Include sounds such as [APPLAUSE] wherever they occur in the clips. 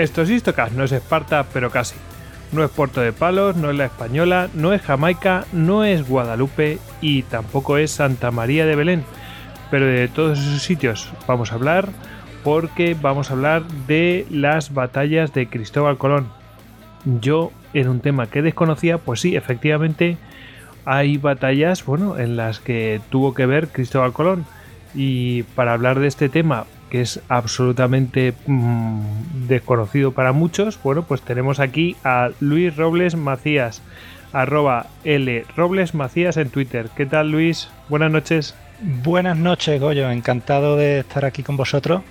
Esto es Istocast, no es Esparta, pero casi. No es Puerto de Palos, no es la Española, no es Jamaica, no es Guadalupe y tampoco es Santa María de Belén. Pero de todos esos sitios vamos a hablar porque vamos a hablar de las batallas de Cristóbal Colón. Yo, en un tema que desconocía, pues sí, efectivamente hay batallas, bueno, en las que tuvo que ver Cristóbal Colón. Y para hablar de este tema, que es absolutamente mm, desconocido para muchos, bueno, pues tenemos aquí a Luis Robles Macías, arroba L Robles Macías en Twitter. ¿Qué tal Luis? Buenas noches. Buenas noches, Goyo. Encantado de estar aquí con vosotros.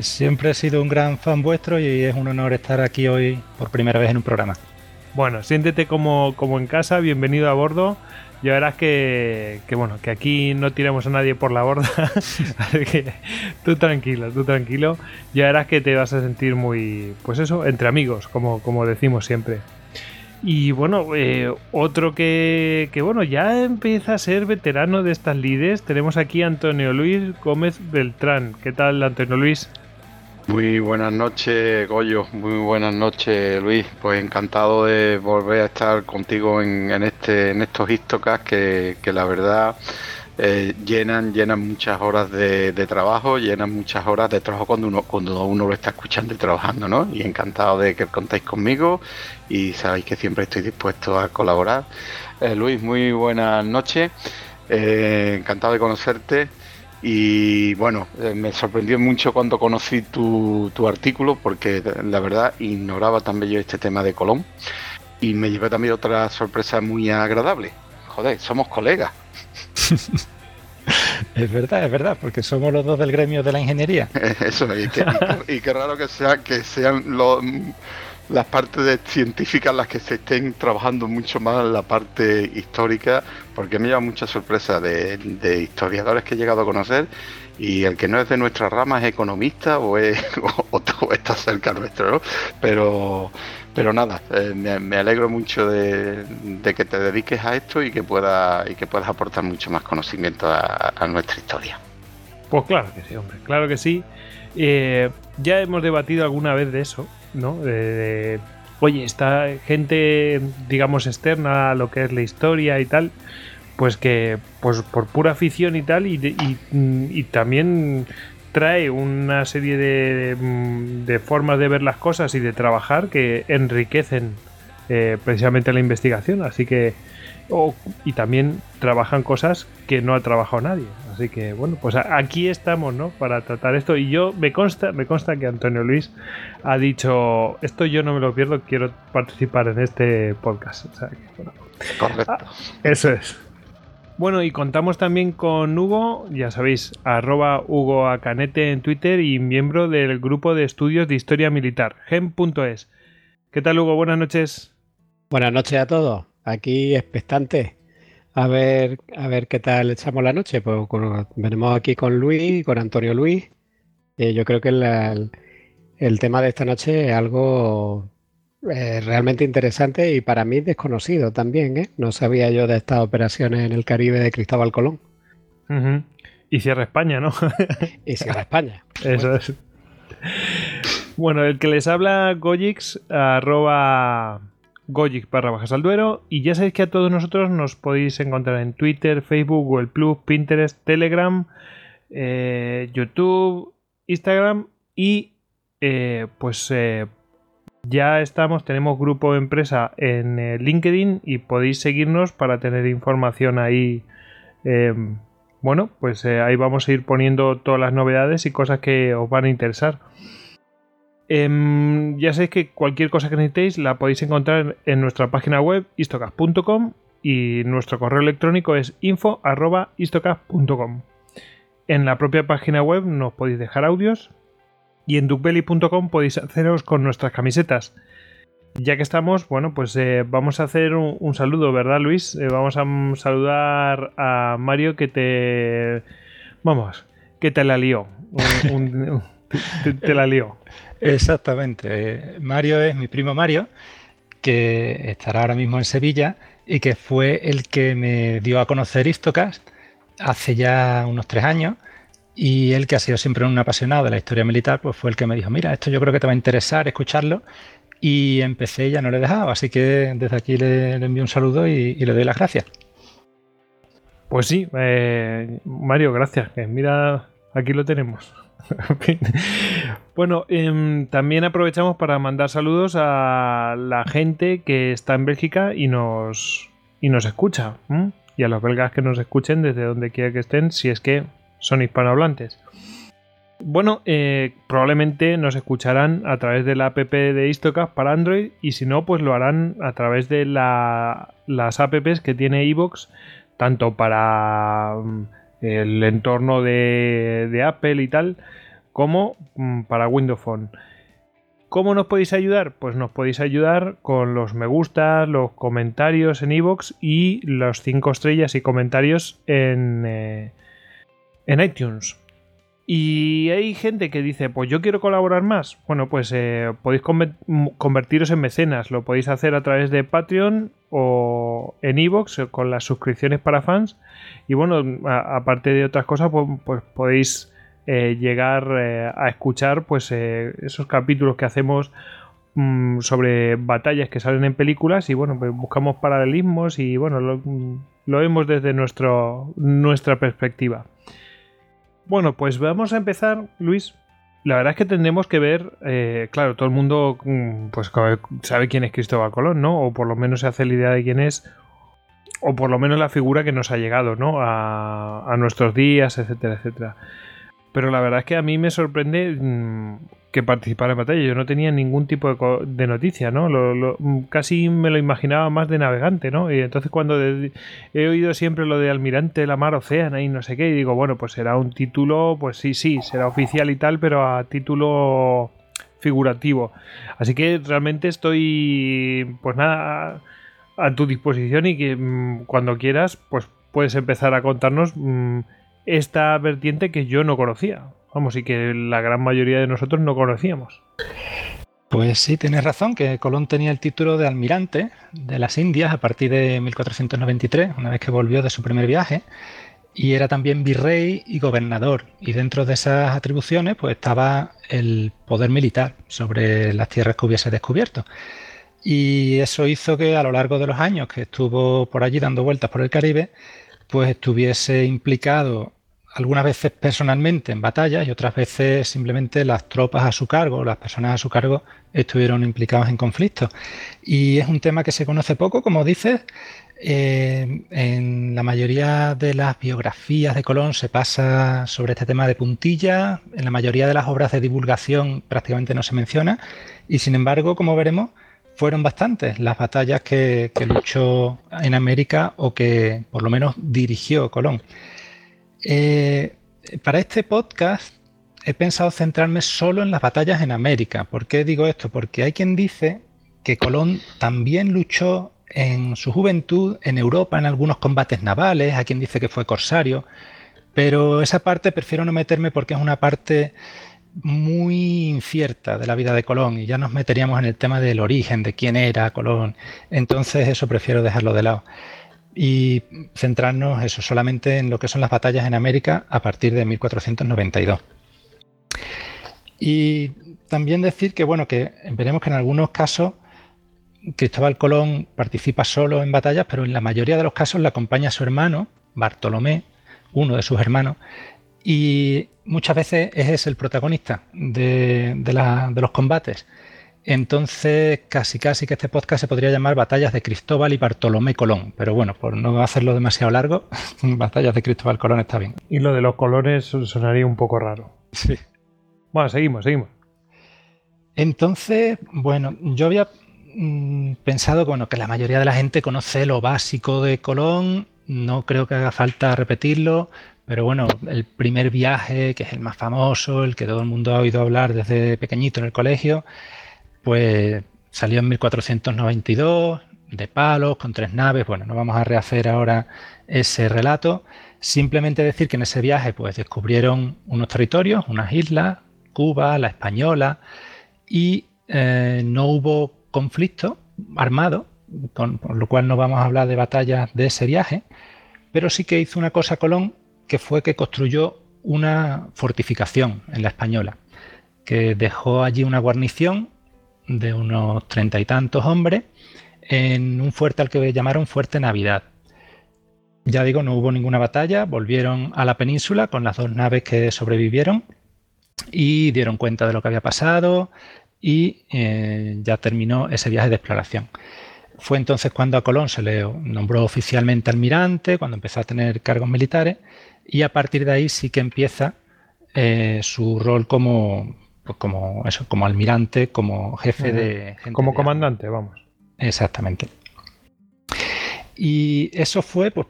Siempre he sido un gran fan vuestro y es un honor estar aquí hoy por primera vez en un programa. Bueno, siéntete como, como en casa, bienvenido a bordo ya verás que, que, bueno, que aquí no tiramos a nadie por la borda. [LAUGHS] Así que tú tranquilo, tú tranquilo. Ya verás que te vas a sentir muy, pues eso, entre amigos, como, como decimos siempre. Y bueno, eh, otro que, que, bueno, ya empieza a ser veterano de estas lides. Tenemos aquí a Antonio Luis Gómez Beltrán. ¿Qué tal, Antonio Luis? Muy buenas noches, Goyo. Muy buenas noches, Luis. Pues encantado de volver a estar contigo en, este, en estos histocas que, que la verdad eh, llenan, llenan muchas horas de, trabajo, llenan muchas horas de trabajo cuando uno, cuando uno lo está escuchando y trabajando, ¿no? Y encantado de que contéis conmigo y sabéis que siempre estoy dispuesto a colaborar. Eh, Luis, muy buenas noches. Eh, encantado de conocerte. Y bueno, eh, me sorprendió mucho cuando conocí tu, artículo porque la verdad ignoraba también yo este tema de Colón y me llevé también otra sorpresa muy agradable. Joder, somos colegas. [LAUGHS] Es verdad, es verdad, porque somos los dos del gremio de la ingeniería. [LAUGHS] Eso, y, y qué raro que sea que sean los las partes científicas las que se estén trabajando mucho más la parte histórica, porque me lleva mucha sorpresa de, historiadores que he llegado a conocer y el que no es de nuestra rama es economista o, es, [LAUGHS] está cerca nuestro, ¿no? Pero, pero nada, eh, me, alegro mucho de, que te dediques a esto y que, pueda, y que puedas aportar mucho más conocimiento a, nuestra historia. Pues claro que sí, hombre, claro que sí. Eh, ya hemos debatido alguna vez de eso, ¿no? De, oye, esta gente, digamos, externa a lo que es la historia y tal, pues que pues por pura afición y tal, y, también trae una serie de, de, formas de ver las cosas y de trabajar que enriquecen eh, precisamente la investigación. Así que, y también trabajan cosas que no ha trabajado nadie. Así que bueno, pues aquí estamos, ¿no? Para tratar esto. Y yo me consta, me consta que Antonio Luis ha dicho esto yo no me lo pierdo, quiero participar en este podcast. Correcto. Ah, eso es. Bueno, y contamos también con Hugo, ya sabéis, arroba Hugo Acanete en Twitter y miembro del grupo de estudios de historia militar, gem.es. ¿Qué tal, Hugo? Buenas noches. Buenas noches a todos. Aquí expectante a ver, a ver qué tal echamos la noche. Pues venimos aquí con Luis, con Antonio Luis. Eh, yo creo que el, tema de esta noche es algo eh, realmente interesante y para mí desconocido también. ¿eh? No sabía yo de estas operaciones en el Caribe de Cristóbal Colón. Y cierra España, ¿no? [LAUGHS] y cierra España. Eso es. Bueno, el que les habla, Gojix, arroba Gojic barra bajas al duero. Y ya sabéis que a todos nosotros nos podéis encontrar en Twitter, Facebook, Google Plus, Pinterest, Telegram, eh, YouTube, Instagram y eh, pues eh, Ya estamos, tenemos grupo empresa en LinkedIn y podéis seguirnos para tener información ahí. Em, bueno, pues ahí vamos a ir poniendo todas las novedades y cosas que os van a interesar. Em, ya sabéis que cualquier cosa que necesitéis la podéis encontrar en nuestra página web istocast.com y nuestro correo electrónico es info.istocast.com. En la propia página web nos podéis dejar audios y en duckbelly.com podéis haceros con nuestras camisetas. Ya que estamos, bueno, pues eh, vamos a hacer un, saludo, ¿verdad, Luis? Eh, vamos a saludar a Mario que te. Vamos, que te la lió. [LAUGHS] te, la lió. Exactamente. Mario es mi primo Mario, que estará ahora mismo en Sevilla y que fue el que me dio a conocer Istocast hace ya unos tres años y él, que ha sido siempre un apasionado de la historia militar, pues fue el que me dijo, mira, esto yo creo que te va a interesar escucharlo. Y empecé y ya no le he dejado. Así que desde aquí le, envío un saludo y, le doy las gracias. Pues sí, eh, Mario, gracias. Mira, aquí lo tenemos. [LAUGHS] bueno, em, también aprovechamos para mandar saludos a la gente que está en Bélgica y nos, y nos escucha. Y a los belgas que nos escuchen desde donde quiera que estén, si es que son hispanohablantes. Bueno, eh, probablemente nos escucharán a través de la app de Istocast para Android y si no, pues lo harán a través de las apps que tiene iVoox, tanto para mm, el entorno de, Apple y tal, como mm, para Windows Phone. ¿Cómo nos podéis ayudar? Pues nos podéis ayudar con los me gusta, los comentarios en iVoox y los 5 estrellas y comentarios en, eh, en iTunes. Y hay gente que dice, pues yo quiero colaborar más. Bueno, pues eh, podéis convertiros en mecenas. Lo podéis hacer a través de Patreon o en Evox eh, con las suscripciones para fans. Y bueno, aparte de otras cosas, pues, pues podéis eh, llegar a escuchar pues esos capítulos que hacemos mm, sobre batallas que salen en películas. Y bueno, pues buscamos paralelismos y bueno, lo, lo vemos desde nuestra perspectiva. Bueno, pues vamos a empezar, Luis. La verdad es que tendremos que ver, eh, claro, todo el mundo mm, pues sabe quién es Cristóbal Colón, ¿no? O por lo menos se hace la idea de quién es, o por lo menos la figura que nos ha llegado, ¿no? A, a nuestros días, etcétera, etcétera. Pero la verdad es que a mí me sorprende mm, que participara en batalla. Yo no tenía ningún tipo de, noticia, ¿no? Mm, casi me lo imaginaba más de navegante, ¿no? Y entonces cuando he oído siempre lo de almirante de la mar océana y no sé qué, y digo, bueno, pues será un título, pues sí, sí, será oficial y tal, pero a título figurativo. Así que realmente estoy, pues nada, a tu disposición y que mm, cuando quieras, pues puedes empezar a contarnos esta vertiente que yo no conocía. Vamos, y que la gran mayoría de nosotros no conocíamos. Pues sí, tienes razón, que Colón tenía el título de almirante de las Indias a partir de 1493, una vez que volvió de su primer viaje, y era también virrey y gobernador. Y dentro de esas atribuciones, pues estaba el poder militar sobre las tierras que hubiese descubierto. Y eso hizo que a lo largo de los años que estuvo por allí dando vueltas por el Caribe, pues estuviese implicado algunas veces personalmente en batallas y otras veces simplemente las tropas a su cargo, las personas a su cargo estuvieron implicados en conflictos. Y es un tema que se conoce poco, como dices. Eh, en la mayoría de las biografías de Colón se pasa sobre este tema de puntilla, en la mayoría de las obras de divulgación prácticamente no se menciona y sin embargo, como veremos, fueron bastantes las batallas que, que luchó en América o que por lo menos dirigió Colón. Eh, para este podcast he pensado centrarme solo en las batallas en América. ¿Por qué digo esto? Porque hay quien dice que Colón también luchó en su juventud en Europa en algunos combates navales, hay quien dice que fue corsario, pero esa parte prefiero no meterme porque es una parte muy incierta de la vida de Colón y ya nos meteríamos en el tema del origen, de quién era Colón. Entonces eso prefiero dejarlo de lado y centrarnos eso solamente en lo que son las batallas en América a partir de 1492. Y también decir que bueno, que veremos que en algunos casos Cristóbal Colón participa solo en batallas, pero en la mayoría de los casos le acompaña a su hermano, Bartolomé, uno de sus hermanos, y muchas veces es el protagonista de, de los combates. Entonces, casi casi que este podcast se podría llamar Batallas de Cristóbal y Bartolomé Colón. Pero bueno, por no hacerlo demasiado largo, [LAUGHS] Batallas de Cristóbal Colón está bien. Y lo de los colores sonaría un poco raro. Sí. Bueno, seguimos, seguimos. Entonces, bueno, yo había mm, pensado bueno, que la mayoría de la gente conoce lo básico de Colón, no creo que haga falta repetirlo, pero bueno, el primer viaje, que es el más famoso, el que todo el mundo ha oído hablar desde pequeñito en el colegio, pues salió en 1492, de palos, con tres naves. Bueno, no vamos a rehacer ahora ese relato. Simplemente decir que en ese viaje pues descubrieron unos territorios, unas islas, Cuba, la Española, y eh, no hubo conflicto armado, con, por lo cual no vamos a hablar de batallas de ese viaje, pero sí que hizo una cosa Colón que fue que construyó una fortificación en la española, que dejó allí una guarnición de unos treinta y tantos hombres en un fuerte al que llamaron Fuerte Navidad. Ya digo, no hubo ninguna batalla, volvieron a la península con las dos naves que sobrevivieron y dieron cuenta de lo que había pasado y eh, ya terminó ese viaje de exploración. Fue entonces cuando a Colón se le nombró oficialmente almirante, cuando empezó a tener cargos militares y a partir de ahí sí que empieza eh, su rol como, pues como, eso, como almirante, como jefe de... como comandante, vamos. Exactamente. Y eso fue, pues,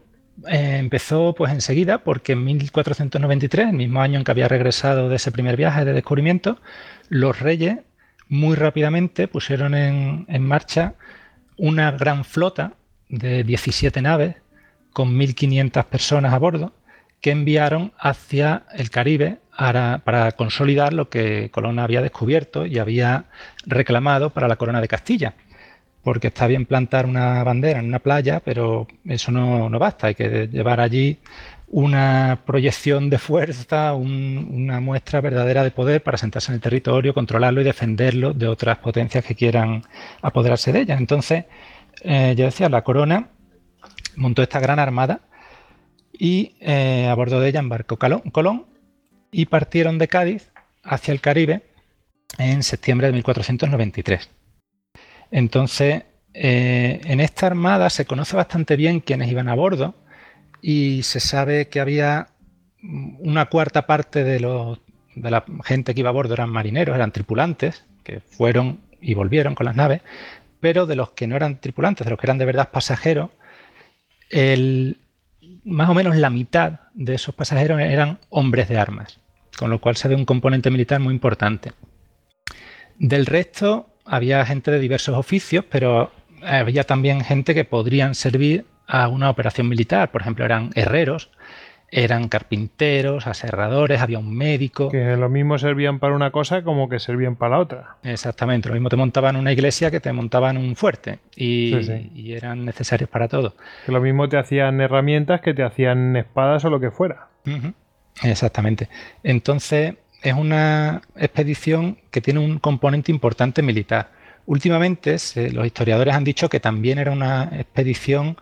eh, empezó pues enseguida, porque en 1493, el mismo año en que había regresado de ese primer viaje de descubrimiento, los reyes muy rápidamente pusieron en, en marcha una gran flota de 17 naves con 1.500 personas a bordo que enviaron hacia el Caribe para, consolidar lo que Colón había descubierto y había reclamado para la corona de Castilla. Porque está bien plantar una bandera en una playa, pero eso no, basta. Hay que llevar allí una proyección de fuerza, una muestra verdadera de poder para sentarse en el territorio, controlarlo y defenderlo de otras potencias que quieran apoderarse de ella. Entonces, eh, yo decía, la corona montó esta gran armada y eh, a bordo de ella embarcó Colón y partieron de Cádiz hacia el Caribe en septiembre de 1493. Entonces, eh, en esta armada se conoce bastante bien quiénes iban a bordo y se sabe que había una cuarta parte de, de la gente que iba a bordo eran marineros, eran tripulantes, que fueron y volvieron con las naves, pero de los que no eran tripulantes, de los que eran de verdad pasajeros, el, más o menos la mitad de esos pasajeros eran hombres de armas, con lo cual se ve un componente militar muy importante. Del resto había gente de diversos oficios, pero había también gente que podrían servir a una operación militar, por ejemplo, eran herreros, eran carpinteros, aserradores, había un médico. Que lo mismo servían para una cosa como que servían para la otra. Exactamente, lo mismo te montaban una iglesia que te montaban un fuerte y, eran necesarios para todo. Que lo mismo te hacían herramientas que te hacían espadas o lo que fuera. Exactamente. Entonces es una expedición que tiene un componente importante militar. Últimamente los historiadores han dicho que también era una expedición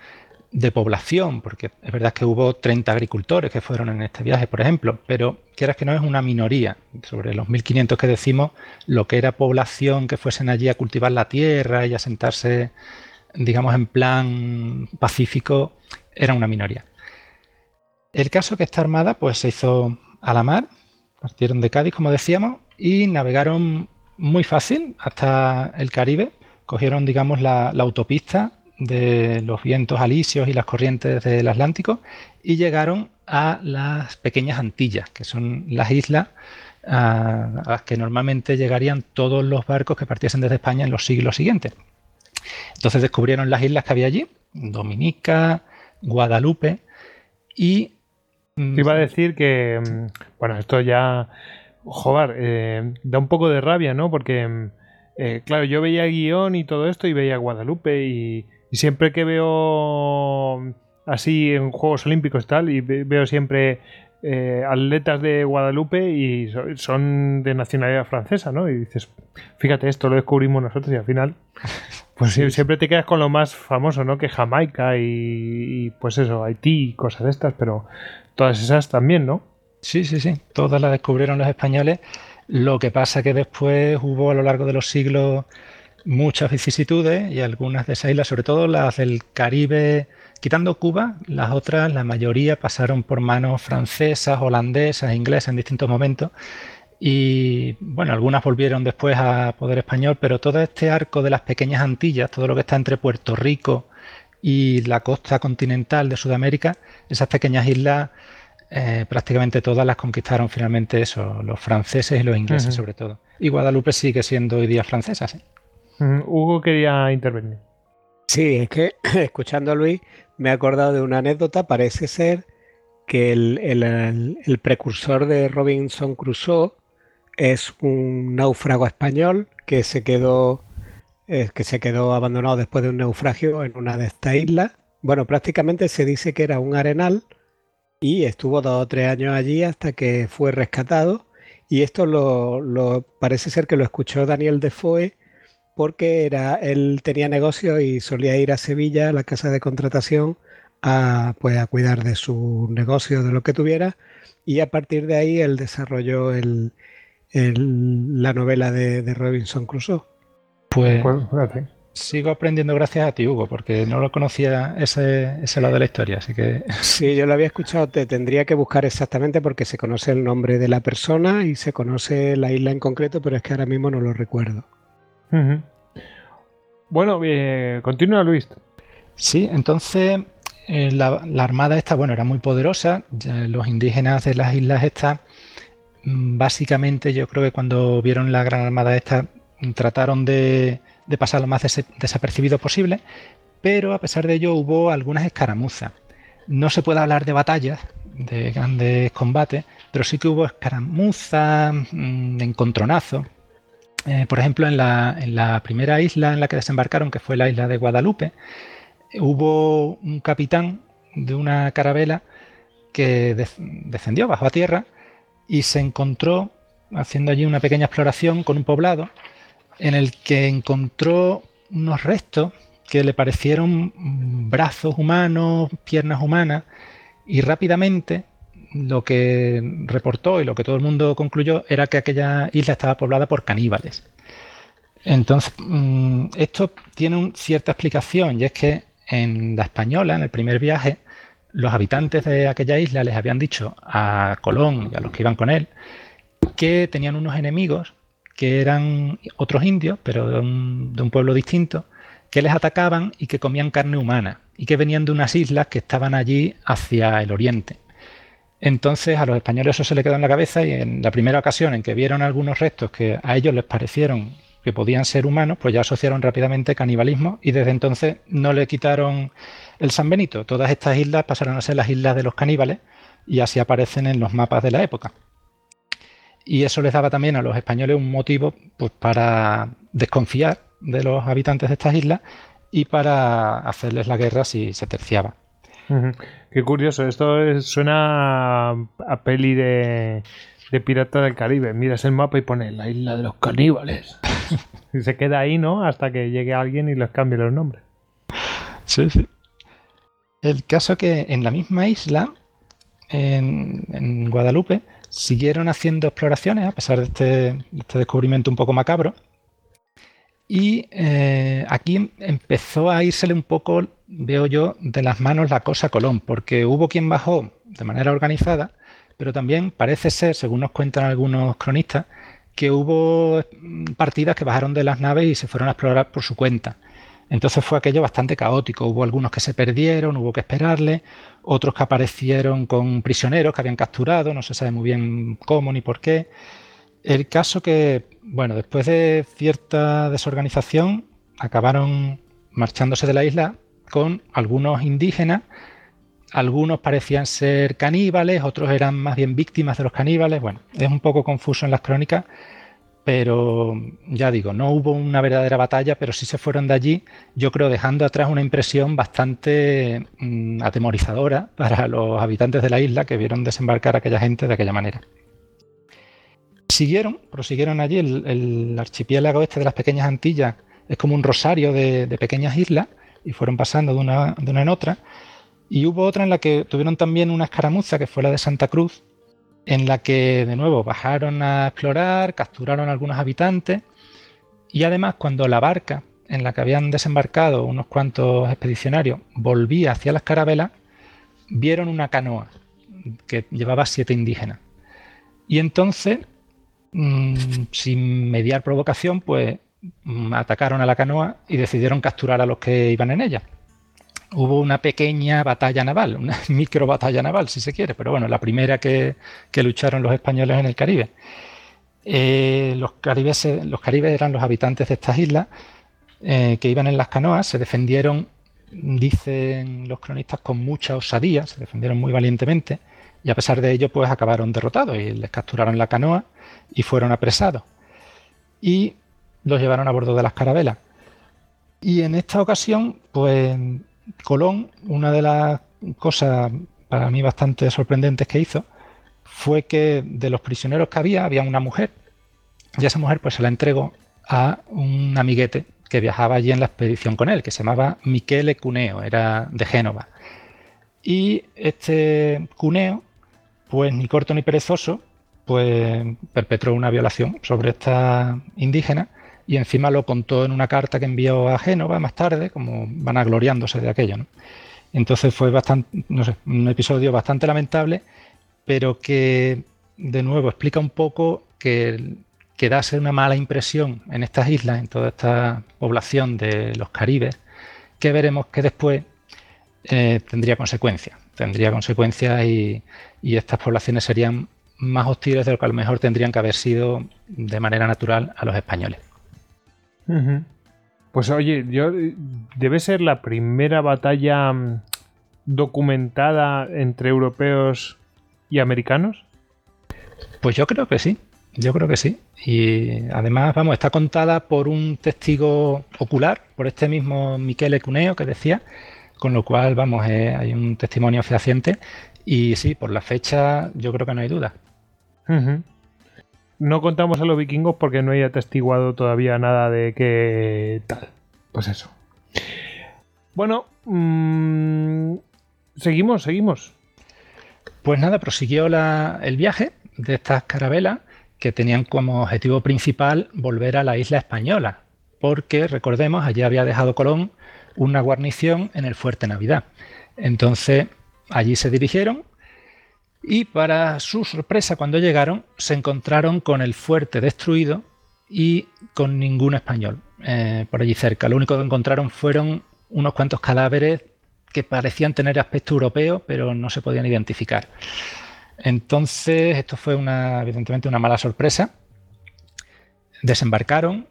de población, porque es verdad que hubo 30 agricultores que fueron en este viaje, por ejemplo, pero quieras que no es una minoría. Sobre los 1.500 que decimos, lo que era población que fuesen allí a cultivar la tierra y a sentarse, digamos, en plan pacífico, era una minoría. El caso que esta armada pues, se hizo a la mar, partieron de Cádiz, como decíamos, y navegaron muy fácil hasta el Caribe, cogieron, digamos, la autopista de los vientos alisios y las corrientes del Atlántico y llegaron a las pequeñas Antillas, que son las islas a, las que normalmente llegarían todos los barcos que partiesen desde España en los siglos siguientes. Entonces descubrieron las islas que había allí, Dominica, Guadalupe y... Mm, iba a decir que, mm, bueno, esto ya, joder, eh, da un poco de rabia, ¿no? Porque, mm, eh, claro, yo veía guion y todo esto y veía Guadalupe y, y siempre que veo así en Juegos Olímpicos y tal, y veo siempre eh, atletas de Guadalupe y son de nacionalidad francesa, ¿no? Y dices, fíjate, esto lo descubrimos nosotros y al final, [LAUGHS] pues siempre te quedas con lo más famoso, ¿no? Que Jamaica y, pues eso, Haití y cosas de estas, pero todas esas también, ¿no? Sí, sí, sí, todas las descubrieron los españoles. Lo que pasa que después hubo a lo largo de los siglos muchas vicisitudes y algunas de esas islas, sobre todo las del Caribe, quitando Cuba, las otras, la mayoría pasaron por manos francesas, holandesas, inglesas en distintos momentos. Y bueno, algunas volvieron después a poder español, pero todo este arco de las pequeñas Antillas, todo lo que está entre Puerto Rico y la costa continental de Sudamérica, esas pequeñas islas eh, prácticamente todas las conquistaron finalmente eso, los franceses y los ingleses sobre todo. Y Guadalupe sigue siendo hoy día francesa, sí. Hugo quería intervenir. Sí, es que [CLEARS THROAT] escuchando a Luis me he acordado de una anécdota. Parece ser que el, precursor de Robinson Crusoe es un náufrago español que se quedó eh, que se quedó abandonado después de un naufragio en una de estas islas. Bueno, prácticamente se dice que era un arenal y estuvo dos o tres años allí hasta que fue rescatado. Y esto lo, parece ser que lo escuchó Daniel Defoe porque era, él tenía negocio y solía ir a Sevilla, a la casa de contratación, a, pues, a cuidar de su negocio, de lo que tuviera, y a partir de ahí él desarrolló el, la novela de, Robinson Crusoe. Pues, pues sigo aprendiendo gracias a ti, Hugo, porque no lo conocía ese, ese lado de la historia, así que... [LAUGHS] Sí, yo lo había escuchado, te tendría que buscar exactamente porque se conoce el nombre de la persona y se conoce la isla en concreto, pero es que ahora mismo no lo recuerdo. Bueno, eh, continúa Luis. Sí, entonces eh, la, armada esta, bueno, era muy poderosa. los indígenas de las islas estas, mm, básicamente yo creo que cuando vieron la gran armada esta, trataron de, pasar lo más desapercibido posible, pero a pesar de ello hubo algunas escaramuzas. No se puede hablar de batallas, de grandes combates, pero sí que hubo escaramuzas, mm, encontronazos, eh, por ejemplo, en la, primera isla en la que desembarcaron, que fue la isla de Guadalupe, hubo un capitán de una carabela que descendió, bajo tierra y se encontró haciendo allí una pequeña exploración con un poblado en el que encontró unos restos que le parecieron brazos humanos, piernas humanas, y rápidamente lo que reportó y lo que todo el mundo concluyó era que aquella isla estaba poblada por caníbales. Entonces, mm, esto tiene cierta explicación y es que en la española, en el primer viaje, los habitantes de aquella isla les habían dicho a Colón y a los que iban con él que tenían unos enemigos que eran otros indios, pero de un, de un pueblo distinto, que les atacaban y que comían carne humana y que venían de unas islas que estaban allí hacia el oriente. Entonces a los españoles eso se le quedó en la cabeza y en la primera ocasión en que vieron algunos restos que a ellos les parecieron que podían ser humanos, pues ya asociaron rápidamente canibalismo y desde entonces no le quitaron el San Benito. Todas estas islas pasaron a ser las islas de los caníbales y así aparecen en los mapas de la época. Y eso les daba también a los españoles un motivo pues, para desconfiar de los habitantes de estas islas y para hacerles la guerra si se terciaba. Qué curioso, esto suena a, peli de, Pirata del Caribe. Miras el mapa y pone la isla de los caníbales. y [LAUGHS] se queda ahí, ¿no? Hasta que llegue alguien y les cambie los nombres. Sí, sí. El caso que en la misma isla, en, Guadalupe, siguieron haciendo exploraciones a pesar de este, este descubrimiento un poco macabro. Y eh, aquí empezó a írsele un poco veo yo, de las manos la cosa Colón, porque hubo quien bajó de manera organizada, pero también parece ser, según nos cuentan algunos cronistas, que hubo partidas que bajaron de las naves y se fueron a explorar por su cuenta. Entonces fue aquello bastante caótico. Hubo algunos que se perdieron, hubo que esperarle, otros que aparecieron con prisioneros que habían capturado, no se sabe muy bien cómo ni por qué. El caso que, bueno, después de cierta desorganización, acabaron marchándose de la isla con algunos indígenas. Algunos parecían ser caníbales, otros eran más bien víctimas de los caníbales. Bueno, es un poco confuso en las crónicas, pero ya digo, no hubo una verdadera batalla, pero sí se fueron de allí, yo creo, dejando atrás una impresión bastante mm, atemorizadora para los habitantes de la isla que vieron desembarcar a aquella gente de aquella manera. Siguieron, prosiguieron allí, el, archipiélago este de las pequeñas Antillas es como un rosario de pequeñas islas y fueron pasando de una, de una en otra. Y hubo otra en la que tuvieron también una escaramuza, que fue la de Santa Cruz, en la que de nuevo bajaron a explorar, capturaron algunos habitantes y además cuando la barca en la que habían desembarcado unos cuantos expedicionarios volvía hacia las carabelas, vieron una canoa que llevaba siete indígenas. Y entonces, mm, sin mediar provocación, pues atacaron a la canoa y decidieron capturar a los que iban en ella. Hubo una pequeña batalla naval, una [LAUGHS] micro batalla naval, si se quiere, pero bueno, la primera que, lucharon los españoles en el Caribe. Eh, los, caribes, los eran los habitantes de estas islas eh, que iban en las canoas, se defendieron, dicen los cronistas, con mucha osadía, se defendieron muy valientemente y a pesar de ello pues acabaron derrotados y les capturaron la canoa y fueron apresados y los llevaron a bordo de las carabelas. Y en esta ocasión pues Colón, una de las cosas para mí bastante sorprendentes que hizo fue que de los prisioneros que había había una mujer y esa mujer pues se la entregó a un amiguete que viajaba allí en la expedición con él, que se llamaba Michele Cuneo, era de Génova. Y este Cuneo pues ni corto ni perezoso, pues perpetró una violación sobre esta indígena y encima lo contó en una carta que envió a Génova más tarde, como van agloriándose de aquello. Entonces fue bastante, no sé, un episodio bastante lamentable, pero que de nuevo explica un poco que, que dase una mala impresión en estas islas, en toda esta población de los Caribes, que veremos que después eh, tendría consecuencias. Tendría consecuencias y, estas poblaciones serían más hostiles de lo que a lo mejor tendrían que haber sido de manera natural a los españoles. Pues oye, yo debe ser la primera batalla mm, documentada entre europeos y americanos. Pues yo creo que sí, yo creo que sí. Y además, vamos, está contada por un testigo ocular, por este mismo Miquel Cuneo que decía con lo cual, vamos, eh, hay un testimonio fehaciente y sí, por la fecha yo creo que no hay duda. No contamos a los vikingos porque no hay atestiguado todavía nada de que tal. Pues eso. Bueno, mm, seguimos, seguimos. Pues nada, prosiguió el viaje de estas carabelas que tenían como objetivo principal volver a la isla española, porque recordemos, allí había dejado Colón una guarnición en el Fuerte Navidad. Entonces allí se dirigieron y para su sorpresa cuando llegaron se encontraron con el fuerte destruido y con ningún español eh, por allí cerca. Lo único que encontraron fueron unos cuantos cadáveres que parecían tener aspecto europeo pero no se podían identificar. Entonces esto fue una, evidentemente una mala sorpresa. Desembarcaron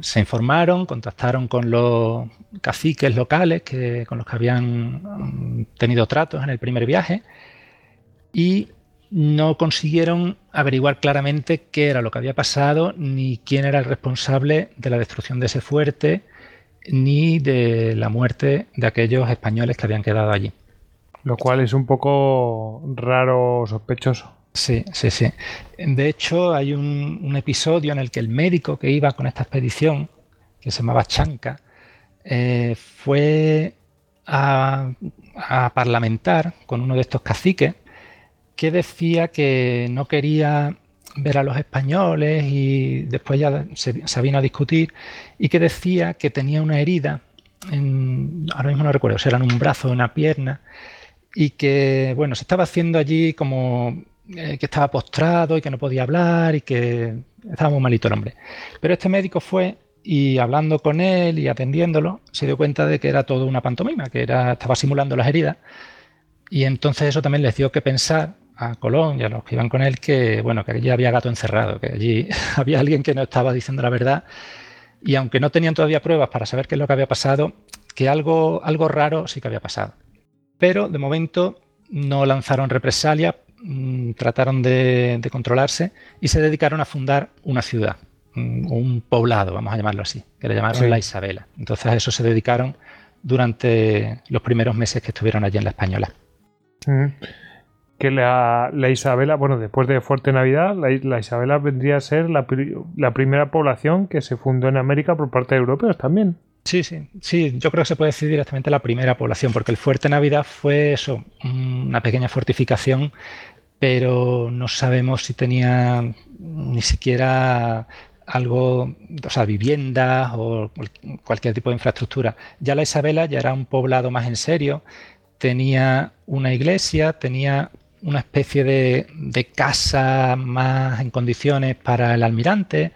se informaron, contactaron con los caciques locales que, con los que habían mm, tenido tratos en el primer viaje y no consiguieron averiguar claramente qué era lo que había pasado, ni quién era el responsable de la destrucción de ese fuerte, ni de la muerte de aquellos españoles que habían quedado allí. Lo cual es un poco raro, sospechoso. Sí, sí, sí. De hecho, hay un, episodio en el que el médico que iba con esta expedición, que se llamaba Chanca, eh, fue a, parlamentar con uno de estos caciques que decía que no quería ver a los españoles y después ya se, vino a discutir y que decía que tenía una herida, en, ahora mismo no recuerdo si era en un brazo o una pierna, y que bueno, se estaba haciendo allí como eh, que estaba postrado y que no podía hablar y que estaba muy malito el hombre. Pero este médico fue y hablando con él y atendiéndolo, se dio cuenta de que era todo una pantomima, que era, estaba simulando las heridas. Y entonces eso también les dio que pensar a Colón y a los que iban con él que, bueno, que allí había gato encerrado, que allí [LAUGHS] había alguien que no estaba diciendo la verdad. Y aunque no tenían todavía pruebas para saber qué es lo que había pasado, que algo, algo raro sí que había pasado. Pero de momento no lanzaron represalia Mm, trataron de, controlarse y se dedicaron a fundar una ciudad, un poblado, vamos a llamarlo así, que le llamaron la Isabela. Entonces a eso se dedicaron durante los primeros meses que estuvieron allí en la Española. Que la, Isabela, bueno, después de Fuerte Navidad, la, Isabela vendría a ser la, la primera población que se fundó en América por parte de europeos también. Sí, sí, sí, yo creo que se puede decir directamente la primera población, porque el Fuerte Navidad fue eso, una pequeña fortificación pero no sabemos si tenía ni siquiera algo, o sea, viviendas o cualquier tipo de infraestructura. Ya la Isabela ya era un poblado más en serio, tenía una iglesia, tenía una especie de, de casa más en condiciones para el almirante,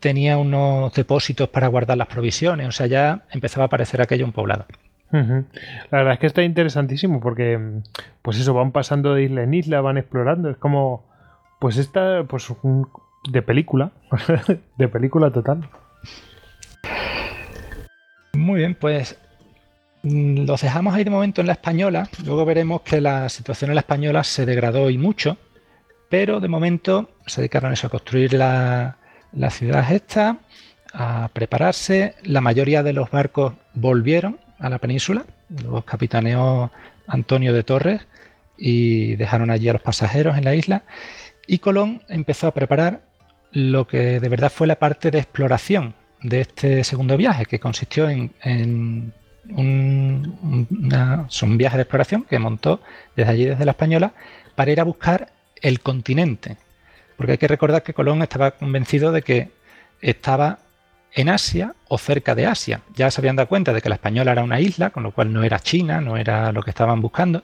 tenía unos depósitos para guardar las provisiones, o sea, ya empezaba a parecer aquello un poblado. La verdad es que está interesantísimo porque, pues eso, van pasando de isla en isla, van explorando, es como, pues esta, pues un, de película, [LAUGHS] de película total. Muy bien, pues los dejamos ahí de momento en la española. Luego veremos que la situación en la española se degradó y mucho, pero de momento se dedicaron a, construir la, la ciudad esta, a prepararse. La mayoría de los barcos volvieron a la península, los capitaneó Antonio de Torres y dejaron allí a los pasajeros en la isla. Y Colón empezó a preparar lo que de verdad fue la parte de exploración de este segundo viaje, que consistió en, un, viaje de exploración que montó desde allí, desde la Española, para ir a buscar el continente. Porque hay que recordar que Colón estaba convencido de que estaba en Asia o cerca de Asia. Ya se habían dado cuenta de que la Española era una isla, con lo cual no era China, no era lo que estaban buscando.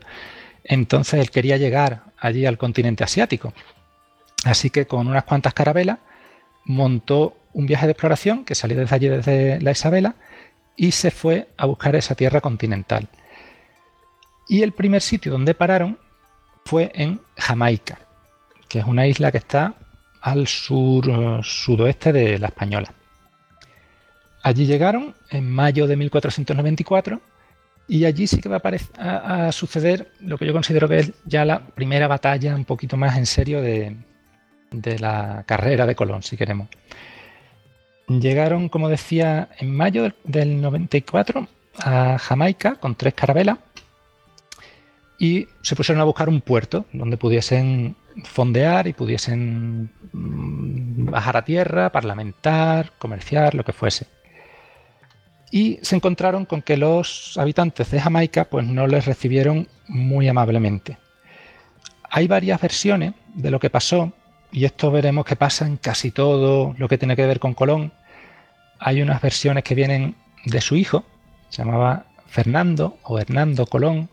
Entonces él quería llegar allí al continente asiático. Así que con unas cuantas carabelas montó un viaje de exploración que salió desde allí, desde la Isabela, y se fue a buscar esa tierra continental. Y el primer sitio donde pararon fue en Jamaica, que es una isla que está al sur sudoeste de la Española. Allí llegaron en mayo de 1494 y allí sí que va a, suceder lo que yo considero que es ya la primera batalla un poquito más en serio de la carrera de Colón, si queremos. Llegaron, como decía, en mayo del 94 a Jamaica con tres carabelas y se pusieron a buscar un puerto donde pudiesen fondear y pudiesen mm, bajar a tierra, parlamentar, comerciar, lo que fuese. Y se encontraron con que los habitantes de Jamaica pues no les recibieron muy amablemente. Hay varias versiones de lo que pasó y esto veremos que pasa en casi todo lo que tiene que ver con Colón. Hay unas versiones que vienen de su hijo, se llamaba Fernando o Hernando Colón,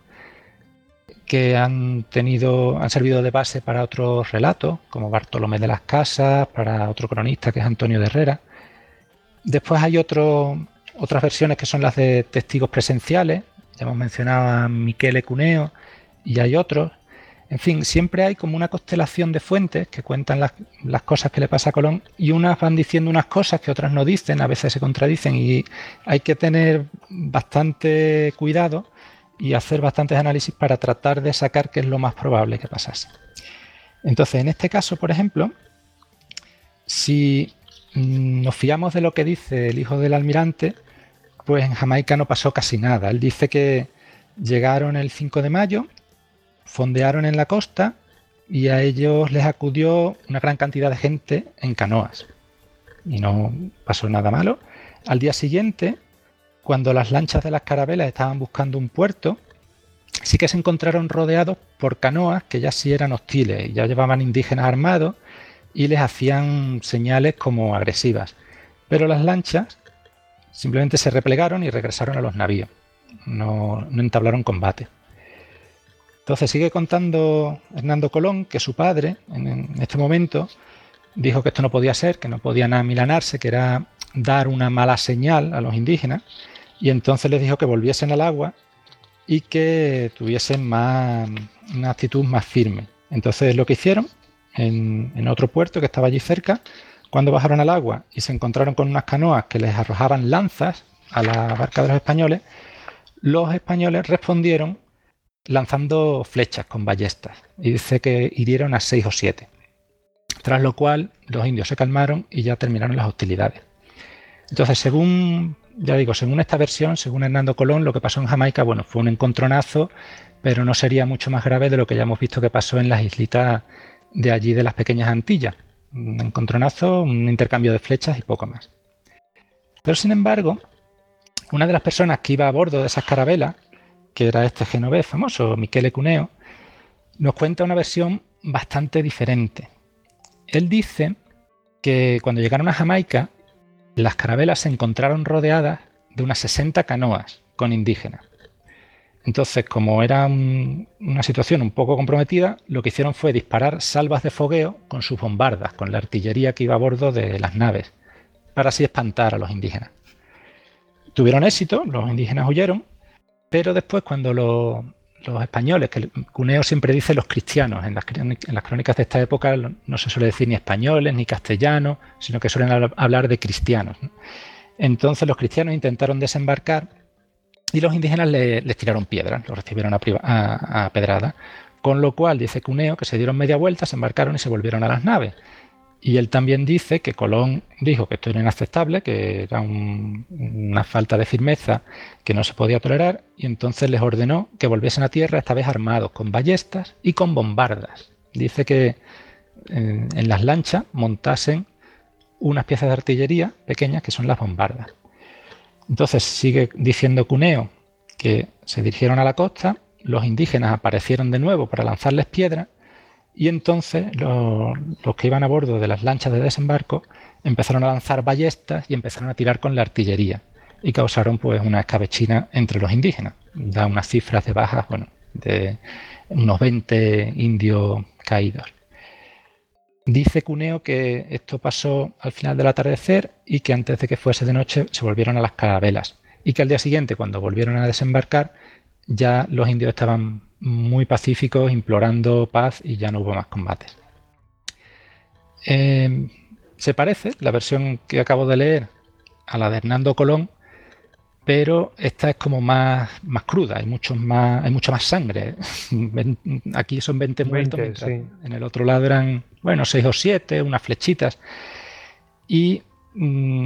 que han tenido, han servido de base para otros relatos, como Bartolomé de las Casas, para otro cronista que es Antonio de Herrera. Después hay otras versiones que son las de testigos presenciales, ya hemos mencionado a Miquel Cuneo, y hay otros. En fin, siempre hay como una constelación de fuentes que cuentan las, cosas que le pasa a Colón y unas van diciendo unas cosas que otras no dicen, a veces se contradicen y hay que tener bastante cuidado y hacer bastantes análisis para tratar de sacar qué es lo más probable que pasase. Entonces, en este caso, por ejemplo, si nos fiamos de lo que dice el hijo del almirante, pues en Jamaica no pasó casi nada. Él dice que llegaron el 5 de mayo, fondearon en la costa y a ellos les acudió una gran cantidad de gente en canoas. Y no pasó nada malo. Al día siguiente, cuando las lanchas de las carabelas estaban buscando un puerto, sí que se encontraron rodeados por canoas que ya sí eran hostiles, ya llevaban indígenas armados y les hacían señales como agresivas. Pero las lanchas simplemente se replegaron y regresaron a los navíos. No, no entablaron combate. Entonces sigue contando Hernando Colón que su padre, en, este momento, dijo que esto no podía ser, que no podían amilanarse, que era dar una mala señal a los indígenas, y entonces les dijo que volviesen al agua y que tuviesen más, una actitud más firme. Entonces lo que hicieron en, en otro puerto que estaba allí cerca, cuando bajaron al agua y se encontraron con unas canoas que les arrojaban lanzas a la barca de los españoles, los españoles respondieron lanzando flechas con ballestas y dice que hirieron a seis o siete. Tras lo cual los indios se calmaron y ya terminaron las hostilidades. Entonces, según, ya digo, según esta versión, según Hernando Colón, lo que pasó en Jamaica, bueno, fue un encontronazo, pero no sería mucho más grave de lo que ya hemos visto que pasó en las islitas de allí de las pequeñas Antillas. Un encontronazo, un intercambio de flechas y poco más. Pero sin embargo, una de las personas que iba a bordo de esas carabelas que era este genovés famoso, Michele Cuneo, nos cuenta una versión bastante diferente. Él dice que cuando llegaron a Jamaica, las carabelas se encontraron rodeadas de unas 60 canoas con indígenas. Entonces, como era una situación un poco comprometida, lo que hicieron fue disparar salvas de fogueo con sus bombardas, con la artillería que iba a bordo de las naves, para así espantar a los indígenas. Tuvieron éxito, los indígenas huyeron, pero después cuando los, españoles, que Cuneo siempre dice los cristianos, en las, crónicas de esta época no se suele decir ni españoles ni castellanos, sino que suelen hablar de cristianos. Entonces los cristianos intentaron desembarcar y los indígenas les tiraron piedras, los recibieron a, a, pedrada, con lo cual dice Cuneo que se dieron media vuelta, se embarcaron y se volvieron a las naves. Y él también dice que Colón dijo que esto era inaceptable, que era una falta de firmeza que no se podía tolerar, y entonces les ordenó que volviesen a tierra, esta vez armados con ballestas y con bombardas. Dice que en, en las lanchas montasen unas piezas de artillería pequeñas que son las bombardas. Entonces sigue diciendo Cuneo que se dirigieron a la costa, los indígenas aparecieron de nuevo para lanzarles piedras y entonces los, que iban a bordo de las lanchas de desembarco empezaron a lanzar ballestas y empezaron a tirar con la artillería y causaron pues una escabechina entre los indígenas. Da unas cifras de bajas, bueno, de unos 20 indios caídos. Dice Cuneo que esto pasó al final del atardecer y que antes de que fuese de noche se volvieron a las carabelas y que al día siguiente, cuando volvieron a desembarcar, ya los indios estaban muy pacíficos, implorando paz y ya no hubo más combates. Eh, se parece la versión que acabo de leer a la de Hernando Colón, pero esta es como más, más cruda, hay, muchos más, hay mucha más sangre. [LAUGHS] Aquí son 20 muertos, en el otro lado eran, bueno, 6 o 7, unas flechitas. Y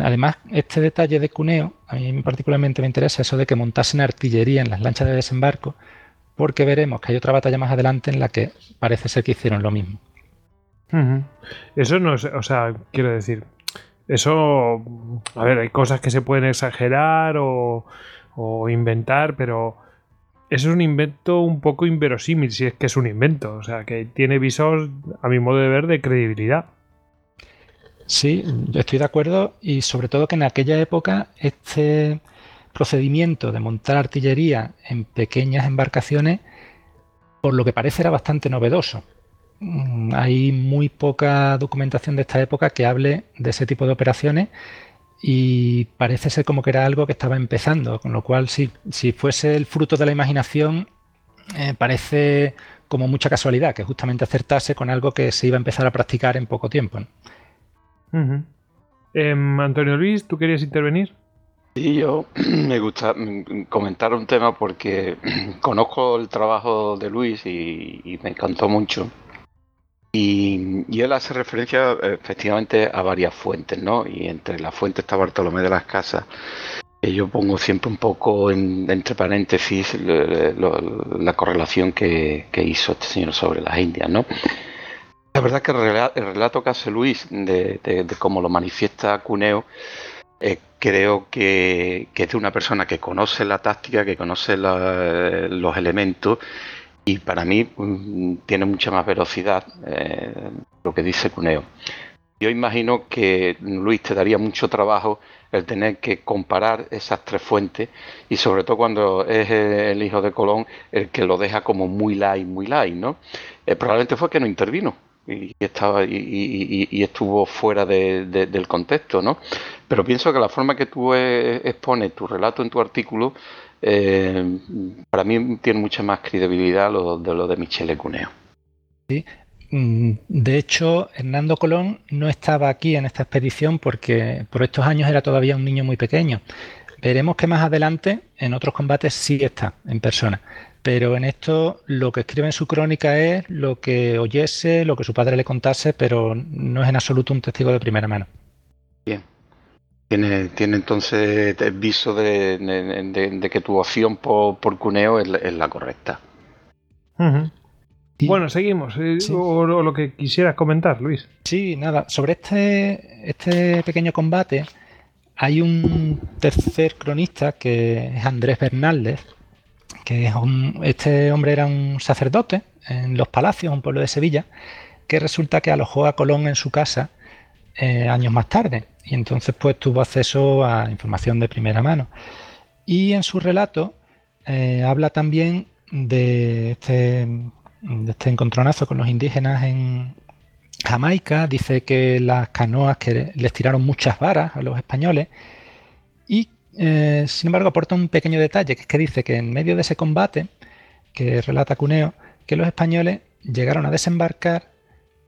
además, este detalle de cuneo, a mí particularmente me interesa eso de que montasen artillería en las lanchas de desembarco, porque veremos que hay otra batalla más adelante en la que parece ser que hicieron lo mismo. Eso no es, o sea, quiero decir, eso, a ver, hay cosas que se pueden exagerar o, inventar, pero eso es un invento un poco inverosímil, si es que es un invento. O sea, que tiene visos, a mi modo de ver, de credibilidad. Sí, yo estoy de acuerdo y sobre todo que en aquella época este procedimiento de montar artillería en pequeñas embarcaciones, por lo que parece, era bastante novedoso. Mm, hay muy poca documentación de esta época que hable de ese tipo de operaciones y parece ser como que era algo que estaba empezando, con lo cual si, si fuese el fruto de la imaginación, eh, parece como mucha casualidad que justamente acertase con algo que se iba a empezar a practicar en poco tiempo. Em, Antonio Luis, ¿tú querías intervenir? Sí, yo [CLEARS THROAT] me gusta comentar un tema porque [CLEARS THROAT] conozco el trabajo de Luis y me encantó mucho. Y, él hace referencia efectivamente a varias fuentes, ¿no? Y entre las fuentes está Bartolomé de las Casas. Que yo pongo siempre un poco entre paréntesis la correlación que, hizo este señor sobre las Indias, ¿no? La verdad que el relato, que hace Luis de, cómo lo manifiesta Cuneo, eh, creo que, es de una persona que conoce la táctica, que conoce los elementos y para mí mm, tiene mucha más velocidad eh, lo que dice Cuneo. Yo imagino que Luis te daría mucho trabajo el tener que comparar esas tres fuentes y sobre todo cuando es el hijo de Colón el que lo deja como muy light, muy light, ¿no? Eh, probablemente fue que no intervino y estaba y, estuvo fuera del contexto, ¿no? Pero pienso que la forma que tú expones tu relato en tu artículo eh, para mí tiene mucha más credibilidad lo de lo de Michele Cuneo. Sí. Mm, de hecho, Hernando Colón no estaba aquí en esta expedición porque por estos años era todavía un niño muy pequeño. Veremos que más adelante, en otros combates, sí está en persona. Pero en esto lo que escribe en su crónica es lo que oyese, lo que su padre le contase, pero no es en absoluto un testigo de primera mano. Bien. Tiene, tiene entonces el viso de, que tu opción por, cuneo es la, correcta. Bueno, seguimos. Eh, o, lo que quisieras comentar, Luis. Sí, nada. Sobre este, este pequeño combate hay un tercer cronista que es Andrés Bernaldez, este hombre era un sacerdote en Los Palacios, un pueblo de Sevilla, que resulta que alojó a Colón en su casa eh, años más tarde y entonces pues tuvo acceso a información de primera mano. Y en su relato eh, habla también de este, de este encontronazo con los indígenas en Jamaica, dice que las canoas que les tiraron muchas varas a los españoles eh, sin embargo aporta un pequeño detalle, que es que dice que en medio de ese combate que relata Cuneo, que los españoles llegaron a desembarcar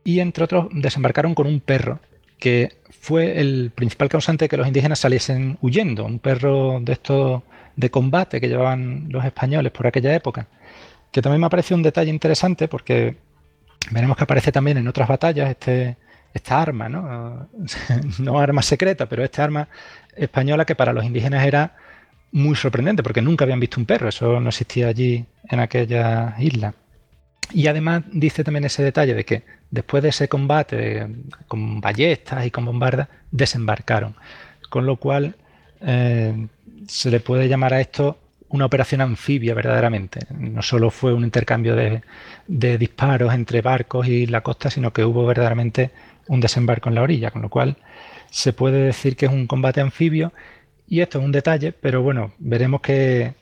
y entre otros desembarcaron con un perro que fue el principal causante de que los indígenas saliesen huyendo, un perro de estos de combate que llevaban los españoles por aquella época, que también me parece un detalle interesante porque veremos que aparece también en otras batallas este, esta arma, ¿no? [LAUGHS] no arma secreta, pero esta arma española que para los indígenas era muy sorprendente porque nunca habían visto un perro, eso no existía allí en aquella isla. Y además dice también ese detalle de que después de ese combate con ballestas y con bombardas, desembarcaron. Con lo cual eh, se le puede llamar a esto una operación anfibia verdaderamente. No solo fue un intercambio de, disparos entre barcos y la costa, sino que hubo verdaderamente un desembarco en la orilla, con lo cual se puede decir que es un combate anfibio. Y esto es un detalle, pero bueno, veremos que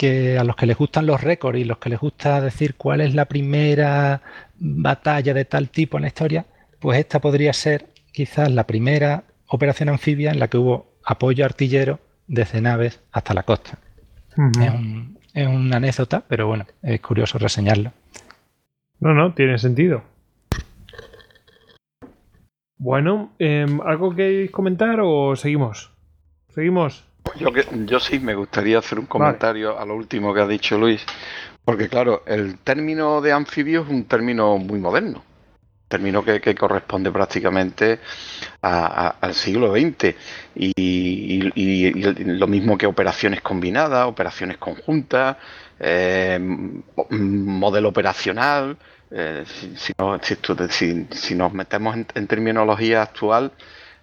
que a los que les gustan los récords y los que les gusta decir cuál es la primera batalla de tal tipo en la historia, pues esta podría ser quizás la primera operación anfibia en la que hubo apoyo artillero desde naves hasta la costa. es, una anécdota, pero bueno, es curioso reseñarlo. No, no, tiene sentido. Bueno, em, ¿algo que comentar o seguimos? Seguimos. Yo, que, yo sí me gustaría hacer un comentario a lo último que ha dicho Luis, porque claro, el término de anfibio es un término muy moderno, término que, corresponde prácticamente al siglo XX y, lo mismo que operaciones combinadas, operaciones conjuntas, eh, modelo operacional. Eh, si, nos metemos en, terminología actual,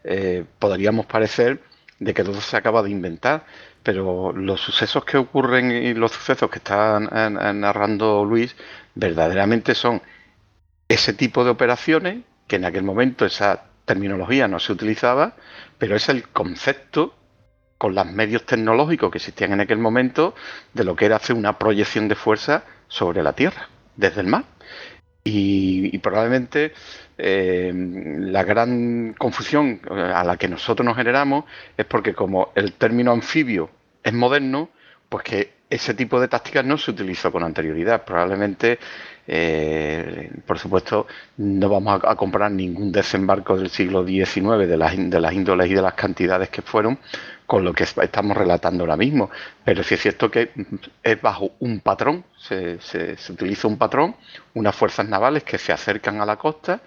eh, podríamos parecer de que todo se acaba de inventar, pero los sucesos que ocurren y los sucesos que está narrando Luis verdaderamente son ese tipo de operaciones que en aquel momento esa terminología no se utilizaba, pero es el concepto con los medios tecnológicos que existían en aquel momento de lo que era hacer una proyección de fuerza sobre la Tierra, desde el mar. Y, probablemente eh, la gran confusión eh, a la que nosotros nos generamos es porque como el término anfibio es moderno, pues que ese tipo de tácticas no se utilizó con anterioridad. Probablemente, eh, por supuesto, no vamos a, comprar ningún desembarco del siglo XIX de las, de las índoles y de las cantidades que fueron con lo que estamos relatando ahora mismo. Pero sí es cierto que es bajo un patrón, se, utiliza un patrón, unas fuerzas navales que se acercan a la costa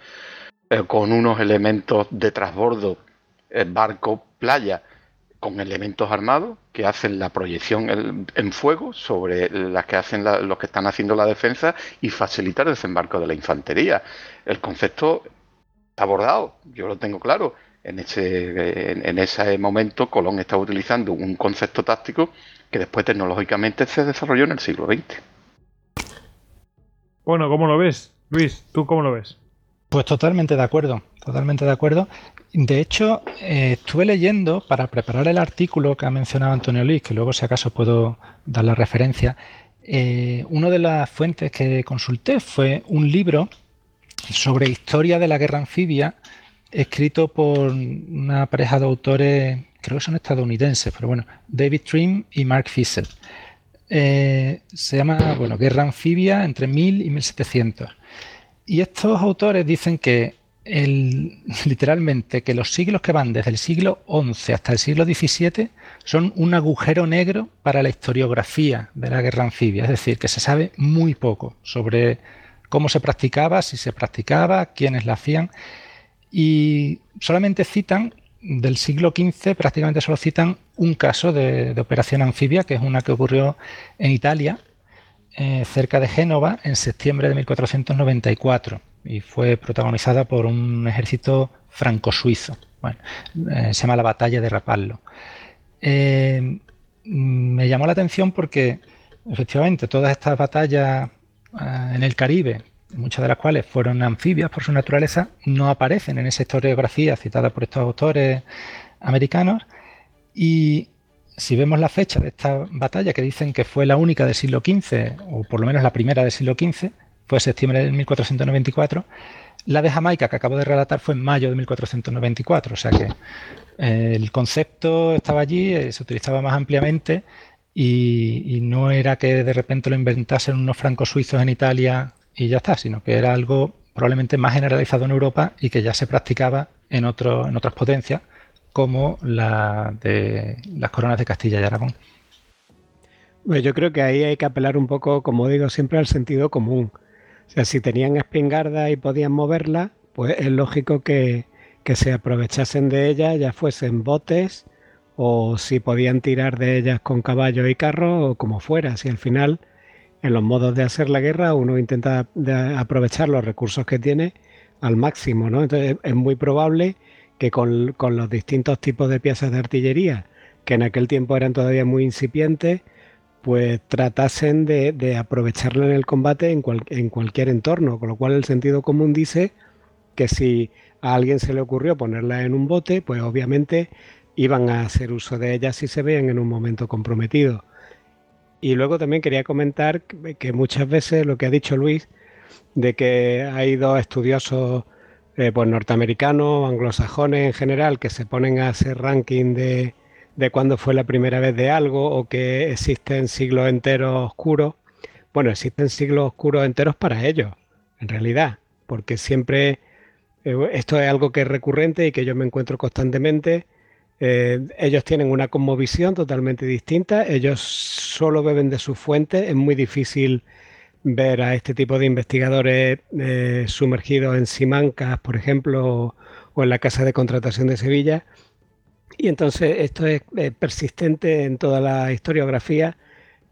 eh, con unos elementos de transbordo, eh, barco, playa, con elementos armados que hacen la proyección en fuego sobre las que hacen los que están haciendo la defensa y facilitar el desembarco de la infantería. El concepto está abordado, yo lo tengo claro. En ese, en, ese momento Colón estaba utilizando un concepto táctico que después tecnológicamente se desarrolló en el siglo XX. Bueno, ¿cómo lo ves? Luis, ¿tú cómo lo ves? Pues totalmente de acuerdo, totalmente de acuerdo. De hecho, eh, estuve leyendo para preparar el artículo que ha mencionado Antonio Luis, que luego si acaso puedo dar la referencia. Eh, una de las fuentes que consulté fue un libro sobre historia de la guerra anfibia escrito por una pareja de autores, creo que son estadounidenses, pero bueno, David Trim y Mark Fisher. Eh, se llama, bueno, Guerra Anfibia entre 1000 y 1700. Y estos autores dicen que [LAUGHS] literalmente que los siglos que van desde el siglo XI hasta el siglo XVII son un agujero negro para la historiografía de la guerra anfibia, es decir, que se sabe muy poco sobre cómo se practicaba, si se practicaba, quiénes la hacían y solamente citan del siglo XV, prácticamente solo citan un caso de, operación anfibia, que es una que ocurrió en Italia, eh, cerca de Génova, en septiembre de 1494, y fue protagonizada por un ejército franco-suizo. Bueno, eh, se llama la batalla de Rapallo. Eh, me llamó la atención porque efectivamente todas estas batallas en el Caribe, muchas de las cuales fueron anfibias por su naturaleza, no aparecen en esa historiografía citada por estos autores americanos. Y si vemos la fecha de esta batalla, que dicen que fue la única del siglo XV, o por lo menos la primera del siglo XV, fue septiembre de 1494, la de Jamaica que acabo de relatar fue en mayo de 1494, o sea que eh, el concepto estaba allí, eh, se utilizaba más ampliamente y, no era que de repente lo inventasen unos francos suizos en Italia y ya está, sino que era algo probablemente más generalizado en Europa y que ya se practicaba en, otro, en otras potencias como la de las coronas de Castilla y Aragón. Pues yo creo que ahí hay que apelar un poco, como digo siempre, al sentido común. O sea, si tenían espingarda y podían moverla, pues es lógico que, se aprovechasen de ella, ya fuesen botes o si podían tirar de ellas con caballo y carro o como fuera. Si al final, en los modos de hacer la guerra, uno intenta aprovechar los recursos que tiene al máximo, ¿no? Entonces es muy probable que con, los distintos tipos de piezas de artillería, que en aquel tiempo eran todavía muy incipientes, pues tratasen de, de aprovecharla en el combate en, en, cualquier entorno, con lo cual el sentido común dice que si a alguien se le ocurrió ponerla en un bote, pues obviamente iban a hacer uso de ella si se veían en un momento comprometido. Y luego también quería comentar que, muchas veces lo que ha dicho Luis, de que hay dos estudiosos eh, pues norteamericanos, anglosajones en general, que se ponen a hacer ranking de, de cuándo fue la primera vez de algo o que existen siglos enteros oscuros. Bueno, existen siglos oscuros enteros para ellos, en realidad, porque siempre eh, esto es algo que es recurrente y que yo me encuentro constantemente. Eh, ellos tienen una cosmovisión totalmente distinta, ellos solo beben de sus fuentes, es muy difícil ver a este tipo de investigadores eh, sumergidos en Simancas, por ejemplo, o en la Casa de Contratación de Sevilla, y entonces esto es eh, persistente en toda la historiografía,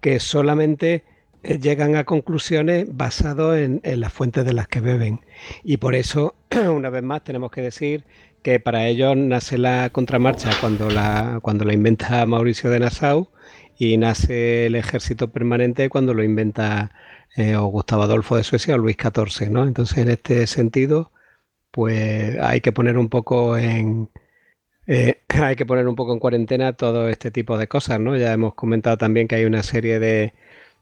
que solamente llegan a conclusiones basadas en, las fuentes de las que beben. Y por eso, [CLEARS THROAT] una vez más, tenemos que decir que para ellos nace la contramarcha cuando la, cuando la inventa Mauricio de Nassau y nace el ejército permanente cuando lo inventa eh, Gustavo Adolfo de Suecia o Luis XIV. ¿no? Entonces, en este sentido, pues hay que poner un poco en, eh, [CLEARS THROAT] hay que poner un poco en cuarentena todo este tipo de cosas, ¿no? Ya hemos comentado también que hay una serie de,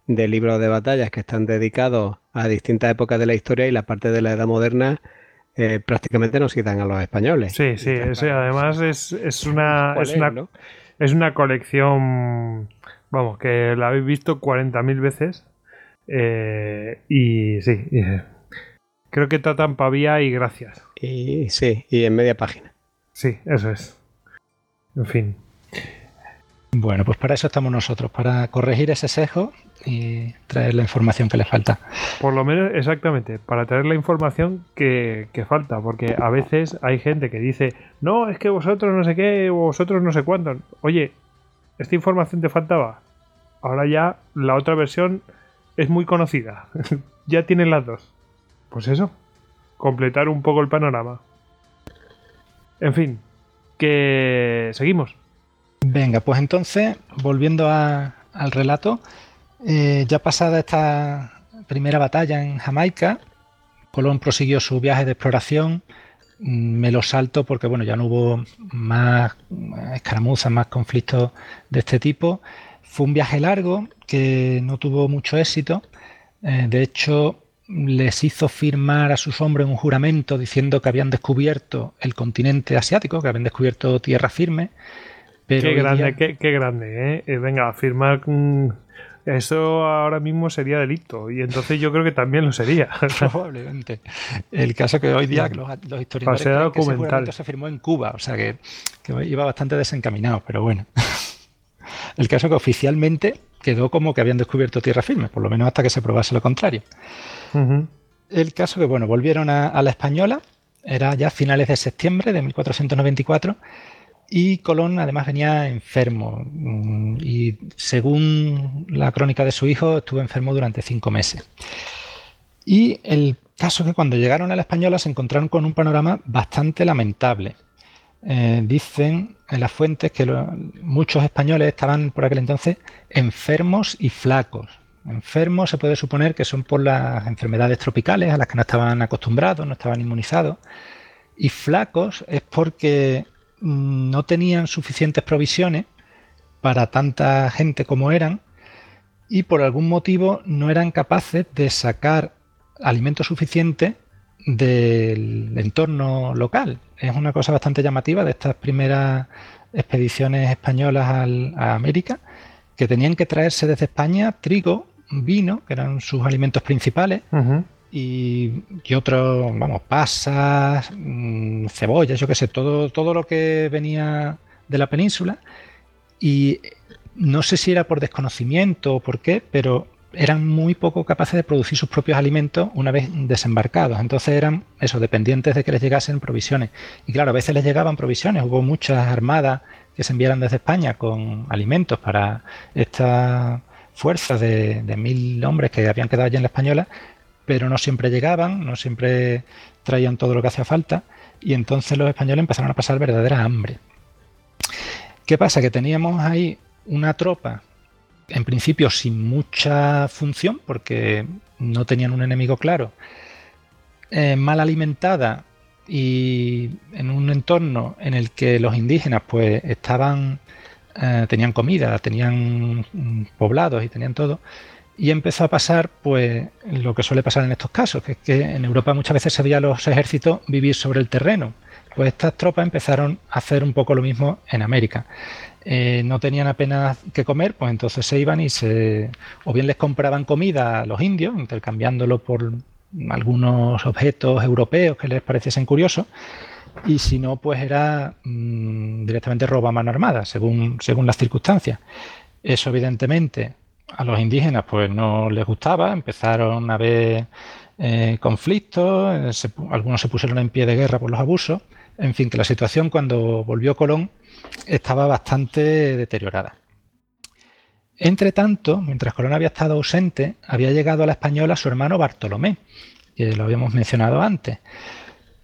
libros de batallas que están dedicados a distintas épocas de la historia y la parte de la Edad Moderna eh, prácticamente nos citan a los españoles. Sí, sí, además es, una, es, una, [LAUGHS] es una colección, vamos, que la habéis visto 40.000 veces eh, y sí, creo que tratan pavía y gracias. Y sí, y en media página. Sí, eso es. En fin. Bueno, pues para eso estamos nosotros, para corregir ese sesgo y traer la información que le falta. Por lo menos, exactamente, para traer la información que, falta, porque a veces hay gente que dice, no, es que vosotros no sé qué, vosotros no sé cuánto. Oye, esta información te faltaba. Ahora ya la otra versión es muy conocida. [LAUGHS] ya tienen las dos. Pues eso, completar un poco el panorama. En fin, que seguimos. Venga, pues entonces, volviendo al relato, eh, ya pasada esta primera batalla en Jamaica, Colón prosiguió su viaje de exploración. Mm, me lo salto porque bueno, ya no hubo más escaramuzas, más conflictos de este tipo. Fue un viaje largo que no tuvo mucho éxito. Eh, de hecho, les hizo firmar a sus hombres un juramento diciendo que habían descubierto el continente asiático, que habían descubierto tierra firme. Qué grande, qué, grande, ¿eh? ¿eh? Venga, firmar... Eso ahora mismo sería delito y entonces yo creo que también lo sería. [LAUGHS] Probablemente. El caso que hoy día los, los historiadores creen que se firmó en Cuba, o sea que, iba bastante desencaminado, pero bueno. [LAUGHS] El caso que oficialmente quedó como que habían descubierto tierra firme, por lo menos hasta que se probase lo contrario. El caso que, bueno, volvieron a, la española, era ya finales de septiembre de 1494, y Colón además venía enfermo mm, y según la crónica de su hijo estuvo enfermo durante cinco meses. Y el caso es que cuando llegaron a la española se encontraron con un panorama bastante lamentable. Eh, dicen en las fuentes que muchos españoles estaban por aquel entonces enfermos y flacos, Enfermos se puede suponer que son por las enfermedades tropicales a las que no estaban acostumbrados, no estaban inmunizados. Y flacos es porque no tenían suficientes provisiones para tanta gente como eran y por algún motivo no eran capaces de sacar alimento suficiente del entorno local. Es una cosa bastante llamativa de estas primeras expediciones españolas a América, que tenían que traerse desde España trigo, vino, que eran sus alimentos principales, y, otros, vamos, pasas, mm, cebollas, yo qué sé, todo, todo lo que venía de la península. Y no sé si era por desconocimiento o por qué, pero eran muy poco capaces de producir sus propios alimentos una vez desembarcados. Entonces eran eso, dependientes de que les llegasen provisiones. Y claro, a veces les llegaban provisiones. Hubo muchas armadas que se enviaron desde España con alimentos para esta fuerza de, mil hombres que habían quedado allí en la española, pero no siempre llegaban, no siempre traían todo lo que hacía falta. Y entonces los españoles empezaron a pasar verdadera hambre. ¿Qué pasa? Que teníamos ahí una tropa en principio sin mucha función, porque no tenían un enemigo claro, eh, mal alimentada y en un entorno en el que los indígenas pues estaban, eh, tenían comida, tenían poblados y tenían todo, y empezó a pasar pues lo que suele pasar en estos casos, que es que en Europa muchas veces se veía a los ejércitos vivir sobre el terreno. Pues estas tropas empezaron a hacer un poco lo mismo en América. Eh, no tenían apenas que comer, pues entonces se iban y se o bien les compraban comida a los indios, intercambiándolo por algunos objetos europeos que les pareciesen curiosos, y si no, pues era mm, directamente roba a mano armada, según, según las circunstancias. Eso evidentemente a los indígenas pues no les gustaba, empezaron a haber eh, conflictos, algunos se pusieron en pie de guerra por los abusos, en fin, que la situación cuando volvió Colón estaba bastante deteriorada. Entre tanto, mientras Colón había estado ausente, había llegado a la española su hermano Bartolomé, que lo habíamos mencionado antes.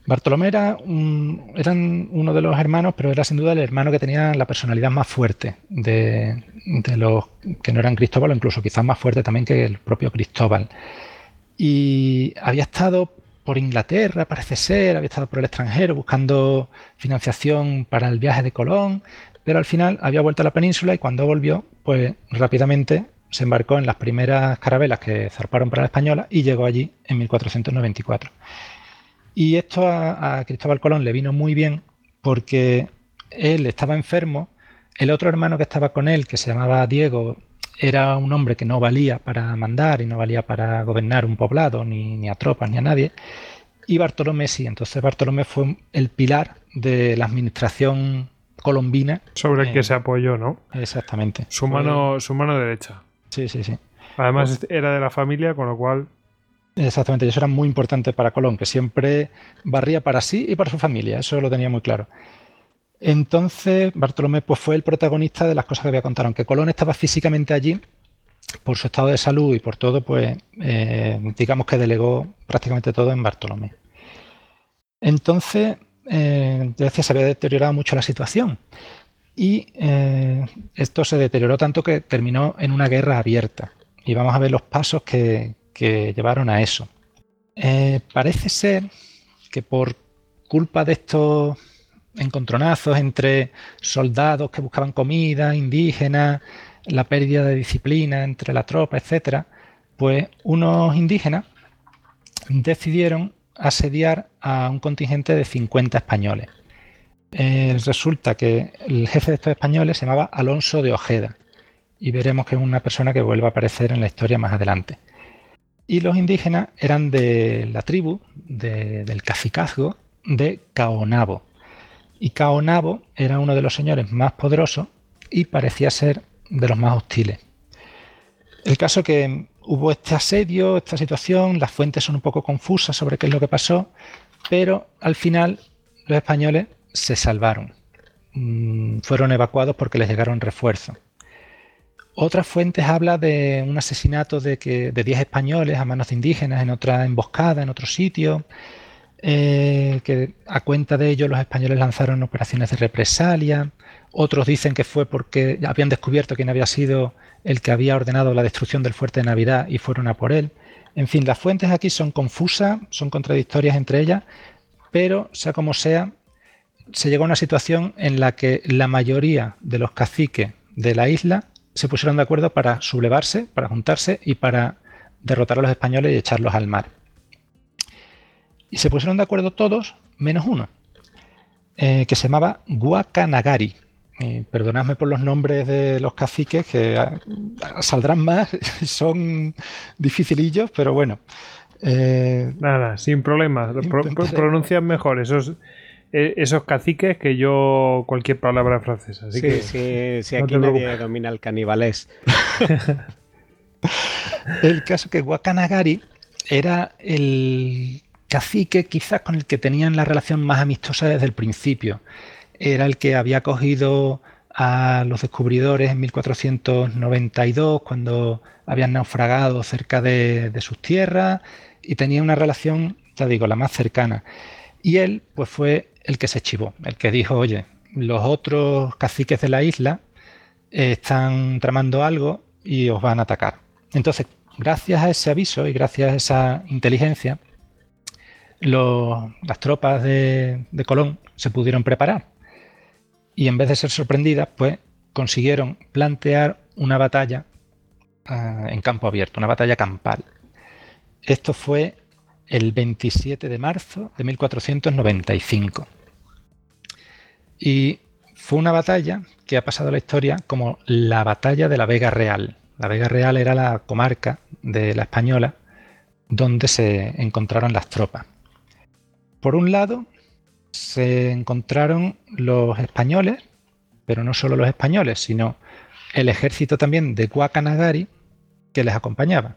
Bartolomé era, uno de los hermanos, pero era sin duda el hermano que tenía la personalidad más fuerte de, de los que no eran Cristóbal, o incluso quizás más fuerte también que el propio Cristóbal. Y había estado por Inglaterra, parece ser, había estado por el extranjero buscando financiación para el viaje de Colón, pero al final había vuelto a la península y cuando volvió, pues rápidamente se embarcó en las primeras carabelas que zarparon para la española y llegó allí en 1494. Y esto a, Cristóbal Colón le vino muy bien porque él estaba enfermo, el otro hermano que estaba con él, que se llamaba Diego, era un hombre que no valía para mandar y no valía para gobernar un poblado, ni, a tropas, ni a nadie. Y Bartolomé sí, entonces Bartolomé fue el pilar de la administración colombina. Sobre el que se apoyó, ¿no? Exactamente. Su mano, su mano derecha. Sí, sí, sí. Además pues era de la familia, con lo cual... Exactamente, y eso era muy importante para Colón, que siempre barría para sí y para su familia, eso lo tenía muy claro. Entonces, Bartolomé pues, fue el protagonista de las cosas que voy a contar. Aunque Colón estaba físicamente allí, por su estado de salud y por todo, pues eh, digamos que delegó prácticamente todo en Bartolomé. Entonces, eh, se había deteriorado mucho la situación. Y eh, esto se deterioró tanto que terminó en una guerra abierta. Y vamos a ver los pasos que, llevaron a eso. parece ser que por culpa de estos encontronazos entre soldados que buscaban comida, indígenas, la pérdida de disciplina entre la tropa, etcétera, pues unos indígenas decidieron asediar a un contingente de 50 españoles. Eh, resulta que el jefe de estos españoles se llamaba Alonso de Ojeda y veremos que es una persona que vuelve a aparecer en la historia más adelante. Y los indígenas eran de la tribu del cacicazgo de Caonabo, y Caonabo era uno de los señores más poderosos y parecía ser de los más hostiles. El caso que hubo este asedio, esta situación, las fuentes son un poco confusas sobre qué es lo que pasó, pero al final los españoles se salvaron. Mm, fueron evacuados porque les llegaron refuerzos. Otras fuentes hablan de un asesinato de, que, de 10 españoles a manos de indígenas en otra emboscada, en otro sitio. Eh, que a cuenta de ello los españoles lanzaron operaciones de represalia. otros dicen que fue porque habían descubierto quién había sido el que había ordenado la destrucción del fuerte de Navidad y fueron a por él. En fin, las fuentes aquí son confusas, son contradictorias entre ellas, pero sea como sea, se llegó a una situación en la que la mayoría de los caciques de la isla se pusieron de acuerdo para sublevarse, para juntarse y para derrotar a los españoles y echarlos al mar. Y se pusieron de acuerdo todos, menos uno, eh, que se llamaba Guacanagari. perdonadme por los nombres de los caciques, que ah, saldrán más, [LAUGHS] son dificilillos, pero bueno. Eh, Nada, sin problemas. pronuncian mejor esos, eh, esos caciques que yo cualquier palabra francesa. Así sí, que sí, sí, aquí nadie domina el canibalés. [LAUGHS] el caso que Guacanagari era el cacique quizás con el que tenían la relación más amistosa desde el principio. Era el que había cogido a los descubridores en 1492 cuando habían naufragado cerca de, sus tierras y tenía una relación, ya digo, la más cercana. Y él pues fue el que se chivó, el que dijo, oye, los otros caciques de la isla están tramando algo y os van a atacar. Entonces, gracias a ese aviso y gracias a esa inteligencia, las tropas de, Colón se pudieron preparar y en vez de ser sorprendidas, pues consiguieron plantear una batalla ah, en campo abierto, una batalla campal. Esto fue el 27 de marzo de 1495. Y fue una batalla que ha pasado a la historia como la batalla de la Vega Real. La Vega Real era la comarca de la Española donde se encontraron las tropas. Por un lado, se encontraron los españoles, pero no solo los españoles, sino el ejército también de Guacanagari que les acompañaba.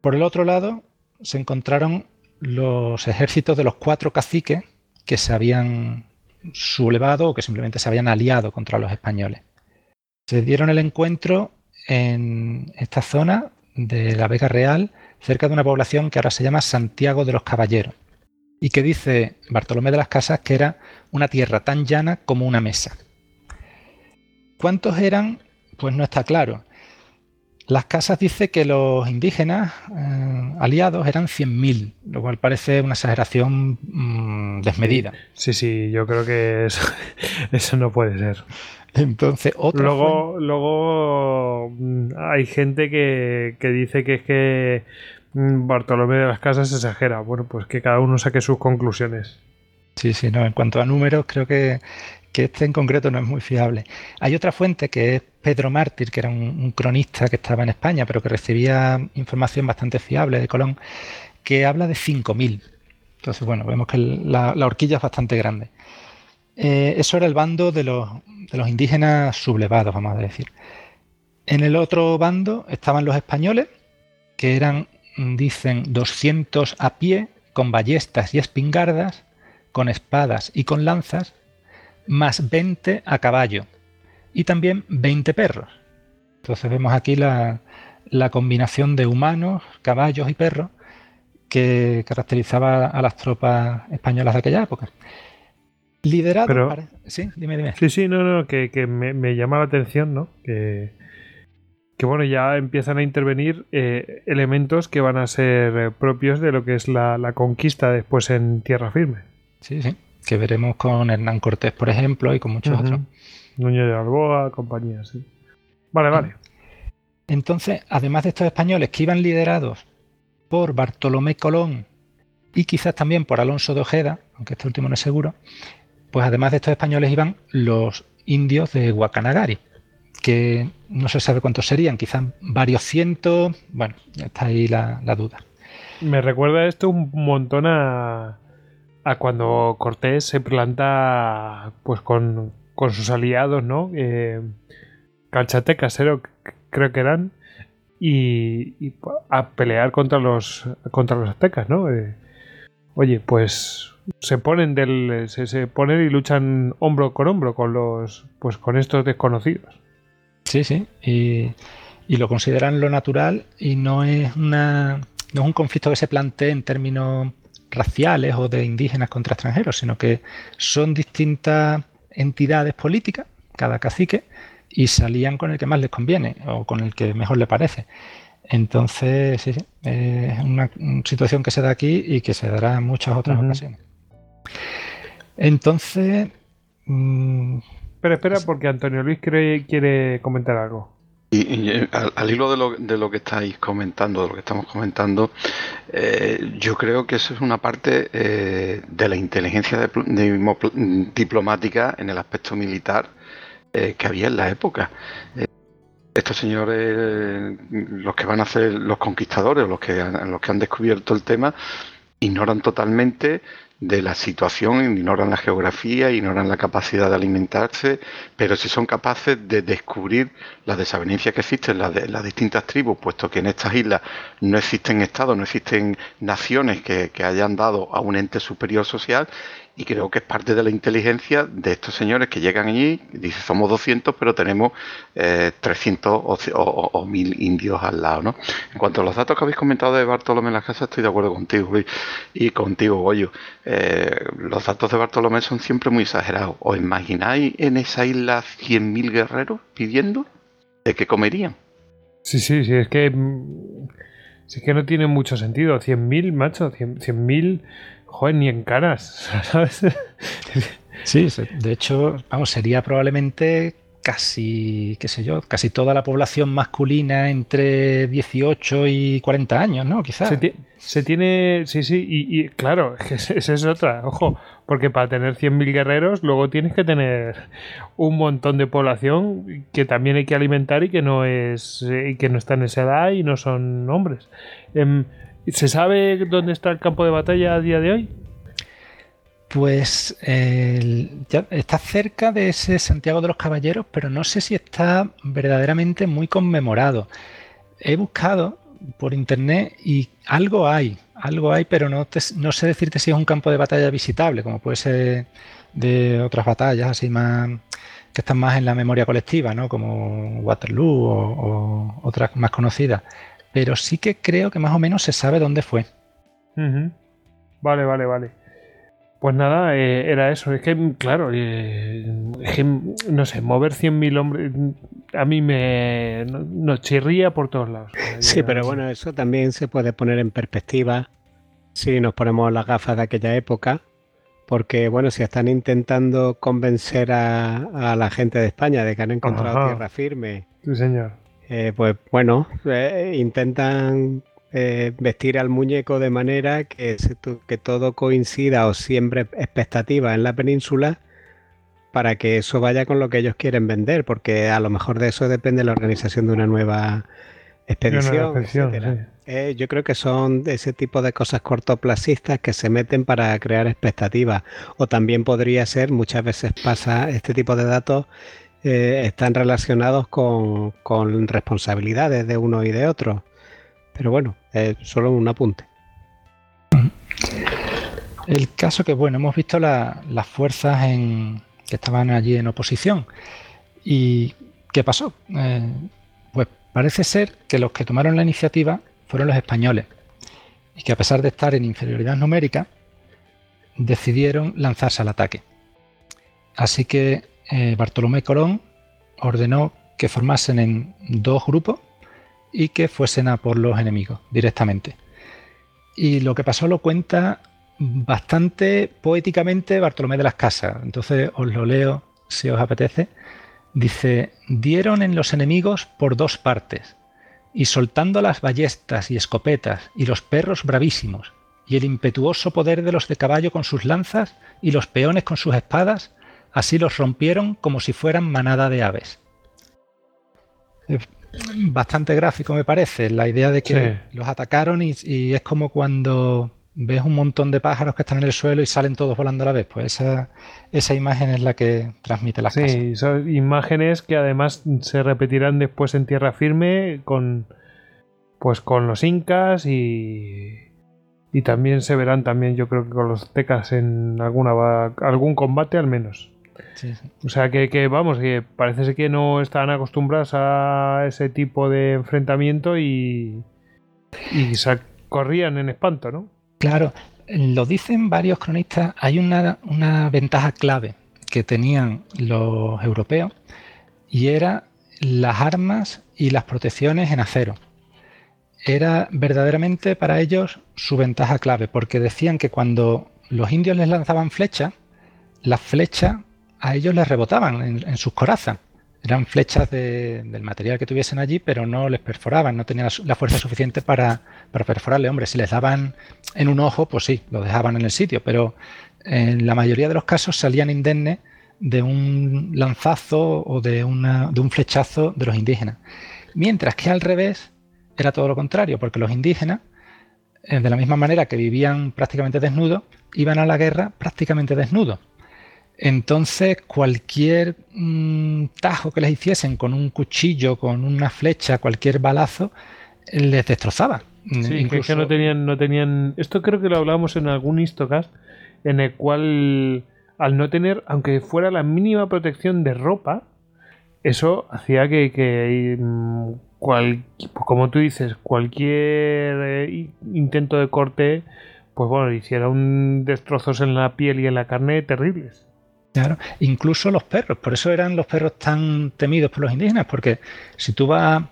Por el otro lado, se encontraron los ejércitos de los cuatro caciques que se habían sublevado o que simplemente se habían aliado contra los españoles. Se dieron el encuentro en esta zona de la Vega Real, cerca de una población que ahora se llama Santiago de los Caballeros y que dice Bartolomé de las Casas que era una tierra tan llana como una mesa. ¿Cuántos eran? Pues no está claro. Las casas dice que los indígenas eh, aliados eran 100.000, lo cual parece una exageración mm, desmedida. Sí, sí, yo creo que eso, [LAUGHS] eso no puede ser. Entonces, luego, luego mm, hay gente que, que dice que es que Mm, Bartolomé de las Casas exagera. Bueno, pues que cada uno saque sus conclusiones. Sí, sí, no. En cuanto a números, creo que, este en concreto no es muy fiable. Hay otra fuente que es Pedro Mártir, que era un, cronista que estaba en España, pero que recibía información bastante fiable de Colón, que habla de 5.000. Entonces, bueno, vemos que la, horquilla es bastante grande. Eh, eso era el bando de los, de los indígenas sublevados, vamos a decir. En el otro bando estaban los españoles, que eran dicen 200 a pie, con ballestas y espingardas, con espadas y con lanzas, más 20 a caballo y también 20 perros. Entonces vemos aquí la, combinación de humanos, caballos y perros que caracterizaba a las tropas españolas de aquella época. Liderado. Sí, dime, dime. Sí, sí, no, no, que, me, me, llama la atención, ¿no? Que, que bueno, ya empiezan a intervenir eh, elementos que van a ser eh, propios de lo que es la, conquista después en tierra firme. Sí, sí, que veremos con Hernán Cortés, por ejemplo, y con muchos otros. Núñez de Alboa, compañía, sí. Vale, vale. Entonces, además de estos españoles que iban liderados por Bartolomé Colón y quizás también por Alonso de Ojeda, aunque este último no es seguro, pues además de estos españoles iban los indios de Guacanagari, que no se sabe cuántos serían, quizás varios cientos. Bueno, está ahí la, duda. Me recuerda esto un montón a, a cuando Cortés se planta pues con, sus aliados, ¿no? Eh, Calchatecas, creo que eran, y, a pelear contra los contra los aztecas, ¿no? Eh, oye, pues se ponen del se, se, ponen y luchan hombro con hombro con los pues con estos desconocidos. Sí, sí. Y, lo consideran lo natural y no es, una, no es un conflicto que se plantee en términos raciales o de indígenas contra extranjeros, sino que son distintas entidades políticas cada cacique y salían con el que más les conviene o con el que mejor le parece. Entonces, sí, es una situación que se da aquí y que se dará en muchas otras ocasiones. Entonces... Mm, espera, espera, porque Antonio Luis quiere, comentar algo. Y, al, hilo de lo, de lo, que estáis comentando, de lo que estamos comentando, eh, yo creo que eso es una parte eh, de la inteligencia diplomática en el aspecto militar eh, que había en la época. Estos señores, los que van a ser los conquistadores, los los que han descubierto el tema, ignoran totalmente de la situación, ignoran la geografía, ignoran la capacidad de alimentarse, pero si son capaces de descubrir las desavenencias que existen en las, distintas tribus, puesto que en estas islas no existen estados, no existen naciones que, que hayan dado a un ente superior social y creo que es parte de la inteligencia de estos señores que llegan allí, dice somos 200 pero tenemos 300 eh, o, o, 1000 indios al lado. ¿no? En cuanto a los datos que habéis comentado de Bartolomé en la casa, estoy de acuerdo contigo y, contigo, Goyo. Eh, los datos de Bartolomé son siempre muy exagerados. ¿Os imagináis en esa isla 100.000 guerreros pidiendo de qué comerían? Sí, sí, sí, es que... Mm, es que no tiene mucho sentido. 100.000, macho, 100.000... Joder, ni en caras, [LAUGHS] ¿sabes? Sí, de hecho, vamos, sería probablemente casi, qué sé yo, casi toda la población masculina entre 18 y 40 años, ¿no? Quizás. Se, tiene, sí, sí, y, claro, [LAUGHS] esa es otra, ojo, porque para tener 100.000 guerreros luego tienes que tener un montón de población que también hay que alimentar y que no es y que no está en esa edad y no son hombres. Em, ¿Se sabe dónde está el campo de batalla a día de hoy? Pues está cerca de ese Santiago de los Caballeros, pero no sé si está verdaderamente muy conmemorado. He buscado por internet y algo hay, algo hay, pero no, sé decirte si es un campo de batalla visitable, como puede ser de otras batallas así más que están más en la memoria colectiva, ¿no? Como Waterloo o otras más conocidas pero sí que creo que más o menos se sabe dónde fue. Vale, vale, vale. Pues nada, eh, era eso. Es que, claro, eh, no sé, mover 100.000 hombres a mí me nos chirría por todos lados. Sí, pero bueno, eso también se puede poner en perspectiva si nos ponemos las gafas de aquella época. Porque, bueno, si están intentando convencer a, la gente de España de que han encontrado tierra firme. Sí, señor eh, pues bueno, eh, intentan eh, vestir al muñeco de manera que, que todo coincida o siempre expectativa en la península para que eso vaya con lo que ellos quieren vender, porque a lo mejor de eso depende la organización de una nueva expedición. yo creo que son ese tipo de cosas cortoplacistas que se meten para crear expectativas. O también podría ser, muchas veces pasa este tipo de datos, eh, están relacionados con, responsabilidades de uno y de otro. Pero bueno, es solo un apunte. El caso que, bueno, hemos visto las fuerzas en, que estaban allí en oposición. ¿Y qué pasó? Eh, pues parece ser que los que tomaron la iniciativa fueron los españoles. Y que a pesar de estar en inferioridad numérica, decidieron lanzarse al ataque. Así que eh, Bartolomé Colón ordenó que formasen en dos grupos y que fuesen a por los enemigos directamente. Y lo que pasó lo cuenta bastante poéticamente Bartolomé de las Casas. Entonces os lo leo si os apetece. Dice, dieron en los enemigos por dos partes, y soltando las ballestas y escopetas y los perros bravísimos, y el impetuoso poder de los de caballo con sus lanzas y los peones con sus espadas, Así los rompieron como si fueran manada de aves. Bastante gráfico me parece, la idea de que los atacaron y, es como cuando ves un montón de pájaros que están en el suelo y salen todos volando a la vez. Pues esa, esa imagen es la que transmite la Sí, son imágenes que además se repetirán después en tierra firme con pues con los incas y, y también se verán también yo creo que con los tecas en alguna algún combate al menos. O sea que, vamos, que parece que no están acostumbrados a ese tipo de enfrentamiento y, y se corrían en espanto, ¿no? Claro, lo dicen varios cronistas, hay una, ventaja clave que tenían los europeos y era las armas y las protecciones en acero. Era verdaderamente para ellos su ventaja clave, porque decían que cuando los indios les lanzaban flechas, las flechas a ellos les rebotaban en, sus corazas. Eran flechas del material que tuviesen allí, pero no les perforaban, no tenían la, fuerza suficiente para, perforarle. Hombre, si les daban en un ojo, pues sí, lo dejaban en el sitio, pero en la mayoría de los casos salían indemnes de un lanzazo o de, de un flechazo de los indígenas. Mientras que al revés era todo lo contrario, porque los indígenas, eh, de la misma manera que vivían prácticamente desnudos, iban a la guerra prácticamente desnudos. Entonces, cualquier mm, tajo que les hiciesen con un cuchillo, con una flecha, cualquier balazo, les destrozaba. Sí, que no tenían, no tenían. Esto creo que lo hablamos en algún Histocast, en el cual, al no tener, aunque fuera la mínima protección de ropa, eso hacía que, mm, como tú dices, cualquier eh, intento de corte, pues bueno, hiciera un destrozos en la piel y en la carne terribles. Claro, incluso los perros, por eso eran los perros tan temidos por los indígenas, porque si tú vas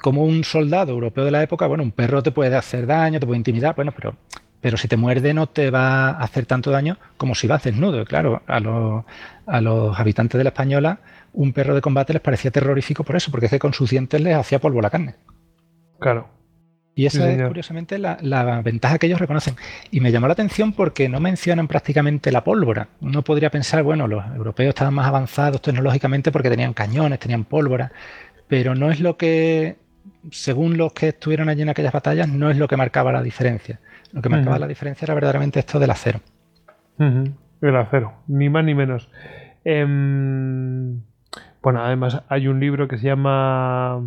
como un soldado europeo de la época, bueno, un perro te puede hacer daño, te puede intimidar, bueno, pero, pero si te muerde no te va a hacer tanto daño como si vas desnudo. Claro, a los, a los habitantes de la Española un perro de combate les parecía terrorífico por eso, porque es que con sus dientes les hacía polvo la carne. Claro. Y esa es curiosamente la, ventaja que ellos reconocen. Y me llamó la atención porque no mencionan prácticamente la pólvora. Uno podría pensar, bueno, los europeos estaban más avanzados tecnológicamente porque tenían cañones, tenían pólvora, pero no es lo que, según los que estuvieron allí en aquellas batallas, no es lo que marcaba la diferencia. Lo que marcaba la diferencia era verdaderamente esto del acero. El acero, ni más ni menos. Em, bueno, además hay un libro que se llama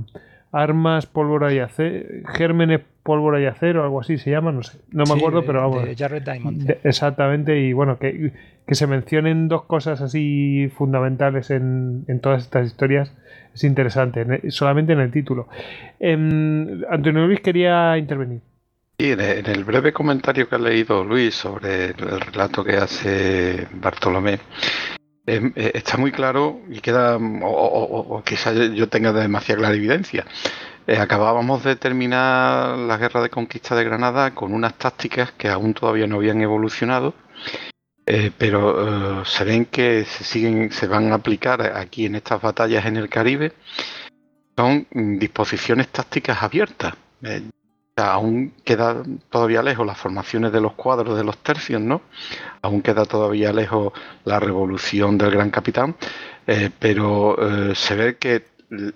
armas, pólvora y acero, gérmenes, pólvora y acero, algo así se llama, no sé, no me acuerdo, pero vamos. exactamente, y bueno, que, se mencionen dos cosas así fundamentales en, todas estas historias es interesante, solamente en el título. Em, Antonio Luis quería intervenir. Sí, en el breve comentario que ha leído Luis sobre el relato que hace Bartolomé, eh, está muy claro y queda, o, quizás yo tenga demasiada clara evidencia. Eh, acabábamos de terminar la guerra de conquista de Granada con unas tácticas que aún todavía no habían evolucionado, eh, pero se ven que se siguen, se van a aplicar aquí en estas batallas en el Caribe. Son disposiciones tácticas abiertas aún queda todavía lejos las formaciones de los cuadros de los tercios, ¿no? Aún queda todavía lejos la revolución del gran capitán, eh, pero eh, se ve que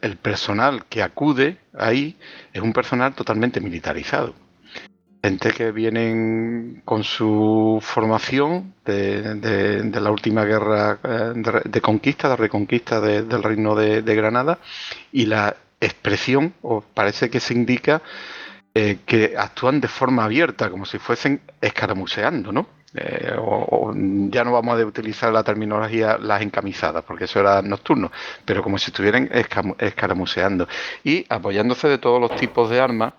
el personal que acude ahí es un personal totalmente militarizado. Gente que vienen con su formación de, la última guerra eh, de, conquista, de reconquista del reino de, Granada, y la expresión, o parece que se indica, eh, que actúan de forma abierta, como si fuesen escaramuseando, ¿no? Eh, ya no vamos a utilizar la terminología las encamisadas, porque eso era nocturno, pero como si estuvieran escaramuseando y apoyándose de todos los tipos de armas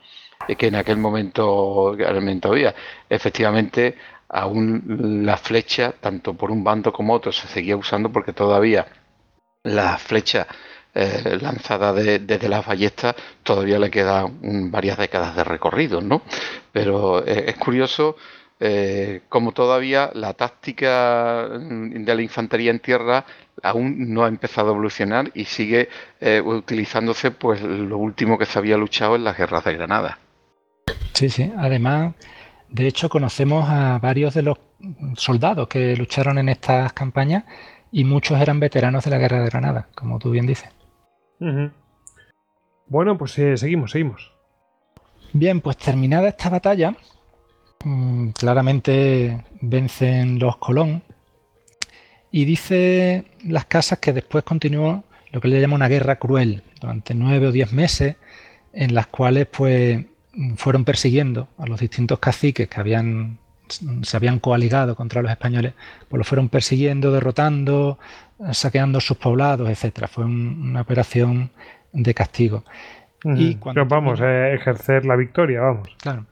eh, que en aquel momento, momento había. Efectivamente, aún la flecha, tanto por un bando como otro, se seguía usando porque todavía la flecha eh, lanzada desde las ballestas, todavía le quedan varias décadas de recorrido, ¿no? Pero eh, es curioso eh, como todavía la táctica de la infantería en tierra aún no ha empezado a evolucionar y sigue utilizándose pues lo último que se había luchado en las guerras de Granada. Sí, sí. Además, de hecho, conocemos a varios de los soldados que lucharon en estas campañas y muchos eran veteranos de la guerra de Granada, como tú bien dices. Bueno, pues eh, seguimos, seguimos. Bien, pues terminada esta batalla, mm, claramente vencen los Colón y dice las casas que después continuó lo que le llama una guerra cruel durante nueve o diez meses en las cuales pues fueron persiguiendo a los distintos caciques que habían se habían coaligado contra los españoles, pues los fueron persiguiendo, derrotando, saqueando sus poblados, etcétera. Fue una operación de castigo. Y cuando vamos a ejercer la victoria, vamos. Claro.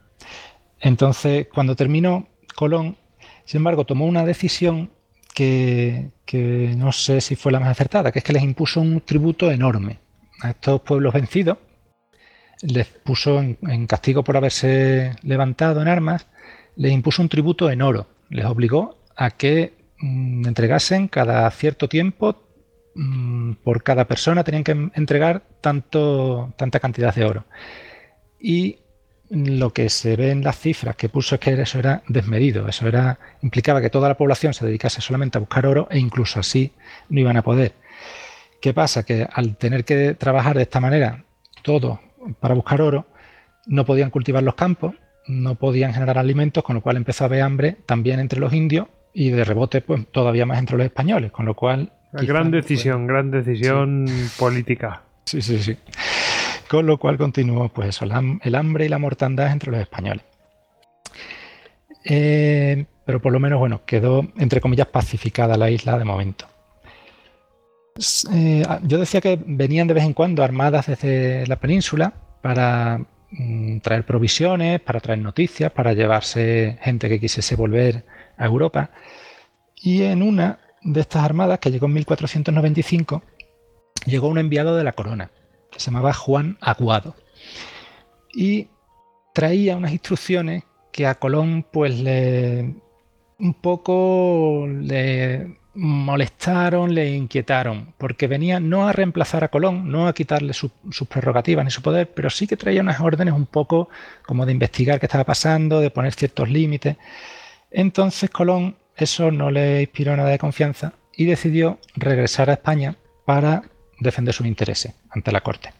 Entonces, cuando terminó, Colón, sin embargo, tomó una decisión que, no sé si fue la más acertada, que es que les impuso un tributo enorme a estos pueblos vencidos. Les puso en, castigo por haberse levantado en armas, les impuso un tributo en oro. Les obligó a que entregasen cada cierto tiempo, mm, por cada persona tenían que entregar tanto, tanta cantidad de oro. Y lo que se ve en las cifras que puso es que eso era desmedido, eso era implicaba que toda la población se dedicase solamente a buscar oro e incluso así no iban a poder. ¿Qué pasa? Que al tener que trabajar de esta manera todo para buscar oro, no podían cultivar los campos, no podían generar alimentos, con lo cual empezó a haber hambre también entre los indios y de rebote pues todavía más entre los españoles, con lo cual... gran decisión, gran decisión política. Sí, sí, sí. Con lo cual continuó pues eso, el hambre y la mortandad entre los españoles. Eh, pero por lo menos, bueno, quedó, entre comillas, pacificada la isla de momento. Eh, yo decía que venían de vez en cuando armadas desde la península para mm, traer provisiones, para traer noticias, para llevarse gente que quisiese volver a Europa. Y en una de estas armadas, que llegó en 1495, llegó un enviado de la corona, se llamaba Juan Aguado. Y traía unas instrucciones que a Colón pues le un poco le molestaron, le inquietaron, porque venía no a reemplazar a Colón, no a quitarle sus prerrogativas ni su poder, pero sí que traía unas órdenes un poco como de investigar qué estaba pasando, de poner ciertos límites. Entonces Colón eso no le inspiró nada de confianza y decidió regresar a España para defender sus intereses ante la corte.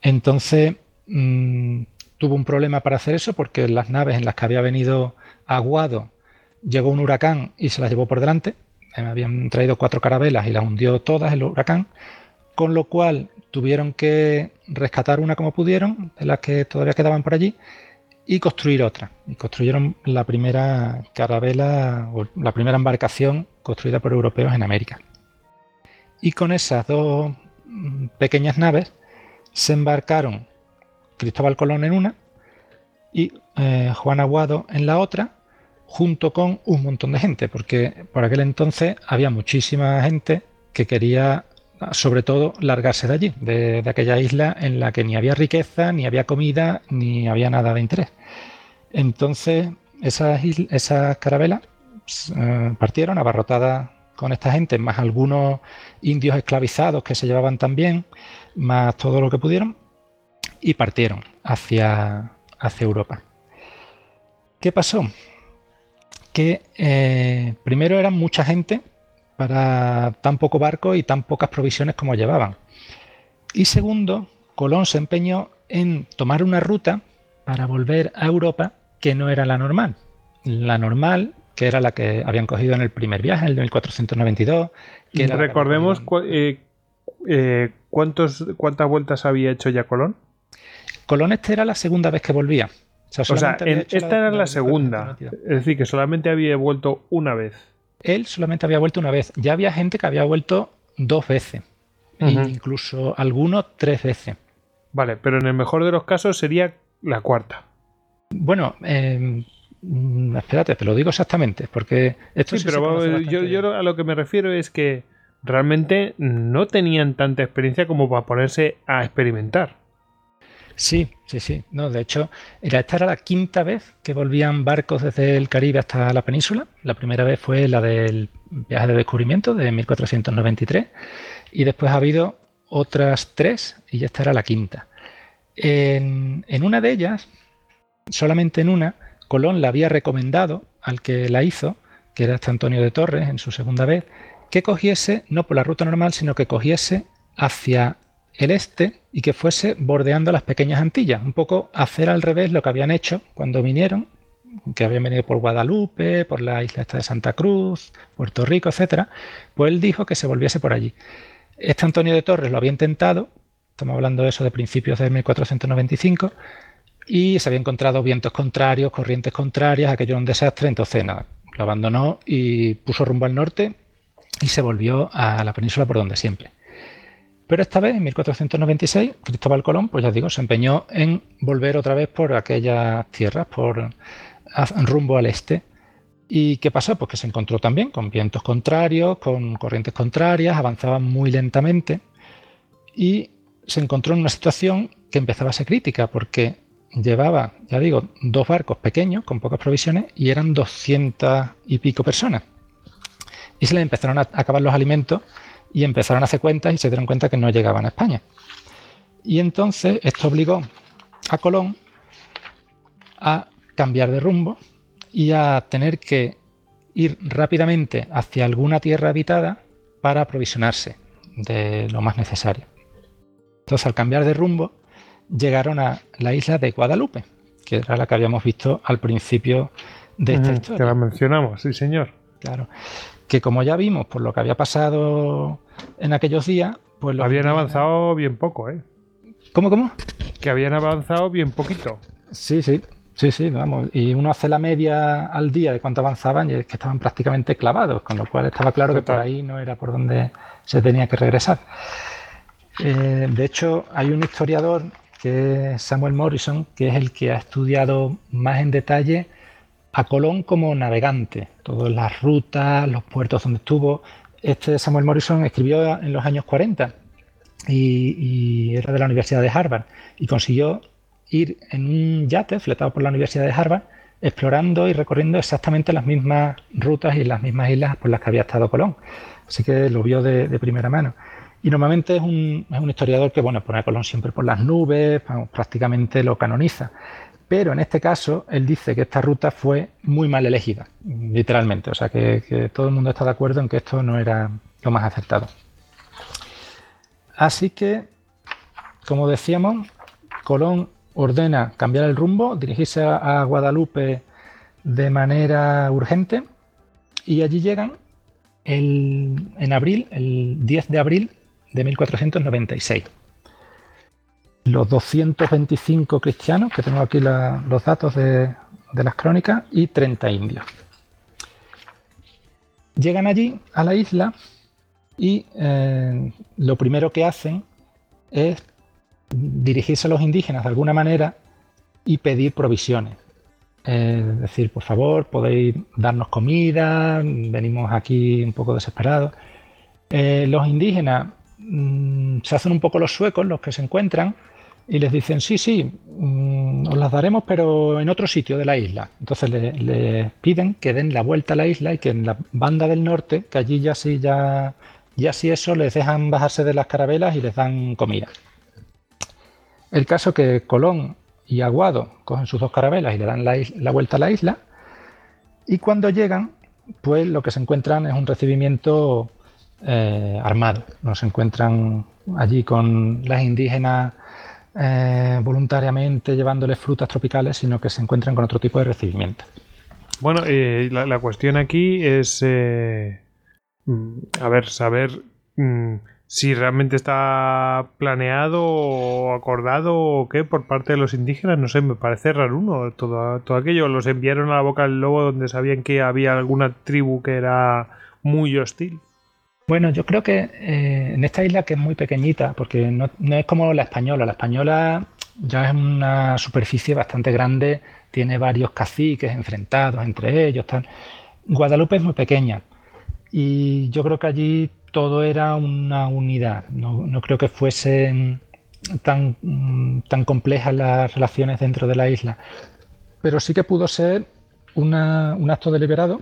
Entonces mm, tuvo un problema para hacer eso porque las naves en las que había venido Aguado llegó un huracán y se las llevó por delante. Me habían traído cuatro carabelas y las hundió todas el huracán, con lo cual tuvieron que rescatar una como pudieron, de las que todavía quedaban por allí, y construir otra. Y construyeron la primera carabela o la primera embarcación construida por europeos en América. Y con esas dos mm, pequeñas naves se embarcaron Cristóbal Colón en una y eh, Juan Aguado en la otra, junto con un montón de gente, porque por aquel entonces había muchísima gente que quería, sobre todo, largarse de allí, de, aquella isla en la que ni había riqueza, ni había comida, ni había nada de interés. Entonces, esas, esas carabelas pues, eh, partieron abarrotadas con esta gente, más algunos indios esclavizados que se llevaban también, más todo lo que pudieron, y partieron hacia, hacia Europa. ¿Qué pasó? Que eh, primero eran mucha gente para tan poco barco y tan pocas provisiones como llevaban. Y segundo, Colón se empeñó en tomar una ruta para volver a Europa que no era la normal. La normal que era la que habían cogido en el primer viaje, el de 1492. Que Recordemos eh, eh, cuántos, cuántas vueltas había hecho ya Colón. Colón esta era la segunda vez que volvía. O sea, esta era la, segunda. Es decir, que solamente había vuelto una vez. Él solamente había vuelto una vez. Ya había gente que había vuelto dos veces. E incluso algunos tres veces. Vale, pero en el mejor de los casos sería la cuarta. Bueno, eh, Mm, espérate, te lo digo exactamente, porque esto sí, pero yo, a lo que me refiero es que realmente no tenían tanta experiencia como para ponerse a experimentar. Sí, sí, sí. No, de hecho, esta era la quinta vez que volvían barcos desde el Caribe hasta la península. La primera vez fue la del viaje de descubrimiento de 1493 y después ha habido otras tres y ya esta era la quinta. En, en una de ellas, solamente en una, Colón le había recomendado al que la hizo, que era este Antonio de Torres en su segunda vez, que cogiese, no por la ruta normal, sino que cogiese hacia el este y que fuese bordeando las pequeñas Antillas, un poco hacer al revés lo que habían hecho cuando vinieron, que habían venido por Guadalupe, por la isla esta de Santa Cruz, Puerto Rico, etcétera, pues él dijo que se volviese por allí. Este Antonio de Torres lo había intentado, estamos hablando de eso de principios de 1495, y se había encontrado vientos contrarios, corrientes contrarias, aquello era un desastre, entonces nada, lo abandonó y puso rumbo al norte y se volvió a la península por donde siempre. Pero esta vez, en 1496, Cristóbal Colón, pues ya digo, se empeñó en volver otra vez por aquellas tierras, por rumbo al este. ¿Y qué pasó? Pues que se encontró también con vientos contrarios, con corrientes contrarias, avanzaba muy lentamente y se encontró en una situación que empezaba a ser crítica porque llevaba, ya digo, dos barcos pequeños con pocas provisiones y eran 200 y pico personas. Y se les empezaron a acabar los alimentos y empezaron a hacer cuentas y se dieron cuenta que no llegaban a España. Y entonces esto obligó a Colón a cambiar de rumbo y a tener que ir rápidamente hacia alguna tierra habitada para aprovisionarse de lo más necesario. Entonces, al cambiar de rumbo, llegaron a la isla de Guadalupe, que era la que habíamos visto al principio de esta historia. Que la mencionamos, sí, señor. Claro. Que como ya vimos por lo que había pasado en aquellos días, pues lo habían avanzado bien poco, ¿eh? ¿Cómo, cómo? Que habían avanzado bien poquito. Sí, sí. Sí, sí, vamos. Y uno hace la media al día de cuánto avanzaban y es que estaban prácticamente clavados, con lo cual estaba claro que por ahí no era por donde se tenía que regresar. Eh, de hecho, hay un historiador que es Samuel Morrison, que es el que ha estudiado más en detalle a Colón como navegante, todas las rutas, los puertos donde estuvo. Este Samuel Morrison escribió en los años 40 y, era de la Universidad de Harvard y consiguió ir en un yate fletado por la Universidad de Harvard explorando y recorriendo exactamente las mismas rutas y las mismas islas por las que había estado Colón. Así que lo vio de, primera mano. Y normalmente es un, historiador que bueno, pone a Colón siempre por las nubes, prácticamente lo canoniza. Pero en este caso, él dice que esta ruta fue muy mal elegida, literalmente. O sea, que, todo el mundo está de acuerdo en que esto no era lo más acertado. Así que, como decíamos, Colón ordena cambiar el rumbo, dirigirse a Guadalupe de manera urgente y allí llegan en abril, el 10 de abril de 1496. Los 225 cristianos, que tengo aquí los datos de, las crónicas, y 30 indios. Llegan allí a la isla y eh, lo primero que hacen es dirigirse a los indígenas de alguna manera y pedir provisiones. es decir, por favor, podéis darnos comida, venimos aquí un poco desesperados. Eh, los indígenas mm, se hacen un poco los suecos, los que se encuentran, y les dicen, sí, sí, mm, os las daremos, pero en otro sitio de la isla. Entonces les le piden que den la vuelta a la isla y que en la banda del norte, que allí ya sí, ya, ya sí eso, les dejan bajarse de las carabelas y les dan comida. El caso que Colón y Aguado cogen sus dos carabelas y le dan la, vuelta a la isla. Y cuando llegan, pues lo que se encuentran es un recibimiento eh, armado. No se encuentran allí con las indígenas eh, voluntariamente llevándoles frutas tropicales, sino que se encuentran con otro tipo de recibimiento. Bueno, eh, la, cuestión aquí es, mm, a ver, saber mm, si realmente está planeado o acordado o qué por parte de los indígenas, no sé, me parece raro uno. Todo, todo aquello los enviaron a la boca del lobo donde sabían que había alguna tribu que era muy hostil. Bueno, yo creo que eh, en esta isla que es muy pequeñita, porque no, es como la española, la española ya es una superficie bastante grande, tiene varios caciques enfrentados entre ellos. Guadalupe es muy pequeña y yo creo que allí todo era una unidad. No, creo que fuesen tan, tan complejas las relaciones dentro de la isla. Pero sí que pudo ser un acto deliberado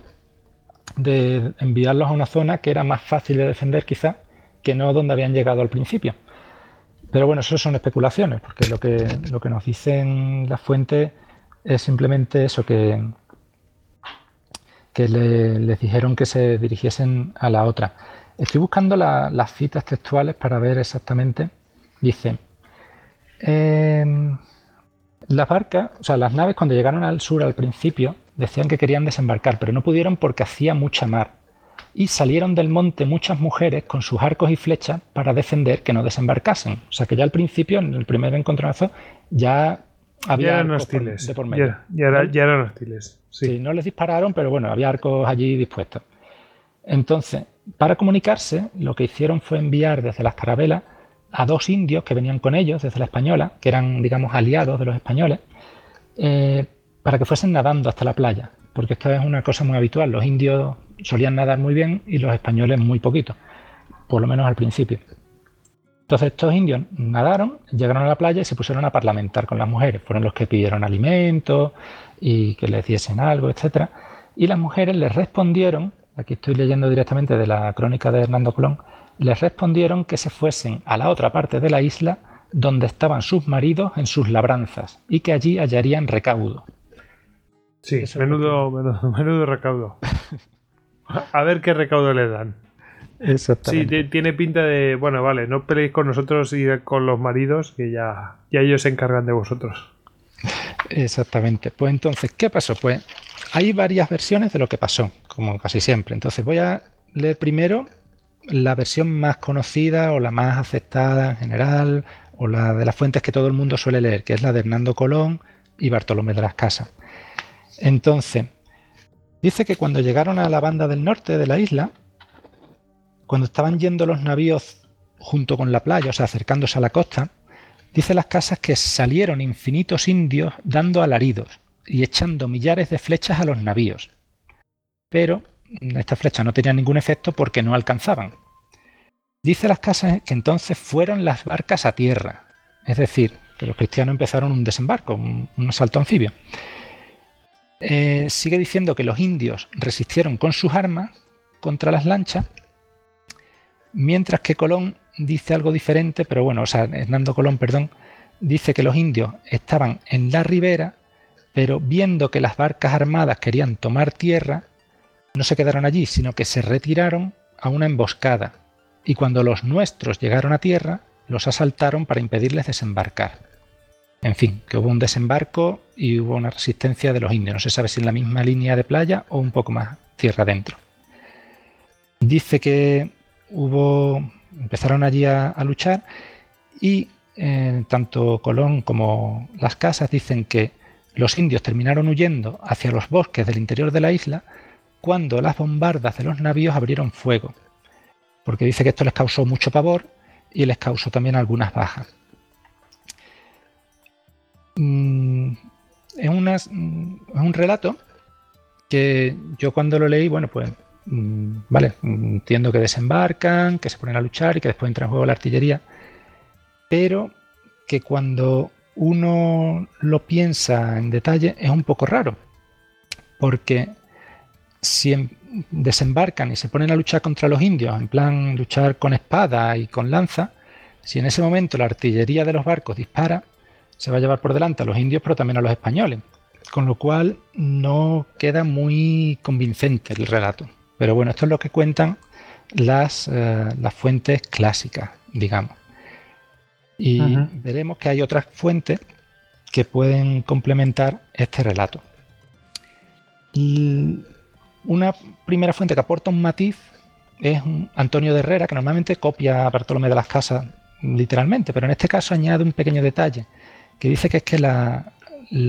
de enviarlos a una zona que era más fácil de defender quizá que no donde habían llegado al principio. Pero bueno, eso son especulaciones, porque lo que, lo que nos dicen las fuentes es simplemente eso, que, que les dijeron que se dirigiesen a la otra. Estoy buscando las citas textuales para ver exactamente. Dice, em, las barcas, o sea, las naves cuando llegaron al sur al principio decían que querían desembarcar, pero no pudieron porque hacía mucha mar. Y salieron del monte muchas mujeres con sus arcos y flechas para defender que no desembarcasen. O sea que ya al principio, en el primer encontronazo, ya había ya eran hostiles. de por medio. Ya, eran hostiles. sí, no les dispararon, pero bueno, había arcos allí dispuestos. Entonces, para comunicarse, lo que hicieron fue enviar desde las carabelas a dos indios que venían con ellos desde la española, que eran, digamos, aliados de los españoles, eh, para que fuesen nadando hasta la playa. porque esto es una cosa muy habitual. Los indios solían nadar muy bien y los españoles muy poquito, por lo menos al principio. Entonces estos indios nadaron, llegaron a la playa y se pusieron a parlamentar con las mujeres. Fueron los que pidieron alimentos y que les diesen algo, etc. Y las mujeres les respondieron, aquí estoy leyendo directamente de la crónica de Hernando Colón, les respondieron que se fuesen a la otra parte de la isla donde estaban sus maridos en sus labranzas y que allí hallarían recaudo. Sí, menudo, [LAUGHS] menudo, recaudo. A ver qué recaudo le dan. Exactamente. Sí, tiene pinta de, bueno, vale, no peleéis con nosotros y con los maridos, que ya, ya ellos se encargan de vosotros. Exactamente. Pues entonces, ¿qué pasó? Pues hay varias versiones de lo que pasó, como casi siempre. Entonces voy a leer primero la versión más conocida o la más aceptada en general, o la de las fuentes que todo el mundo suele leer, que es la de Hernando Colón y Bartolomé de las Casas. Entonces, dice que cuando llegaron a la banda del norte de la isla, cuando estaban yendo los navíos junto con la playa, o sea, acercándose a la costa, dice las casas que salieron infinitos indios dando alaridos y echando millares de flechas a los navíos. Pero estas flechas no tenían ningún efecto porque no alcanzaban. Dice las casas que entonces fueron las barcas a tierra, es decir, que los cristianos empezaron un desembarco, un, asalto anfibio. Eh, sigue diciendo que los indios resistieron con sus armas contra las lanchas, mientras que Colón dice algo diferente, pero bueno, o sea, Hernando Colón, perdón, dice que los indios estaban en la ribera, pero viendo que las barcas armadas querían tomar tierra, no se quedaron allí, sino que se retiraron a una emboscada, y cuando los nuestros llegaron a tierra, los asaltaron para impedirles desembarcar. En fin, que hubo un desembarco y hubo una resistencia de los indios. No se sabe si en la misma línea de playa o un poco más tierra adentro. Dice que hubo, empezaron allí a, luchar y eh, tanto Colón como las casas dicen que los indios terminaron huyendo hacia los bosques del interior de la isla cuando las bombardas de los navíos abrieron fuego, porque dice que esto les causó mucho pavor y les causó también algunas bajas. Mm, es, mm, es, un relato que yo cuando lo leí, bueno, pues, mm, vale, entiendo que desembarcan, que se ponen a luchar y que después entra en juego la artillería, pero que cuando uno lo piensa en detalle es un poco raro, porque si desembarcan y se ponen a luchar contra los indios, en plan luchar con espada y con lanza, si en ese momento la artillería de los barcos dispara, se va a llevar por delante a los indios, pero también a los españoles. Con lo cual no queda muy convincente el relato. Pero bueno, esto es lo que cuentan las, eh, las fuentes clásicas, digamos. Y veremos que hay otras fuentes que pueden complementar este relato. Y una primera fuente que aporta un matiz es Antonio de Herrera, que normalmente copia a Bartolomé de las Casas literalmente, pero en este caso añade un pequeño detalle que dice que es que la,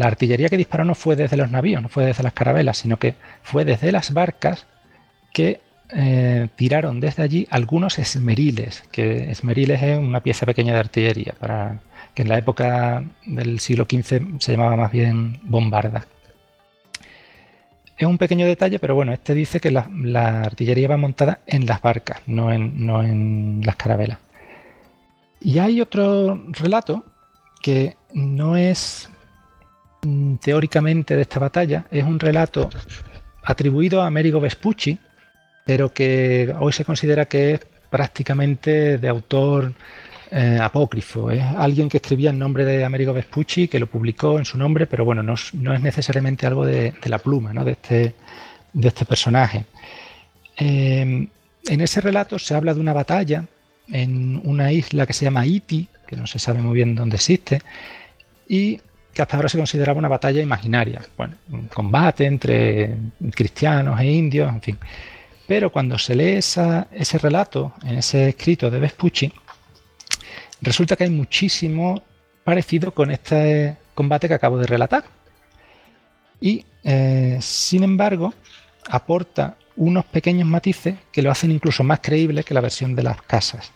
artillería que disparó no fue desde los navíos, no fue desde las carabelas, sino que fue desde las barcas que eh, tiraron desde allí algunos esmeriles, que esmeriles es una pieza pequeña de artillería, para, que en la época del siglo XV se llamaba más bien bombarda. Es un pequeño detalle, pero bueno, este dice que la, artillería va montada en las barcas, no en, no en las carabelas. Y hay otro relato que no es mm, teóricamente de esta batalla, es un relato atribuido a Amerigo Vespucci, pero que hoy se considera que es prácticamente de autor eh, apócrifo. Es alguien que escribía en nombre de Amerigo Vespucci, que lo publicó en su nombre, pero bueno, no, es necesariamente algo de, la pluma ¿no? de, este, de este personaje. Eh, en ese relato se habla de una batalla en una isla que se llama Iti, que no se sabe muy bien dónde existe, y que hasta ahora se consideraba una batalla imaginaria. Bueno, un combate entre cristianos e indios, en fin. Pero cuando se lee ese relato en ese escrito de Vespucci, resulta que hay muchísimo parecido con este combate que acabo de relatar. Y, eh, sin embargo, aporta unos pequeños matices que lo hacen incluso más creíble que la versión de las casas.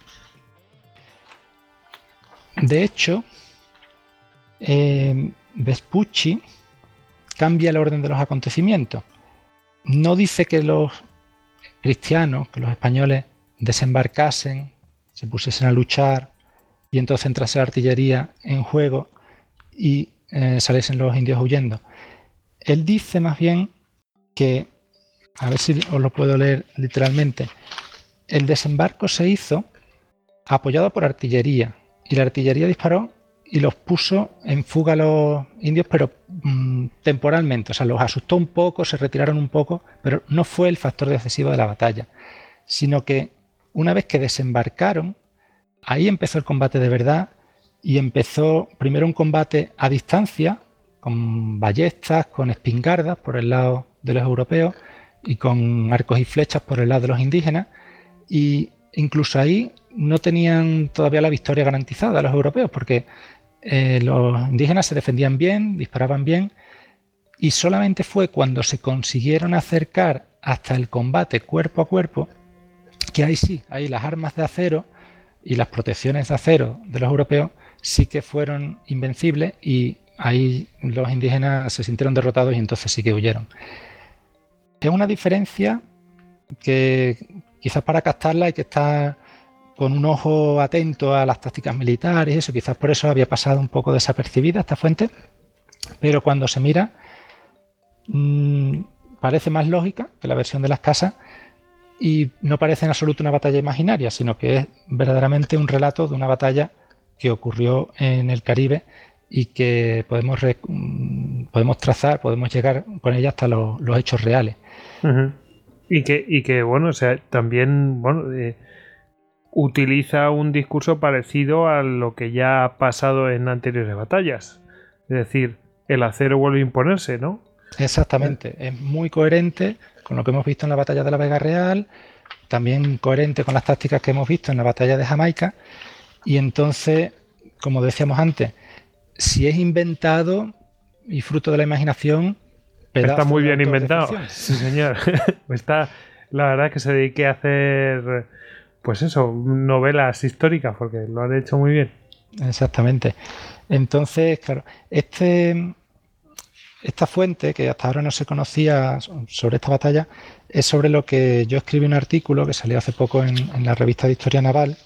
De hecho, eh, Vespucci cambia el orden de los acontecimientos. no dice que los cristianos, que los españoles desembarcasen, se pusiesen a luchar y entonces entrase la artillería en juego y eh, saliesen los indios huyendo. Él dice más bien que, a ver si os lo puedo leer literalmente, el desembarco se hizo apoyado por artillería y la artillería disparó y los puso en fuga a los indios, pero mm, temporalmente, o sea, los asustó un poco, se retiraron un poco, pero no fue el factor decisivo de la batalla, sino que una vez que desembarcaron, ahí empezó el combate de verdad y empezó primero un combate a distancia, con ballestas, con espingardas por el lado de los europeos y con arcos y flechas por el lado de los indígenas, y incluso ahí no tenían todavía la victoria garantizada los europeos, porque eh, los indígenas se defendían bien, disparaban bien, y solamente fue cuando se consiguieron acercar hasta el combate cuerpo a cuerpo, que ahí sí, ahí las armas de acero y las protecciones de acero de los europeos sí que fueron invencibles y ahí los indígenas se sintieron derrotados y entonces sí que huyeron. Es una diferencia que quizás para captarla hay que estar con un ojo atento a las tácticas militares, eso quizás por eso había pasado un poco desapercibida esta fuente, pero cuando se mira mm, parece más lógica que la versión de las casas y no parece en absoluto una batalla imaginaria, sino que es verdaderamente un relato de una batalla que ocurrió en el Caribe y que podemos, mm, podemos trazar, podemos llegar con ella hasta los, hechos reales. Y que, y que, bueno, o sea, también, bueno, eh, utiliza un discurso parecido a lo que ya ha pasado en anteriores batallas. Es decir, el acero vuelve a imponerse, ¿no? Exactamente, es muy coherente con lo que hemos visto en la batalla de la Vega Real, también coherente con las tácticas que hemos visto en la batalla de Jamaica, y entonces, como decíamos antes, si es inventado y fruto de la imaginación, está muy bien inventado. Sí, señor. [LAUGHS] está, la verdad que se dedique a hacer pues eso, novelas históricas, porque lo han hecho muy bien. Exactamente. Entonces, claro, este, esta fuente, que hasta ahora no se conocía sobre esta batalla, es sobre lo que yo escribí un artículo que salió hace poco en, la revista de Historia Naval,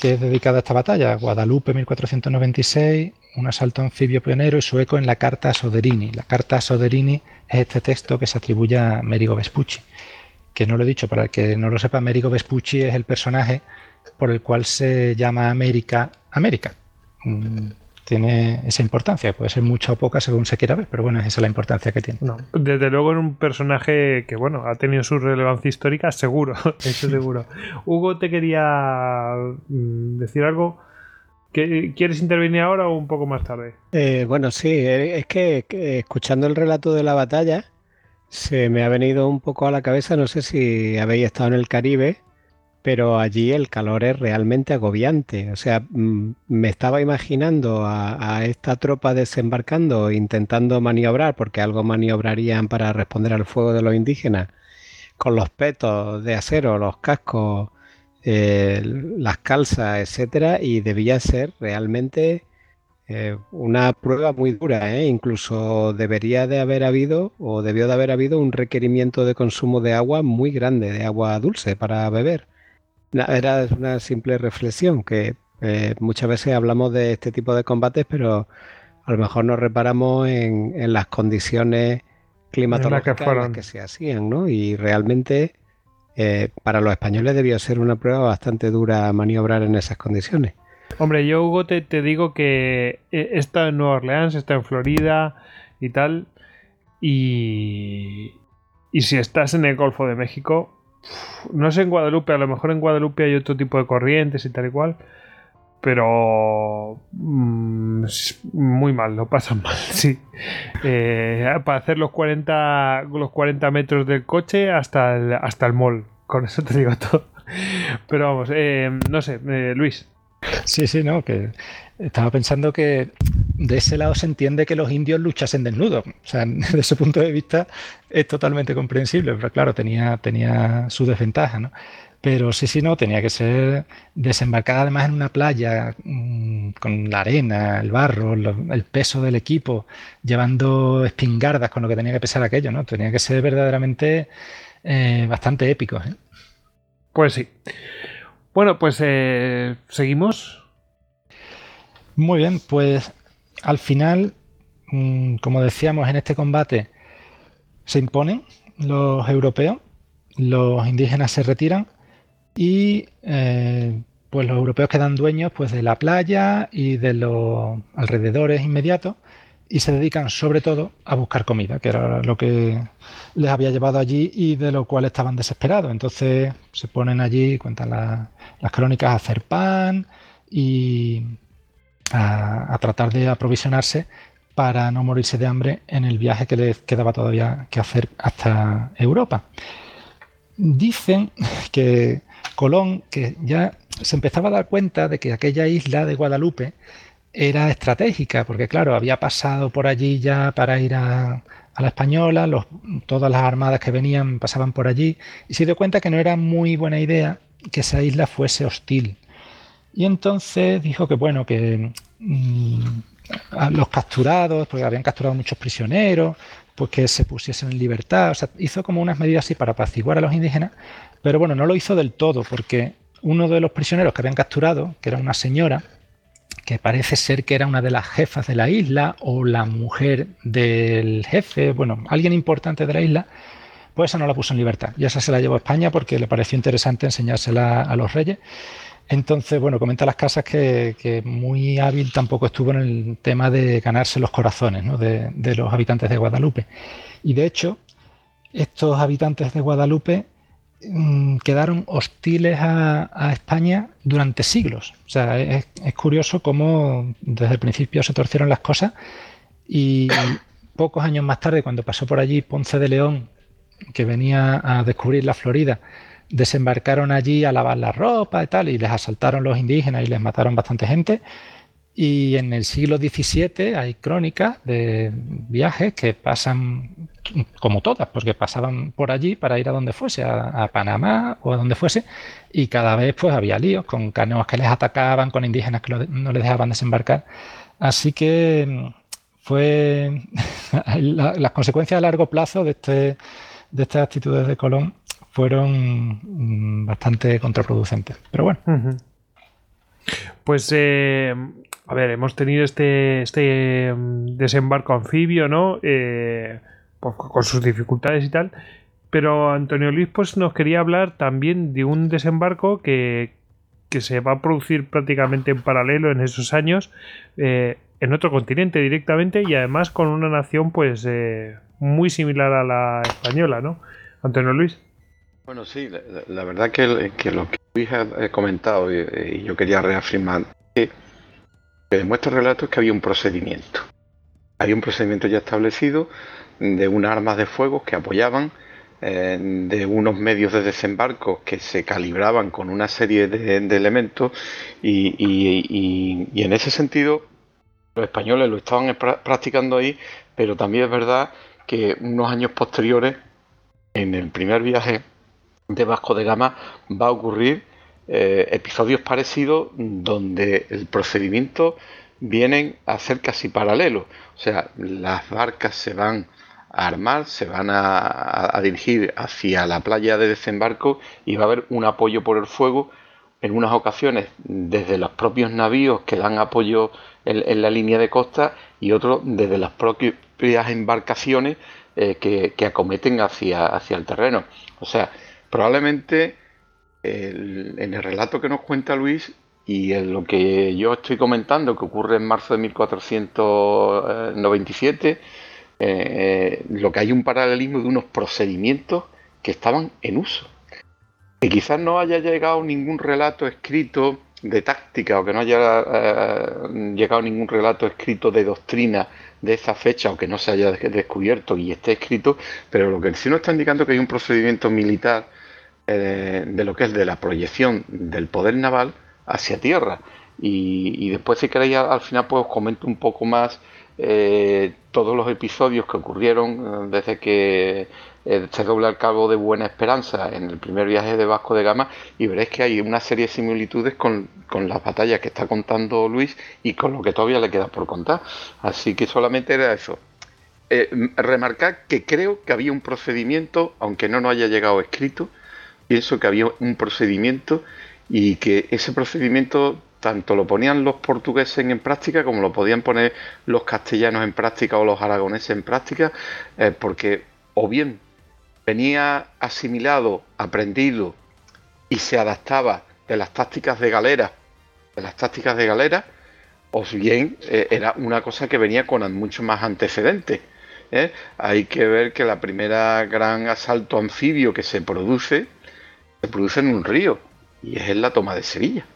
que es dedicada a esta batalla, Guadalupe 1496, un asalto anfibio pionero y su eco en la carta a Soderini. La carta a Soderini es este texto que se atribuye a Merigo Vespucci que no lo he dicho, para el que no lo sepa, Américo Vespucci es el personaje por el cual se llama América América. Mm, tiene esa importancia, puede ser mucha o poca según se quiera ver, pero bueno, esa es la importancia que tiene. desde luego es un personaje que, bueno, ha tenido su relevancia histórica, seguro, [LAUGHS] eso seguro. Hugo, te quería mm, decir algo. ¿Quieres intervenir ahora o un poco más tarde? Eh, bueno, sí, eh, es que escuchando el relato de la batalla, se me ha venido un poco a la cabeza, no sé si habéis estado en el Caribe, pero allí el calor es realmente agobiante. O sea, mm, me estaba imaginando a, esta tropa desembarcando, intentando maniobrar, porque algo maniobrarían para responder al fuego de los indígenas, con los petos de acero, los cascos, eh, las calzas, etcétera, y debía ser realmente eh, una prueba muy dura, ¿eh? incluso debería de haber habido o debió de haber habido un requerimiento de consumo de agua muy grande, de agua dulce para beber. Era una simple reflexión que eh, muchas veces hablamos de este tipo de combates, pero a lo mejor nos reparamos en, las condiciones climatológicas que, en las que se hacían, ¿no? Y realmente para los españoles debió ser una prueba bastante dura maniobrar en esas condiciones. Hombre, yo Hugo te, digo que he estado en Nueva Orleans, estado en Florida y tal. Y, si estás en el Golfo de México, no sé en Guadalupe, a lo mejor en Guadalupe hay otro tipo de corrientes y tal y cual. Pero mm, muy mal, lo pasan mal, [LAUGHS] sí. Eh, para hacer los 40, los 40 metros del coche hasta el, hasta mall. Con eso te digo todo. Pero vamos, eh, no sé, eh, Luis. Sí, sí, no, que estaba pensando que de ese lado se entiende que los indios luchasen desnudos. O sea, [LAUGHS] desde ese punto de vista es totalmente comprensible, pero claro, tenía, tenía su desventaja, ¿no? Pero sí, sí, no, tenía que ser desembarcada además en una playa mm, con la arena, el barro, el peso del equipo, llevando espingardas con lo que tenía que pesar aquello, ¿no? Tenía que ser verdaderamente eh, bastante épico. ¿eh? Pues sí. Bueno, pues seguimos. Muy bien, pues al final, mm, como decíamos en este combate, se imponen los europeos, los indígenas se retiran y eh, pues los europeos quedan dueños pues, de la playa y de los alrededores inmediatos y se dedican sobre todo a buscar comida, que era lo que les había llevado allí y de lo cual estaban desesperados. Entonces se ponen allí, cuentan las crónicas, a hacer pan y a, tratar de aprovisionarse para no morirse de hambre en el viaje que les quedaba todavía que hacer hasta Europa. Dicen que Colón, que ya se empezaba a dar cuenta de que aquella isla de Guadalupe era estratégica, porque claro, había pasado por allí ya para ir a, la española, todas las armadas que venían pasaban por allí, y se dio cuenta que no era muy buena idea que esa isla fuese hostil. Y entonces dijo que bueno, que mm, los capturados, porque habían capturado muchos prisioneros, pues que se pusiesen en libertad. O sea, hizo como unas medidas así para apaciguar a los indígenas, pero bueno, no lo hizo del todo, porque uno de los prisioneros que habían capturado, que era una señora, que parece ser que era una de las jefas de la isla o la mujer del jefe, bueno, alguien importante de la isla, pues esa no la puso en libertad. Y esa se la llevó a España porque le pareció interesante enseñársela a los reyes. Entonces, bueno, comenta las casas que, muy hábil tampoco estuvo en el tema de ganarse los corazones de, los habitantes de Guadalupe. Y de hecho, estos habitantes de Guadalupe quedaron hostiles a, España durante siglos. O sea, es, curioso cómo desde el principio se torcieron las cosas y [COUGHS] pocos años más tarde, cuando pasó por allí Ponce de León, que venía a descubrir la Florida, desembarcaron allí a lavar la ropa y tal, y les asaltaron los indígenas y les mataron bastante gente. Y en el siglo XVII hay crónicas de viajes que pasan, como todas, porque pasaban por allí para ir a donde fuese, a, Panamá o a donde fuese, y cada vez pues había líos con canoas que les atacaban, con indígenas que no les dejaban desembarcar. Así que mm, fue [LAUGHS] las consecuencias a largo plazo de, este, de estas actitudes de Colón fueron mm, bastante contraproducentes. Pero bueno. Pues, eh, a ver, hemos tenido este, este mm, desembarco anfibio, ¿no? Eh, pues, con sus dificultades y tal. Pero Antonio Luis pues, nos quería hablar también de un desembarco que, se va a producir prácticamente en paralelo en esos años eh, en otro continente directamente y además con una nación pues muy similar a la española, ¿no? Antonio Luis. Bueno, sí, la, verdad que, lo que Luis ha comentado y, yo quería reafirmar que, que demuestra el relato es que había un procedimiento. Había un procedimiento ya establecido de unas armas de fuego que apoyaban, eh, de unos medios de desembarco que se calibraban con una serie de, elementos y, y en ese sentido los españoles lo estaban practicando ahí, pero también es verdad que unos años posteriores, en el primer viaje de Vasco de Gama va a ocurrir eh, episodios parecidos donde el procedimiento vienen a ser casi paralelo. O sea, las barcas se van a armar, se van a, dirigir hacia la playa de desembarco y va a haber un apoyo por el fuego en unas ocasiones desde los propios navíos que dan apoyo en, la línea de costa y otros desde las propias embarcaciones eh, que, que, acometen hacia, hacia el terreno. O sea, probablemente en el relato que nos cuenta Luis y en lo que yo estoy comentando, que ocurre en marzo de 1497, eh, lo que hay un paralelismo de unos procedimientos que estaban en uso. Que quizás no haya llegado ningún relato escrito de táctica o que no haya eh, llegado ningún relato escrito de doctrina de esa fecha o que no se haya descubierto y esté escrito, pero lo que sí nos está indicando que hay un procedimiento militar eh, de lo que es de la proyección del poder naval hacia tierra. Y, después, si queréis, al, final, pues os comento un poco más eh, todos los episodios que ocurrieron eh, desde que se dobla el cabo de Buena Esperanza en el primer viaje de Vasco de Gama y veréis que hay una serie de similitudes con, con las batallas que está contando Luis y con lo que todavía le queda por contar. Así que solamente era eso. Remarcar que creo que había un procedimiento, aunque no nos haya llegado escrito, pienso que había un procedimiento y que ese procedimiento tanto lo ponían los portugueses en práctica como lo podían poner los castellanos en práctica o los aragoneses en práctica, eh, porque o bien venía asimilado, aprendido y se adaptaba de las tácticas de galera, de las tácticas de galera, o bien eh, era una cosa que venía con mucho más antecedentes. ¿eh? Hay que ver que la primera gran asalto anfibio que se produce, se produce en un río, y es en la toma de Sevilla.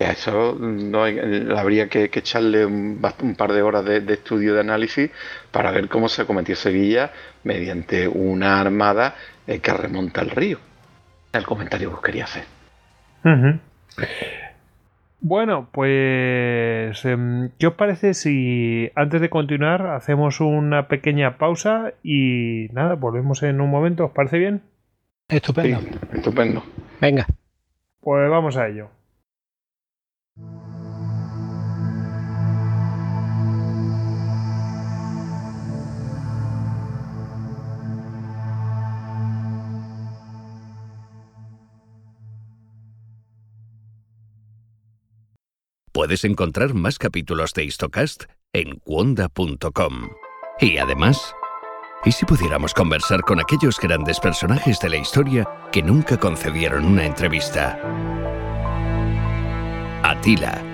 A eso no habría que, echarle un, par de horas de, estudio de análisis para ver cómo se cometió Sevilla mediante una armada eh, que remonta al río. El comentario que os quería hacer. Bueno, pues, em, ¿qué os parece si antes de continuar hacemos una pequeña pausa y nada, volvemos en un momento? ¿Os parece bien? Estupendo. estupendo. Venga. Pues vamos a ello. Puedes encontrar más capítulos de Histocast en cuonda.com. Y además, ¿y si pudiéramos conversar con aquellos grandes personajes de la historia que nunca concedieron una entrevista? Atila.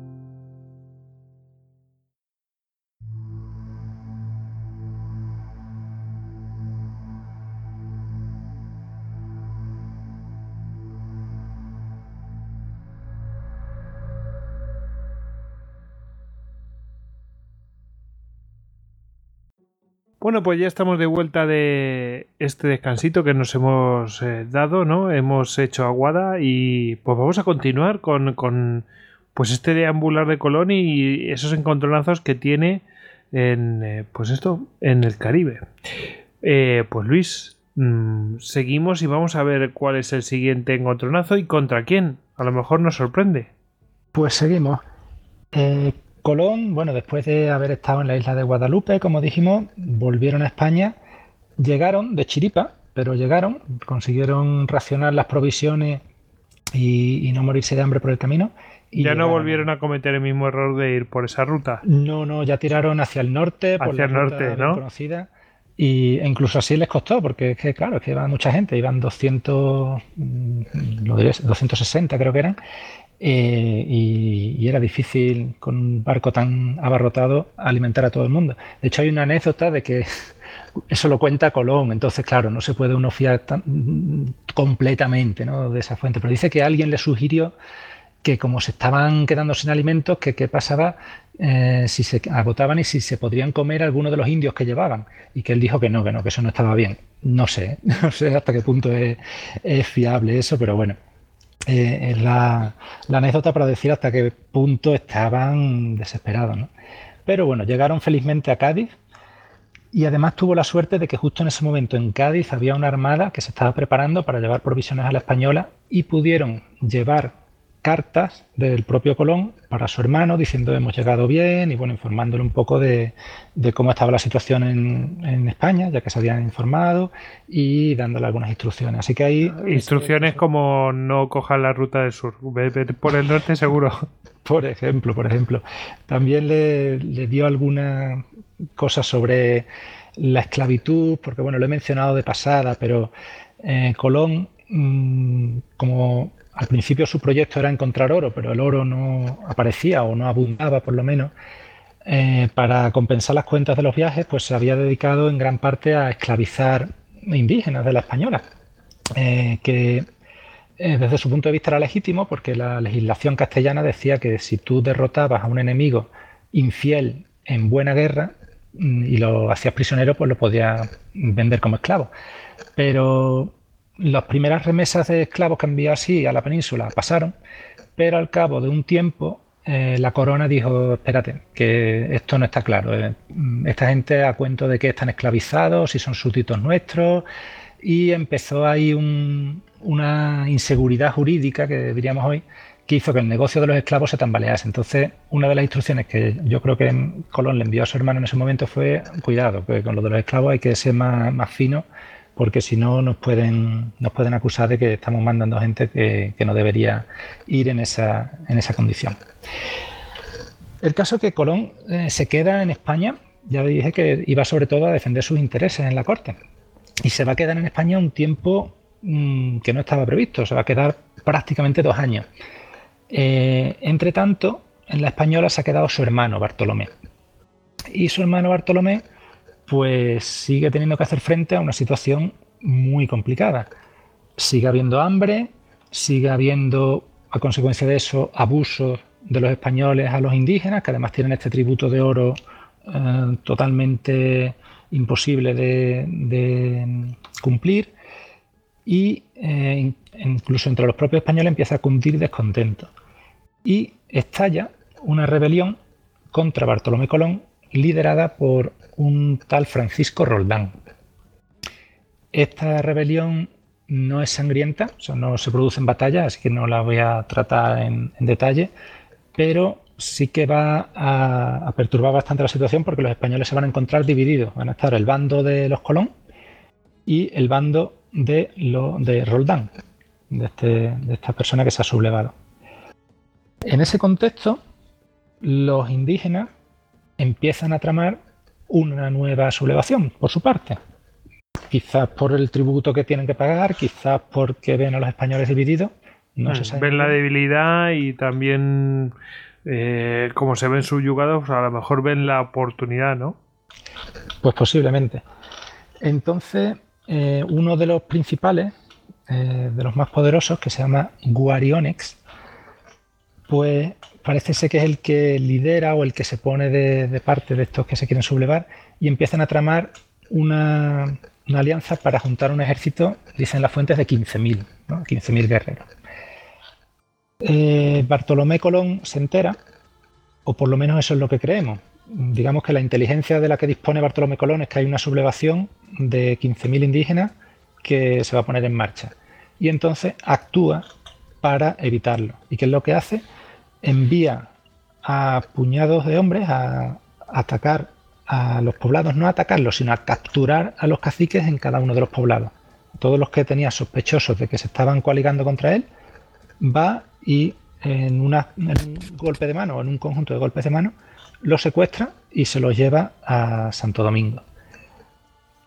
Bueno, pues ya estamos de vuelta de este descansito que nos hemos eh, dado, ¿no? Hemos hecho aguada y pues vamos a continuar con, con pues este deambular de Colón y esos encontronazos que tiene en eh, pues esto en el Caribe. Eh, pues Luis, mm, seguimos y vamos a ver cuál es el siguiente encontronazo y contra quién. A lo mejor nos sorprende. Pues seguimos. Colón, bueno, después de haber estado en la isla de Guadalupe, como dijimos, volvieron a España, llegaron de Chiripa, pero llegaron, consiguieron racionar las provisiones y, no morirse de hambre por el camino. Y ya no volvieron a cometer el mismo error de ir por esa ruta. No, no, ya tiraron hacia el norte, por hacia el norte, ¿no? Conocida. Y e incluso así les costó, porque es que, claro, es que iban mucha gente, iban 200, mm, lo diré, 260 creo que eran, eh, y, era difícil con un barco tan abarrotado alimentar a todo el mundo. De hecho, hay una anécdota de que [LAUGHS] eso lo cuenta Colón, entonces, claro, no se puede uno fiar completamente de esa fuente, pero dice que alguien le sugirió que como se estaban quedando sin alimentos, que qué pasaba eh, si se agotaban y si se podrían comer algunos de los indios que llevaban. Y que él dijo que no, que no, que eso no estaba bien. No sé, [LAUGHS] no sé hasta qué punto es fiable eso, pero bueno eh, es la, anécdota para decir hasta qué punto estaban desesperados. Pero bueno, llegaron felizmente a Cádiz y además tuvo la suerte de que justo en ese momento en Cádiz había una armada que se estaba preparando para llevar provisiones a la española y pudieron llevar cartas del propio Colón para su hermano diciendo hemos llegado bien y bueno, informándole un poco de, cómo estaba la situación en, España, ya que se habían informado y dándole algunas instrucciones. Así que hay... Instrucciones como no cojas la ruta del sur, por el norte seguro. [LAUGHS] Por ejemplo, por ejemplo. También le, dio algunas cosas sobre la esclavitud, porque bueno, lo he mencionado de pasada, pero eh, Colón, mm, como al principio su proyecto era encontrar oro, pero el oro no aparecía o no abundaba por lo menos. Eh, para compensar las cuentas de los viajes, pues se había dedicado en gran parte a esclavizar indígenas de la española, eh, que eh, desde su punto de vista era legítimo porque la legislación castellana decía que si tú derrotabas a un enemigo infiel en buena guerra mm, y lo hacías prisionero, pues lo podías vender como esclavo. Pero las primeras remesas de esclavos que envió así a la península pasaron, pero al cabo de un tiempo eh, la corona dijo, espérate, que esto no está claro. Eh, esta gente a cuento de que están esclavizados, si son súbditos nuestros, y empezó ahí una inseguridad jurídica, que diríamos hoy, que hizo que el negocio de los esclavos se tambalease. Entonces, una de las instrucciones que yo creo que Colón le envió a su hermano en ese momento fue, cuidado, que con lo de los esclavos hay que ser más, más fino porque si no nos pueden, nos pueden acusar de que estamos mandando gente que, no debería ir en esa, en esa condición. El caso es que Colón eh, se queda en España, ya dije que iba sobre todo a defender sus intereses en la corte, y se va a quedar en España un tiempo mm, que no estaba previsto, se va a quedar prácticamente dos años. Eh, entre tanto, en la española se ha quedado su hermano Bartolomé. Y su hermano Bartolomé pues sigue teniendo que hacer frente a una situación muy complicada. Sigue habiendo hambre, sigue habiendo, a consecuencia de eso, abusos de los españoles a los indígenas, que además tienen este tributo de oro eh, totalmente imposible de, cumplir. Y eh, incluso entre los propios españoles empieza a cundir descontento. Y estalla una rebelión contra Bartolomé Colón liderada por un tal Francisco Roldán. Esta rebelión no es sangrienta, no se produce en batalla, así que no la voy a tratar en, detalle, pero sí que va a, perturbar bastante la situación porque los españoles se van a encontrar divididos. Van a estar el bando de los Colón y el bando de Roldán, de, este, de esta persona que se ha sublevado. En ese contexto, los indígenas empiezan a tramar una nueva sublevación por su parte. Quizás por el tributo que tienen que pagar, quizás porque ven a los españoles divididos. No se ven la debilidad y también, eh, como se ven subyugados, a lo mejor ven la oportunidad, ¿no? Pues posiblemente. Entonces, eh, uno de los principales, eh, de los más poderosos, que se llama Guarionex, pues parece ser que es el que lidera o el que se pone de, parte de estos que se quieren sublevar y empiezan a tramar una, alianza para juntar un ejército, dicen las fuentes, de 15.000, 15.000 guerreros. Eh, Bartolomé Colón se entera, o por lo menos eso es lo que creemos. Digamos que la inteligencia de la que dispone Bartolomé Colón es que hay una sublevación de 15.000 indígenas que se va a poner en marcha. Y entonces actúa para evitarlo. ¿Y qué es lo que hace? Envía a puñados de hombres a, atacar a los poblados, no a atacarlos, sino a capturar a los caciques en cada uno de los poblados. Todos los que tenía sospechosos de que se estaban coaligando contra él, va y en, un golpe de mano o en un conjunto de golpes de mano, los secuestra y se los lleva a Santo Domingo.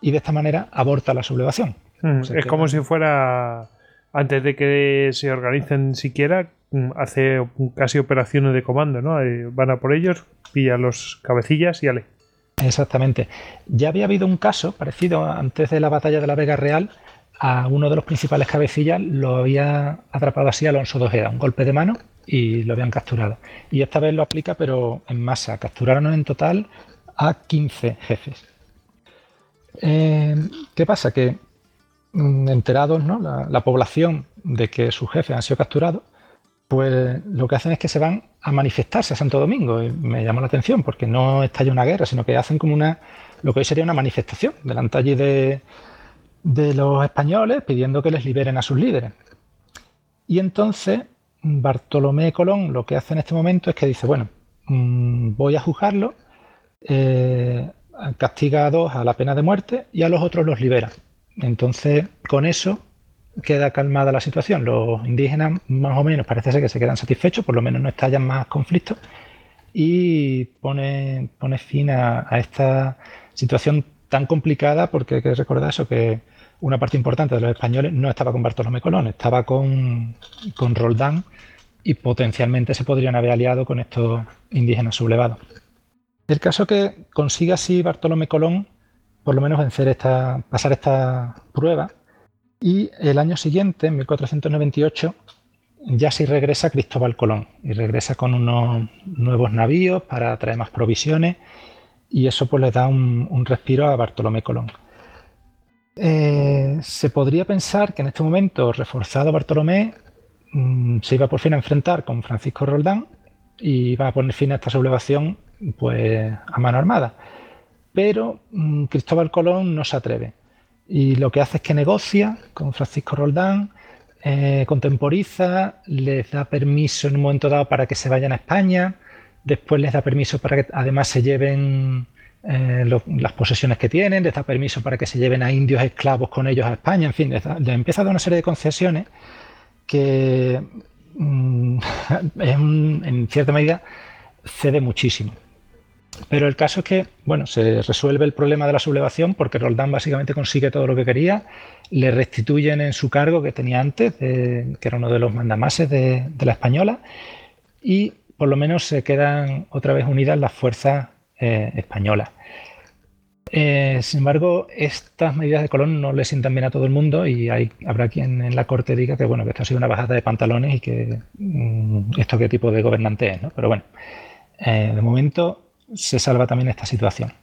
Y de esta manera aborta la sublevación. Mm, es como si fuera, antes de que se organicen siquiera, hace casi operaciones de comando, ¿no? Eh, van a por ellos, pilla los cabecillas y ale. Exactamente. Ya había habido un caso parecido antes de la batalla de la Vega Real. A uno de los principales cabecillas lo había atrapado así Alonso de Ojeda, un golpe de mano y lo habían capturado. Y esta vez lo aplica, pero en masa. Capturaron en total a 15 jefes. Eh, ¿Qué pasa? Que mm, enterados, ¿no? La población de que sus jefes han sido capturados, pues lo que hacen es que se van a manifestarse a Santo Domingo. Y me llama la atención porque no estalla una guerra, sino que hacen como una, lo que hoy sería una manifestación delante allí de, de los españoles pidiendo que les liberen a sus líderes. Y entonces Bartolomé Colón lo que hace en este momento es que dice, bueno, mm, voy a juzgarlo, eh, castiga a a la pena de muerte y a los otros los libera. Entonces, con eso queda calmada la situación. Los indígenas más o menos parece ser que se quedan satisfechos, por lo menos no estallan más conflictos y pone, pone fin a, esta situación tan complicada porque hay que recordar eso, que una parte importante de los españoles no estaba con Bartolomé Colón, estaba con, con Roldán y potencialmente se podrían haber aliado con estos indígenas sublevados. El caso que consigue así Bartolomé Colón por lo menos vencer esta, pasar esta prueba y el año siguiente, en 1498, ya sí regresa Cristóbal Colón y regresa con unos nuevos navíos para traer más provisiones y eso pues le da un, respiro a Bartolomé Colón. Eh, se podría pensar que en este momento, reforzado Bartolomé, mm, se iba por fin a enfrentar con Francisco Roldán y iba a poner fin a esta sublevación pues, a mano armada. Pero mm, Cristóbal Colón no se atreve y lo que hace es que negocia con Francisco Roldán, eh, contemporiza, les da permiso en un momento dado para que se vayan a España, después les da permiso para que además se lleven eh, las posesiones que tienen, les da permiso para que se lleven a indios esclavos con ellos a España, en fin, les, empieza a dar una serie de concesiones que mm, [LAUGHS] en cierta medida cede muchísimo. Pero el caso es que, bueno, se resuelve el problema de la sublevación porque Roldán básicamente consigue todo lo que quería, le restituyen en su cargo que tenía antes, que era uno de los mandamases de, la española, y por lo menos se quedan otra vez unidas las fuerzas eh, españolas. Eh, sin embargo, estas medidas de Colón no le sientan bien a todo el mundo y hay, habrá quien en la corte diga que bueno, que esto ha sido una bajada de pantalones y que mm, esto qué tipo de gobernante es, ¿no? Pero bueno, eh, de momento se salva también esta situación.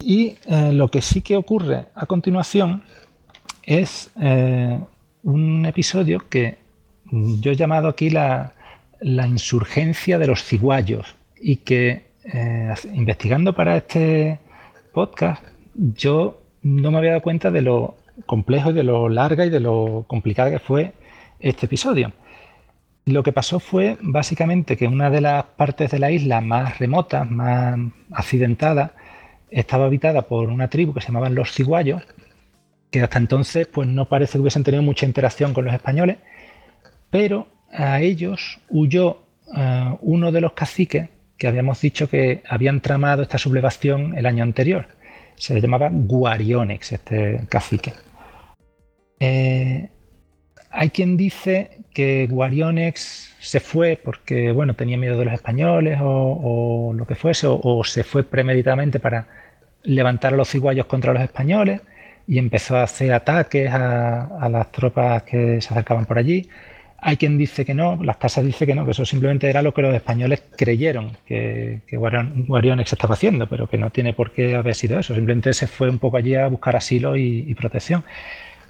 Y eh, lo que sí que ocurre a continuación es eh, un episodio que yo he llamado aquí la, insurgencia de los ciguayos y que eh, investigando para este podcast yo no me había dado cuenta de lo complejo y de lo larga y de lo complicada que fue este episodio. Lo que pasó fue básicamente que una de las partes de la isla más remotas, más accidentada, estaba habitada por una tribu que se llamaban los ciguayos, que hasta entonces pues no parece que hubiesen tenido mucha interacción con los españoles, pero a ellos huyó eh, uno de los caciques que habíamos dicho que habían tramado esta sublevación el año anterior. Se le llamaba Guarionex, este cacique. Eh, hay quien dice que Guarionex se fue porque bueno, tenía miedo de los españoles o, lo que fuese, o, se fue premeditadamente para levantar a los ciguayos contra los españoles y empezó a hacer ataques a, las tropas que se acercaban por allí. Hay quien dice que no, las casas dicen que no, que eso simplemente era lo que los españoles creyeron que, que Guarionex estaba haciendo, pero que no tiene por qué haber sido eso. Simplemente se fue un poco allí a buscar asilo y protección.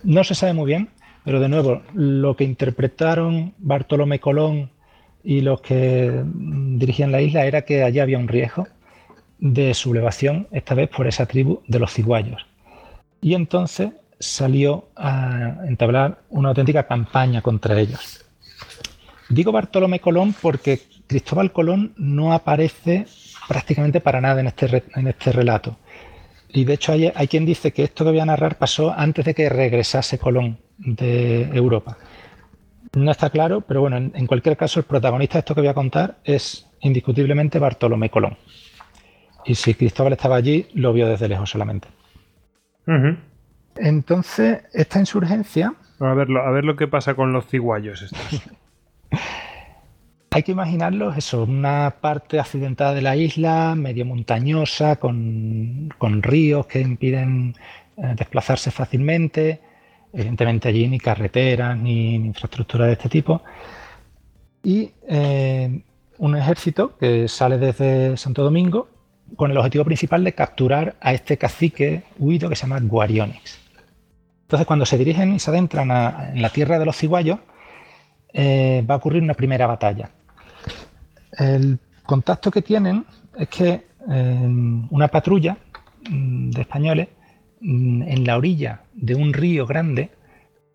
No se sabe muy bien, pero de nuevo, lo que interpretaron Bartolomé Colón y los que dirigían la isla era que allí había un riesgo de sublevación, esta vez por esa tribu de los ciguayos. Y entonces salió a entablar una auténtica campaña contra ellos. Digo Bartolomé Colón porque Cristóbal Colón no aparece prácticamente para nada en este, este relato. Y de hecho hay, quien dice que esto que voy a narrar pasó antes de que regresase Colón de Europa. No está claro, pero bueno, en, cualquier caso el protagonista de esto que voy a contar es indiscutiblemente Bartolomé Colón. Y si Cristóbal estaba allí, lo vio desde lejos solamente. Entonces, esta insurgencia... A ver, a ver lo que pasa con los ciguayos estos. [LAUGHS] Hay que imaginarlos eso, una parte accidentada de la isla, medio montañosa, con, ríos que impiden eh, desplazarse fácilmente. Evidentemente allí ni carreteras ni, infraestructura de este tipo. Y eh, un ejército que sale desde Santo Domingo con el objetivo principal de capturar a este cacique huido que se llama Guarionex. Entonces cuando se dirigen y se adentran en la tierra de los ciguayos, eh, va a ocurrir una primera batalla. El contacto que tienen es que una patrulla mm, de españoles en la orilla de un río grande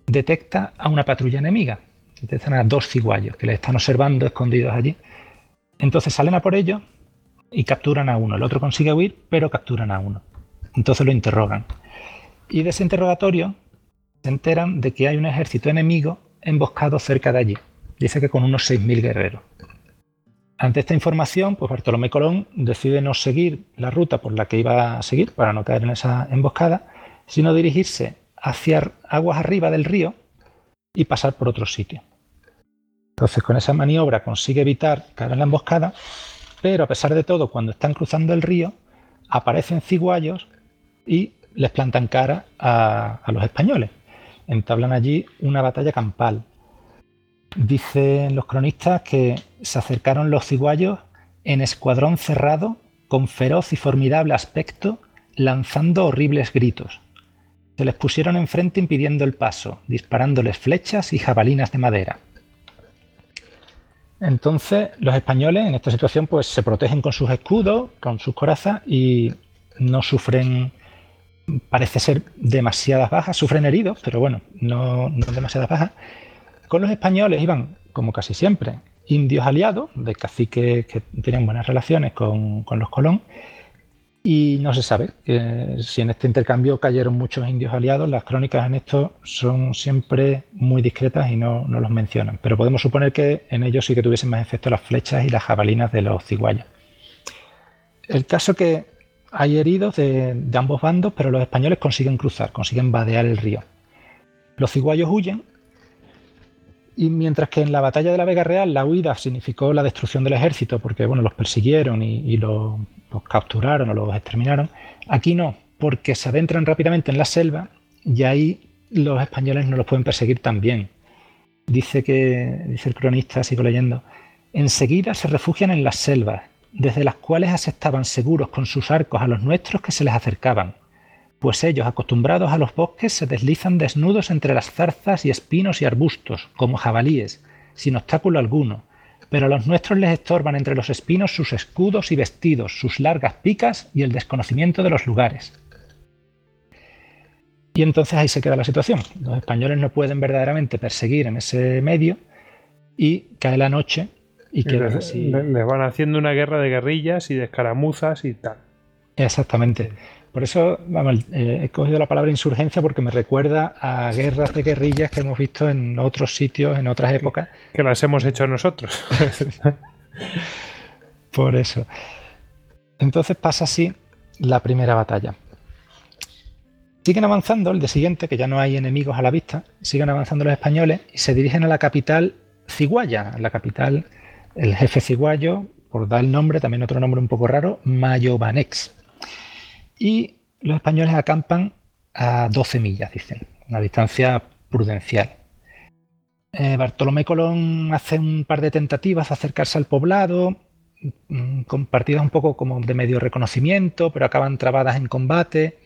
detecta a una patrulla enemiga. Detectan a dos ciguayos que les están observando escondidos allí. Entonces salen a por ellos y capturan a uno. El otro consigue huir, pero capturan a uno. Entonces lo interrogan. Y de ese interrogatorio se enteran de que hay un ejército enemigo emboscado cerca de allí. Dice que con unos 6.000 guerreros. Ante esta información, pues Bartolomé Colón decide no seguir la ruta por la que iba a seguir para no caer en esa emboscada, sino dirigirse hacia aguas arriba del río y pasar por otro sitio. Entonces, con esa maniobra consigue evitar caer en la emboscada, pero a pesar de todo, cuando están cruzando el río, aparecen ciguayos y les plantan cara a, a los españoles. Entablan allí una batalla campal. Dicen los cronistas que se acercaron los ciguayos en escuadrón cerrado, con feroz y formidable aspecto, lanzando horribles gritos. Se les pusieron enfrente impidiendo el paso, disparándoles flechas y jabalinas de madera. Entonces, los españoles en esta situación pues se protegen con sus escudos, con sus corazas y no sufren, parece ser, demasiadas bajas, sufren heridos, pero bueno, no, no demasiadas bajas. Con los españoles iban, como casi siempre, indios aliados, de caciques que tenían buenas relaciones con, los Colón, y no se sabe si en este intercambio cayeron muchos indios aliados. Las crónicas en esto son siempre muy discretas y no, los mencionan. Pero podemos suponer que en ellos sí que tuviesen más efecto las flechas y las jabalinas de los ciguayos. El caso que hay heridos de, de ambos bandos, pero los españoles consiguen cruzar, consiguen vadear el río. Los ciguayos huyen y mientras que en la batalla de la Vega Real la huida significó la destrucción del ejército, porque bueno, los persiguieron y, los, capturaron o los exterminaron, aquí no, porque se adentran rápidamente en la selva y ahí los españoles no los pueden perseguir tan bien. Dice que, dice el cronista, sigo leyendo, enseguida se refugian en las selvas, desde las cuales asestaban seguros con sus arcos a los nuestros que se les acercaban pues ellos, acostumbrados a los bosques, se deslizan desnudos entre las zarzas y espinos y arbustos, como jabalíes, sin obstáculo alguno, pero a los nuestros les estorban entre los espinos sus escudos y vestidos, sus largas picas y el desconocimiento de los lugares. Y entonces ahí se queda la situación. Los españoles no pueden verdaderamente perseguir en ese medio y cae la noche y queda les, así. les van haciendo una guerra de guerrillas y de escaramuzas y tal. Exactamente. Por eso vamos, eh, he cogido la palabra insurgencia porque me recuerda a guerras de guerrillas que hemos visto en otros sitios, en otras épocas. Que las hemos hecho nosotros. [LAUGHS] Por eso. Entonces pasa así la primera batalla. Siguen avanzando el de siguiente, que ya no hay enemigos a la vista, siguen avanzando los españoles y se dirigen a la capital Ciguaya, la capital, el jefe ciguayo, por dar el nombre, también otro nombre un poco raro, Mayobanex y los españoles acampan a 12 millas, dicen, una distancia prudencial. Eh, Bartolomé Colón hace un par de tentativas de acercarse al poblado, mm, con partidas un poco como de medio reconocimiento, pero acaban trabadas en combate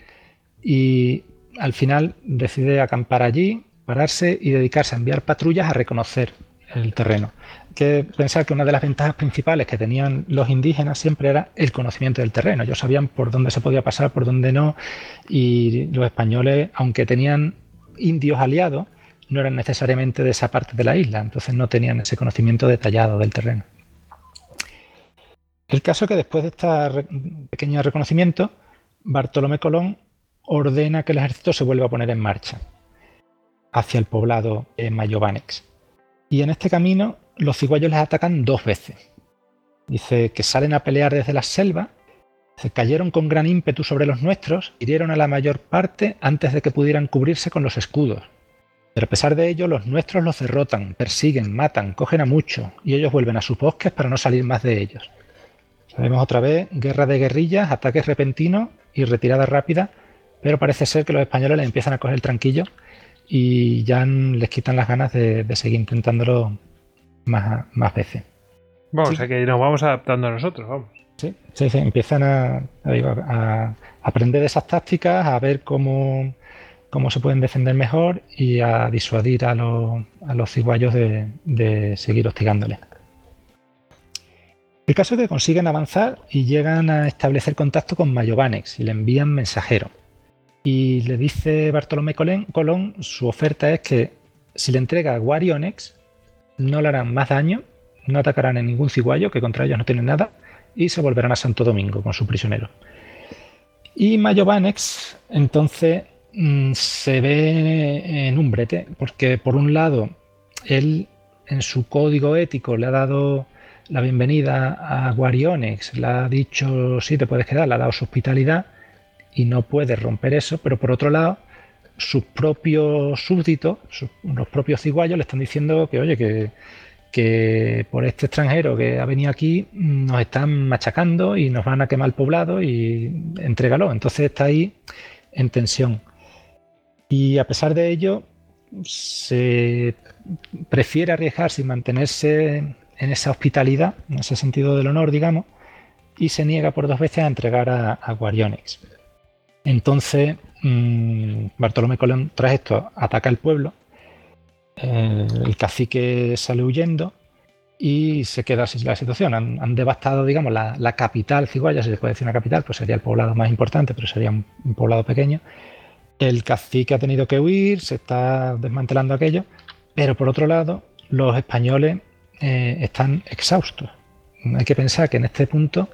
y al final decide acampar allí, pararse y dedicarse a enviar patrullas a reconocer el terreno que pensar que una de las ventajas principales que tenían los indígenas siempre era el conocimiento del terreno. Ellos sabían por dónde se podía pasar, por dónde no, y los españoles, aunque tenían indios aliados, no eran necesariamente de esa parte de la isla, entonces no tenían ese conocimiento detallado del terreno. El caso es que después de este pequeño reconocimiento, Bartolomé Colón ordena que el ejército se vuelva a poner en marcha hacia el poblado de Mayobanex. Y en este camino los cigüeños les atacan dos veces. Dice que salen a pelear desde la selva, se cayeron con gran ímpetu sobre los nuestros, hirieron a la mayor parte antes de que pudieran cubrirse con los escudos. Pero a pesar de ello, los nuestros los derrotan, persiguen, matan, cogen a muchos, y ellos vuelven a sus bosques para no salir más de ellos. Sabemos otra vez guerra de guerrillas, ataques repentinos y retirada rápida, pero parece ser que los españoles les empiezan a coger el tranquillo y ya les quitan las ganas de seguir intentándolo más, más veces. Bueno, sí. o sea que nos vamos adaptando a nosotros, vamos. Sí, sí, sí. empiezan a, a, a, aprender de esas tácticas, a ver cómo, cómo se pueden defender mejor y a disuadir a, los, a los ciguayos de, de seguir hostigándoles. El caso es que consiguen avanzar y llegan a establecer contacto con Mayobanex y le envían mensajero. Y le dice Bartolomé Colón, su oferta es que si le entrega a Guarionex, no le harán más daño, no atacarán en ningún ciguayo, que contra ellos no tienen nada, y se volverán a Santo Domingo con su prisionero. Y Mayobanex entonces mmm, se ve en un brete, porque por un lado, él en su código ético le ha dado la bienvenida a Guarionex, le ha dicho sí, te puedes quedar, le ha dado su hospitalidad y no puede romper eso, pero por otro lado, sus propios súbditos, los propios ciguayos, le están diciendo que, oye, que, que por este extranjero que ha venido aquí nos están machacando y nos van a quemar el poblado y entrégalo. Entonces está ahí en tensión. Y a pesar de ello, se prefiere arriesgarse y mantenerse en esa hospitalidad, en ese sentido del honor, digamos, y se niega por dos veces a entregar a, a Guarionix. Entonces, mmm, Bartolomé Colón, tras esto, ataca el pueblo, eh, el cacique sale huyendo y se queda así la situación. Han, devastado, digamos, la, capital Ciguaya, si se puede decir una capital, pues sería el poblado más importante, pero sería un poblado pequeño. El cacique ha tenido que huir, se está desmantelando aquello, pero por otro lado, los españoles eh, están exhaustos. Hay que pensar que en este punto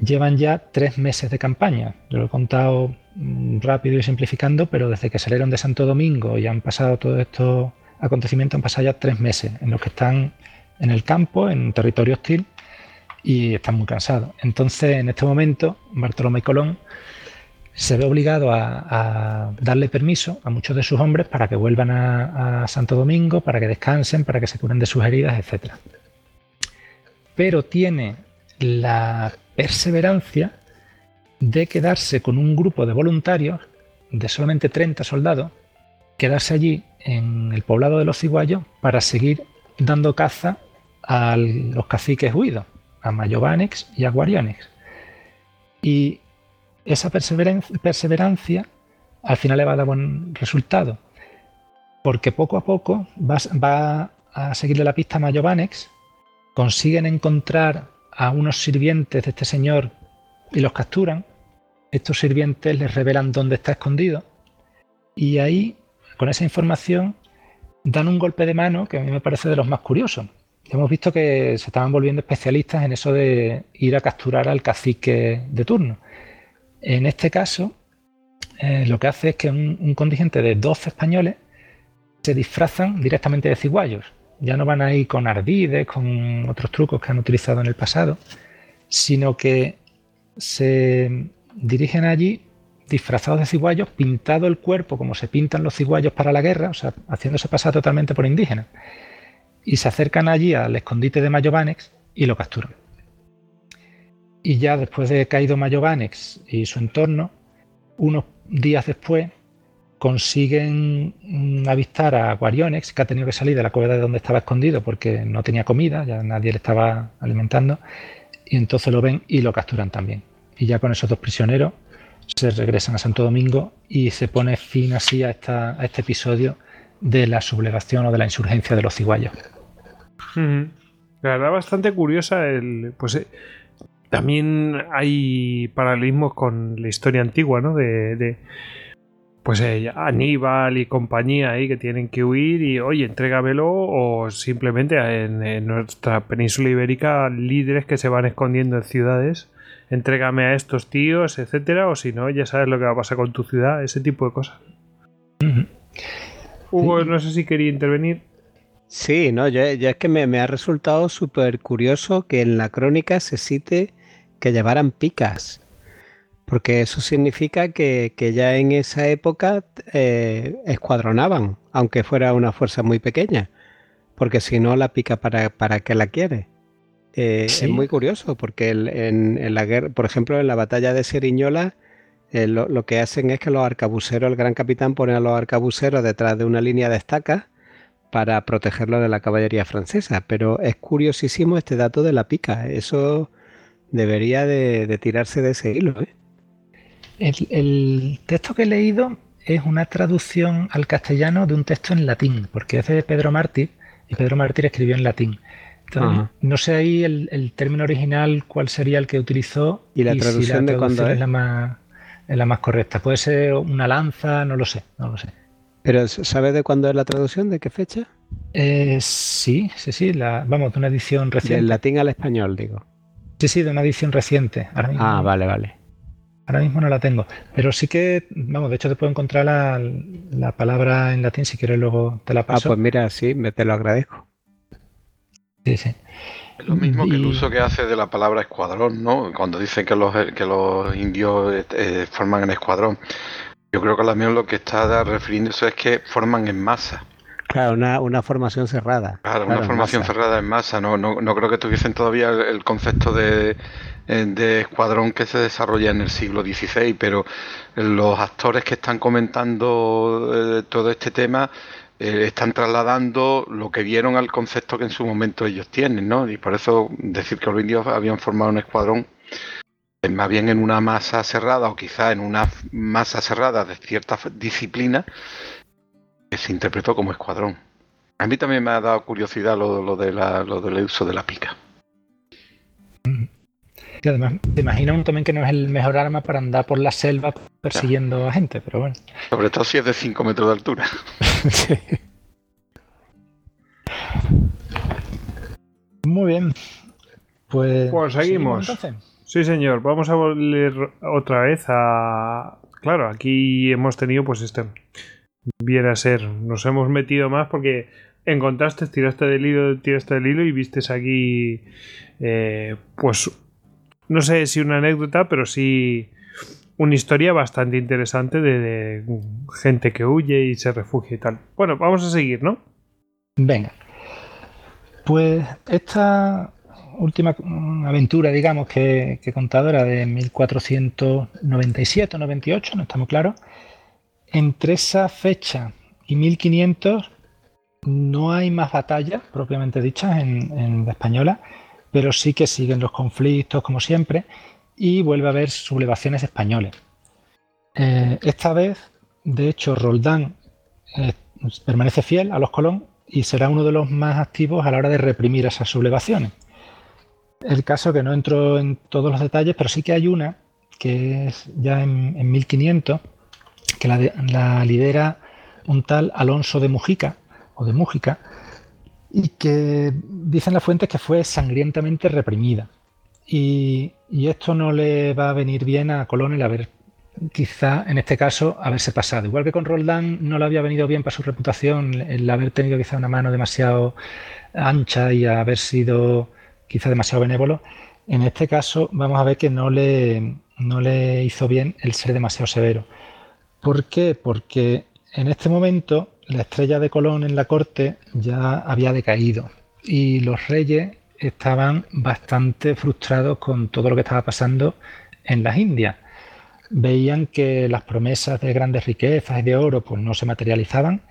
llevan ya tres meses de campaña. Yo lo he contado mm, rápido y simplificando, pero desde que salieron de Santo Domingo y han pasado todos estos acontecimientos, han pasado ya tres meses en los que están en el campo, en territorio hostil, y están muy cansados. Entonces, en este momento, Bartolomé Colón se ve obligado a, darle permiso a muchos de sus hombres para que vuelvan a, Santo Domingo, para que descansen, para que se curen de sus heridas, etc. Pero tiene la perseverancia de quedarse con un grupo de voluntarios de solamente 30 soldados, quedarse allí en el poblado de los ciguayos para seguir dando caza a los caciques huidos, a Mayovanex y a Guarionex. Y esa perseverancia, al final le va a dar buen resultado, porque poco a poco va, a seguirle la pista a Mayovanex, consiguen encontrar a unos sirvientes de este señor y los capturan. Estos sirvientes les revelan dónde está escondido y ahí, con esa información, dan un golpe de mano que a mí me parece de los más curiosos. Hemos visto que se estaban volviendo especialistas en eso de ir a capturar al cacique de turno. En este caso, eh, lo que hace es que un, contingente de 12 españoles se disfrazan directamente de ciguayos. Ya no van a ir con ardides, con otros trucos que han utilizado en el pasado, sino que se dirigen allí disfrazados de ciguayos, pintado el cuerpo como se pintan los ciguayos para la guerra, o sea, haciéndose pasar totalmente por indígenas. Y se acercan allí al escondite de Mayovanex y lo capturan. Y ya después de caído Mayovanex y su entorno, unos días después consiguen avistar a Guarionex, que ha tenido que salir de la cueva de donde estaba escondido porque no tenía comida, ya nadie le estaba alimentando, y entonces lo ven y lo capturan también. Y ya con esos dos prisioneros se regresan a Santo Domingo y se pone fin así a, esta, a este episodio de la sublevación o de la insurgencia de los ciguayos. La verdad, bastante curiosa el. Pues eh, también hay paralelismos con la historia antigua, ¿no? De, pues eh, Aníbal y compañía ahí que tienen que huir y oye, entrégamelo o simplemente en, nuestra península ibérica líderes que se van escondiendo en ciudades, entrégame a estos tíos, etcétera, o si no, ya sabes lo que va a pasar con tu ciudad, ese tipo de cosas. Hugo, no sé si quería intervenir. Sí, no, ya, es que me, me ha resultado súper curioso que en la crónica se cite que llevaran picas, porque eso significa que, ya en esa época eh, escuadronaban, aunque fuera una fuerza muy pequeña, porque si no la pica para, para qué la quiere. Eh, es muy curioso, porque en, la guerra, por ejemplo, en la batalla de Seriñola, eh, lo, que hacen es que los arcabuceros, el gran capitán pone a los arcabuceros detrás de una línea de estacas para protegerlo de la caballería francesa. Pero es curiosísimo este dato de la pica. Eso debería de, tirarse de ese hilo. ¿eh? El, texto que he leído es una traducción al castellano de un texto en latín, porque es de Pedro Mártir, y Pedro Mártir escribió en latín. No sé ahí el, término original cuál sería el que utilizó y la traducción de cuándo es la más es la más correcta. Puede ser una lanza, no lo sé, no lo sé. Pero ¿sabes de cuándo es la traducción? ¿De qué fecha? Eh, sí, sí, sí, la, vamos, de una edición reciente. Del latín al español, digo. Sí, sí, de una edición reciente. ah, vale, vale. Ahora mismo no la tengo. Pero sí que, vamos, de hecho te puedo encontrar la, palabra en latín si quieres luego te la ah, paso. Ah, pues mira, sí, me te lo agradezco. Sí, sí. Lo mismo que el uso que hace de la palabra escuadrón, ¿no? Cuando dicen que los, que los indios eh, forman el escuadrón. Yo creo que a lo mejor lo que está refiriéndose es que forman en masa. Claro, una, formación cerrada. Claro, una formación cerrada en masa. No, no, no creo que tuviesen todavía el, concepto de, de, escuadrón que se desarrolla en el siglo XVI, pero los actores que están comentando eh, todo este tema eh, están trasladando lo que vieron al concepto que en su momento ellos tienen, ¿no? Y por eso decir que los indios habían formado un escuadrón eh, más bien en una masa cerrada o quizá en una masa cerrada de cierta disciplina se interpretó como escuadrón. A mí también me ha dado curiosidad lo, de lo del uso de la pica. Y además, te imaginas también que no es el mejor arma para andar por la selva persiguiendo a gente, pero bueno. Sobre todo si es de 5 metros de altura. [LAUGHS] Muy bien. Pues, pues seguimos. Sí, señor. Vamos a volver otra vez a. Claro, aquí hemos tenido, pues este viene a ser. Nos hemos metido más porque encontraste, tiraste del hilo, tiraste del hilo y vistes aquí, eh, pues, no sé si una anécdota, pero sí una historia bastante interesante de, gente que huye y se refugia y tal. Bueno, vamos a seguir, ¿no? Venga. Pues esta última aventura, digamos, que, que he contado era de 1497 o 98, no estamos claros entre esa fecha y 1500 no hay más batallas propiamente dichas en, la española, pero sí que siguen los conflictos como siempre y vuelve a haber sublevaciones españoles. Eh, esta vez, de hecho, Roldán eh, permanece fiel a los Colón y será uno de los más activos a la hora de reprimir esas sublevaciones. El caso que no entro en todos los detalles, pero sí que hay una que es ya en, en 1500 que la, lidera un tal Alonso de Mujica, o de Mújica, y que dicen las fuentes que fue sangrientamente reprimida. Y, esto no le va a venir bien a Colón el haber, quizá en este caso, haberse pasado. Igual que con Roldán no le había venido bien para su reputación el haber tenido quizá una mano demasiado ancha y haber sido quizá demasiado benévolo, en este caso vamos a ver que no le, no le hizo bien el ser demasiado severo. ¿Por qué? Porque en este momento la estrella de Colón en la corte ya había decaído y los reyes estaban bastante frustrados con todo lo que estaba pasando en las Indias. Veían que las promesas de grandes riquezas y de oro pues, no se materializaban.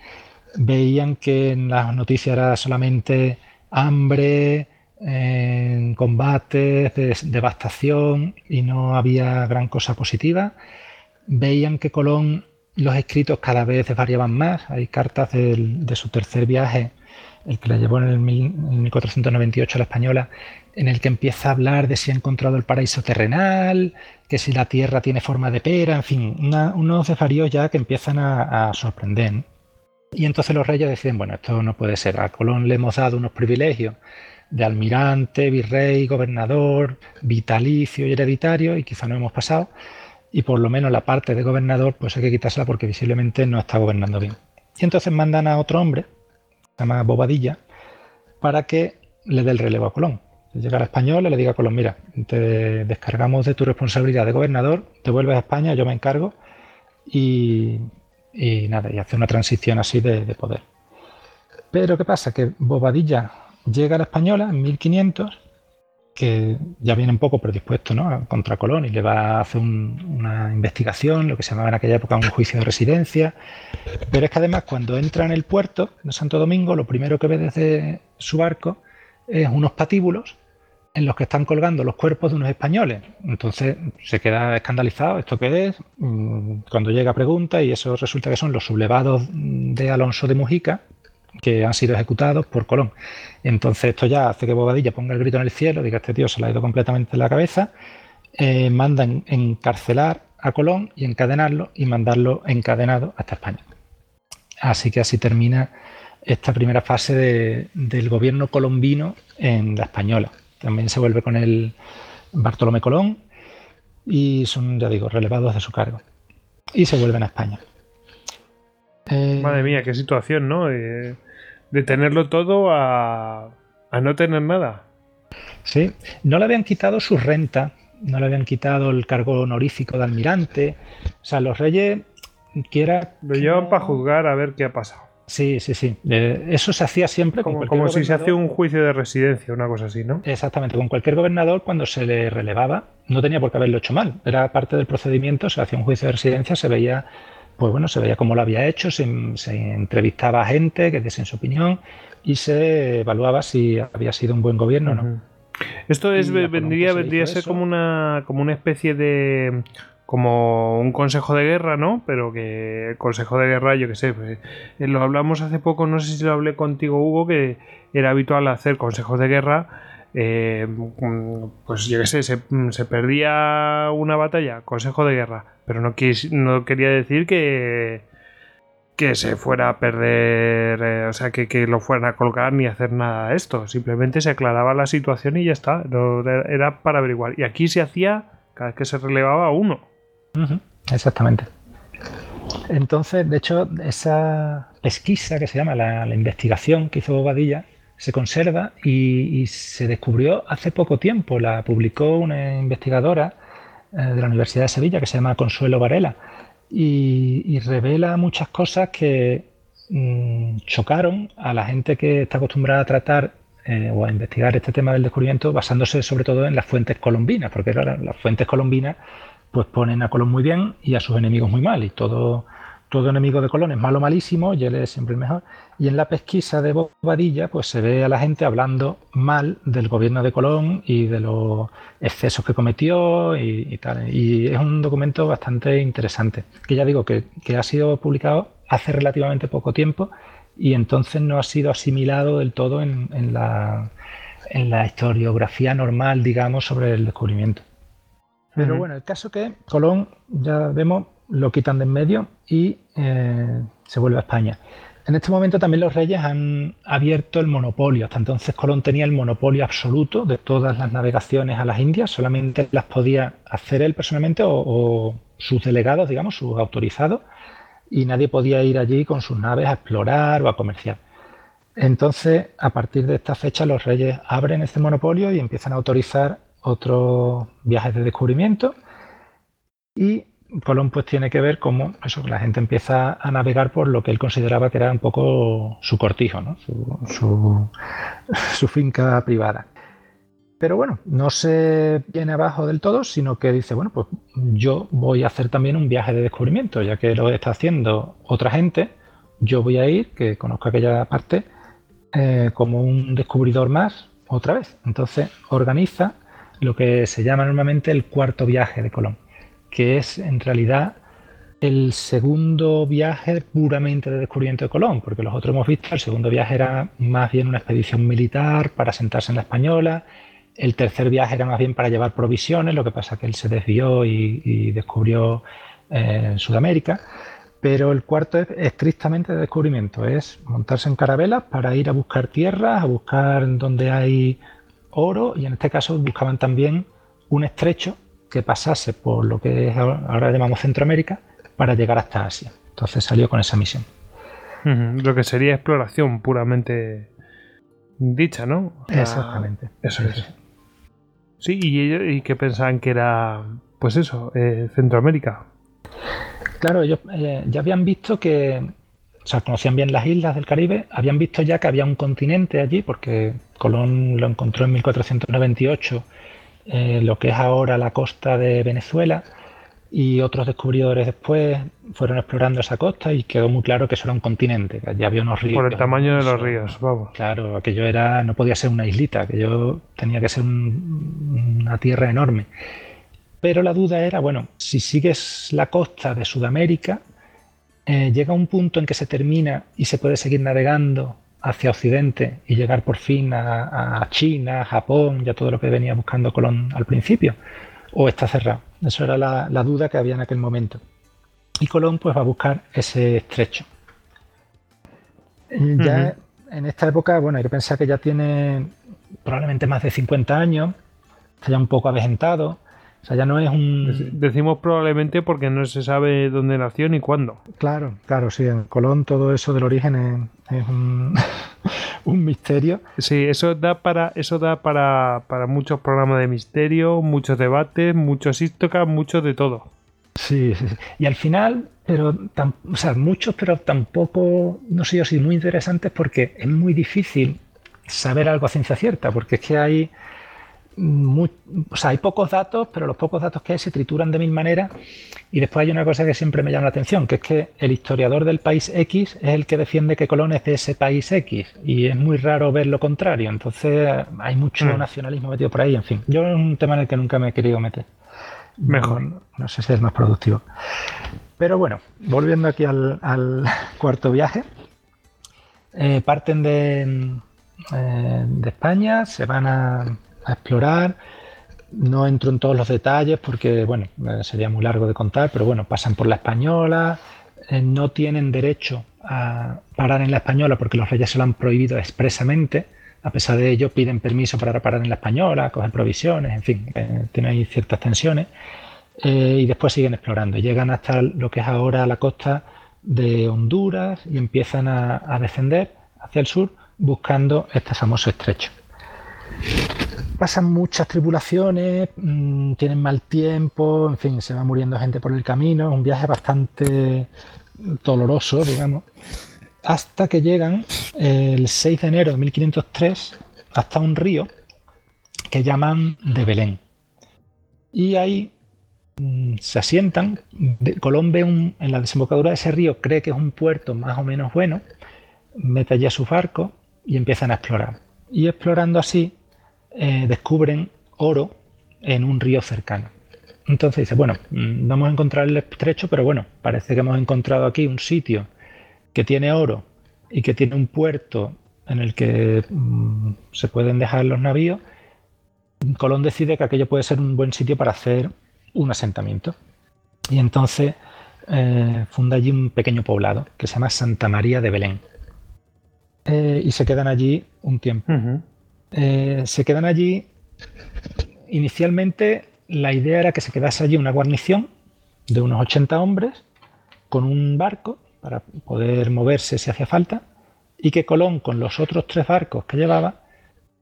Veían que en las noticias era solamente hambre, combates, devastación y no había gran cosa positiva veían que Colón los escritos cada vez variaban más. Hay cartas de su tercer viaje, el que la llevó en el 1498 a la española, en el que empieza a hablar de si ha encontrado el paraíso terrenal, que si la tierra tiene forma de pera, en fin, unos desvaríos ya que empiezan a, a sorprender. Y entonces los reyes deciden, bueno, esto no puede ser, a Colón le hemos dado unos privilegios de almirante, virrey, gobernador, vitalicio y hereditario, y quizá no hemos pasado y por lo menos la parte de gobernador pues hay que quitársela porque visiblemente no está gobernando bien. Y entonces mandan a otro hombre, se llama Bobadilla, para que le dé el relevo a Colón. Llega al español y le diga a Colón, mira, te descargamos de tu responsabilidad de gobernador, te vuelves a España, yo me encargo y, nada, y hace una transición así de, de poder. Pero ¿qué pasa? Que Bobadilla llega a la española en 1500 que ya viene un poco predispuesto ¿no? contra Colón y le va a hacer una investigación, lo que se llamaba en aquella época un juicio de residencia. Pero es que además cuando entra en el puerto de Santo Domingo, lo primero que ve desde su barco es unos patíbulos en los que están colgando los cuerpos de unos españoles. Entonces se queda escandalizado, ¿esto qué es? Mm, cuando llega pregunta y eso resulta que son los sublevados de Alonso de Mujica, que han sido ejecutados por Colón. Entonces esto ya hace que Bobadilla ponga el grito en el cielo, diga este tío se le ha ido completamente en la cabeza, eh, mandan encarcelar a Colón y encadenarlo y mandarlo encadenado hasta España. Así que así termina esta primera fase del gobierno colombino en la española. También se vuelve con el Bartolomé Colón y son, ya digo, relevados de su cargo. Y se vuelven a España. Eh, Madre mía, qué situación, ¿no? De tenerlo todo a, no tener nada. Sí, no le habían quitado su renta, no le habían quitado el cargo honorífico de almirante. O sea, los reyes quiera... Lo llevan para juzgar a ver qué ha pasado. Sí, sí, sí. Eh, eso se hacía siempre como, como si se hace un juicio de residencia, una cosa así, ¿no? Exactamente. Con cualquier gobernador, cuando se le relevaba, no tenía por qué haberlo hecho mal. Era parte del procedimiento, se hacía un juicio de residencia, se veía, pues bueno, se veía cómo lo había hecho, se, entrevistaba a gente que diese su opinión y se evaluaba si había sido un buen gobierno o no. Esto es, vendría, vendría a ser como una, como una especie de como un consejo de guerra, ¿no? Pero que el consejo de guerra, yo qué sé, pues, eh, lo hablamos hace poco, no sé si lo hablé contigo, Hugo, que era habitual hacer consejos de guerra. Eh, pues yo qué sé, se, perdía una batalla, consejo de guerra, pero no, no quería decir que, que se fuera a perder, eh, o sea, que, que, lo fueran a colgar ni hacer nada de esto. Simplemente se aclaraba la situación y ya está. era para averiguar. Y aquí se hacía cada vez que se relevaba uno. Exactamente. Entonces, de hecho, esa pesquisa que se llama la, investigación que hizo Bobadilla se conserva y, se descubrió hace poco tiempo. La publicó una investigadora eh, de la Universidad de Sevilla que se llama Consuelo Varela y, revela muchas cosas que mm, chocaron a la gente que está acostumbrada a tratar eh, o a investigar este tema del descubrimiento basándose sobre todo en las fuentes colombinas, porque las fuentes colombinas pues ponen a Colón muy bien y a sus enemigos muy mal. Y todo, todo enemigo de Colón es malo malísimo y él es siempre el mejor. Y en la pesquisa de Bobadilla, pues se ve a la gente hablando mal del gobierno de Colón y de los excesos que cometió y, tal. Y es un documento bastante interesante, que ya digo que, ha sido publicado hace relativamente poco tiempo y entonces no ha sido asimilado del todo en, la, en la historiografía normal, digamos, sobre el descubrimiento. Pero bueno, el caso que Colón, ya vemos, lo quitan de en medio y eh, se vuelve a España. En este momento también los reyes han abierto el monopolio. Hasta entonces Colón tenía el monopolio absoluto de todas las navegaciones a las Indias. Solamente las podía hacer él personalmente o, sus delegados, digamos, sus autorizados. Y nadie podía ir allí con sus naves a explorar o a comerciar. Entonces, a partir de esta fecha, los reyes abren este monopolio y empiezan a autorizar otros viajes de descubrimiento y Colón pues tiene que ver cómo eso, la gente empieza a navegar por lo que él consideraba que era un poco su cortijo, [LAUGHS] su, finca privada. Pero bueno, no se viene abajo del todo, sino que dice, bueno, pues yo voy a hacer también un viaje de descubrimiento, ya que lo está haciendo otra gente, yo voy a ir, que conozco aquella parte, eh, como un descubridor más otra vez. Entonces organiza lo que se llama normalmente el cuarto viaje de Colón, que es en realidad el segundo viaje puramente de descubrimiento de Colón, porque los otros hemos visto, el segundo viaje era más bien una expedición militar para sentarse en la española, el tercer viaje era más bien para llevar provisiones, lo que pasa que él se desvió y, descubrió eh, Sudamérica, pero el cuarto es estrictamente de descubrimiento, es montarse en carabelas para ir a buscar tierras, a buscar donde hay oro y en este caso buscaban también un estrecho que pasase por lo que ahora llamamos Centroamérica para llegar hasta Asia. Entonces salió con esa misión. Lo que sería exploración puramente dicha, ¿no? Exactamente. Eso es. Sí, y que pensaban que era, pues eso, eh, Centroamérica. Claro, ellos eh, ya habían visto que o sea, conocían bien las islas del Caribe, habían visto ya que había un continente allí, porque Colón lo encontró en 1498, eh, lo que es ahora la costa de Venezuela, y otros descubridores después fueron explorando esa costa y quedó muy claro que eso era un continente, allí había unos ríos. Por el tamaño de los ríos, vamos. Claro, aquello era, no podía ser una islita, aquello tenía que ser una tierra enorme. Pero la duda era, bueno, si sigues la costa de Sudamérica, eh, llega un punto en que se termina y se puede seguir navegando hacia Occidente y llegar por fin a, China, Japón, ya todo lo que venía buscando Colón al principio, o está cerrado. Eso era la, duda que había en aquel momento. Y Colón pues va a buscar ese estrecho. Ya en esta época, bueno, hay que pensar que ya tiene probablemente más de 50 años, está ya un poco avejentado, o sea, ya no es un... Decimos probablemente porque no se sabe dónde nació ni cuándo. Claro, claro, sí. En Colón todo eso del origen es, [LAUGHS] un, misterio. Sí, eso da para eso da para, para muchos programas de misterio, muchos debates, muchos histocas, muchos de todo. Sí, sí, sí. Y al final, pero o sea, muchos, pero tampoco, no sé yo si muy interesantes porque es muy difícil saber algo a ciencia cierta, porque es que hay, o sea, hay pocos datos, pero los pocos datos que hay se trituran de mil maneras. Y después hay una cosa que siempre me llama la atención, que es que el historiador del país X es el que defiende que Colón es de ese país X. Y es muy raro ver lo contrario. Entonces hay mucho mm. nacionalismo metido por ahí. En fin, yo es un tema en el que nunca me he querido meter. Mejor. No, sé si es más productivo. Pero bueno, volviendo aquí al, [LAUGHS] cuarto viaje. Eh, parten de, eh, de España, se van a a explorar. No entro en todos los detalles porque, bueno, eh, sería muy largo de contar, pero bueno, pasan por la española, eh, no tienen derecho a parar en la española porque los reyes se lo han prohibido expresamente. A pesar de ello, piden permiso para parar en la española, coger provisiones, en fin, eh, tiene ahí ciertas tensiones. y después siguen explorando. Llegan hasta lo que es ahora la costa de Honduras y empiezan a descender hacia el sur buscando este famoso estrecho pasan muchas tribulaciones, mm, tienen mal tiempo, en fin, se va muriendo gente por el camino, un viaje bastante doloroso, digamos, hasta que llegan el 6 de enero de 1503 hasta un río que llaman de Belén. Y ahí mm, se asientan, Colón ve en la desembocadura de ese río, cree que es un puerto más o menos bueno, mete allí a su barco y empiezan a explorar. Y explorando así, eh, descubren oro en un río cercano. Entonces dice, bueno, mm, vamos a encontrar el estrecho, pero bueno, parece que hemos encontrado aquí un sitio que tiene oro y que tiene un puerto en el que mm, se pueden dejar los navíos. Colón decide que aquello puede ser un buen sitio para hacer un asentamiento. Y entonces eh, funda allí un pequeño poblado que se llama Santa María de Belén. Eh, y se quedan allí un tiempo. Eh, se quedan allí. Inicialmente la idea era que se quedase allí una guarnición de unos 80 hombres con un barco para poder moverse si hacía falta y que Colón con los otros tres barcos que llevaba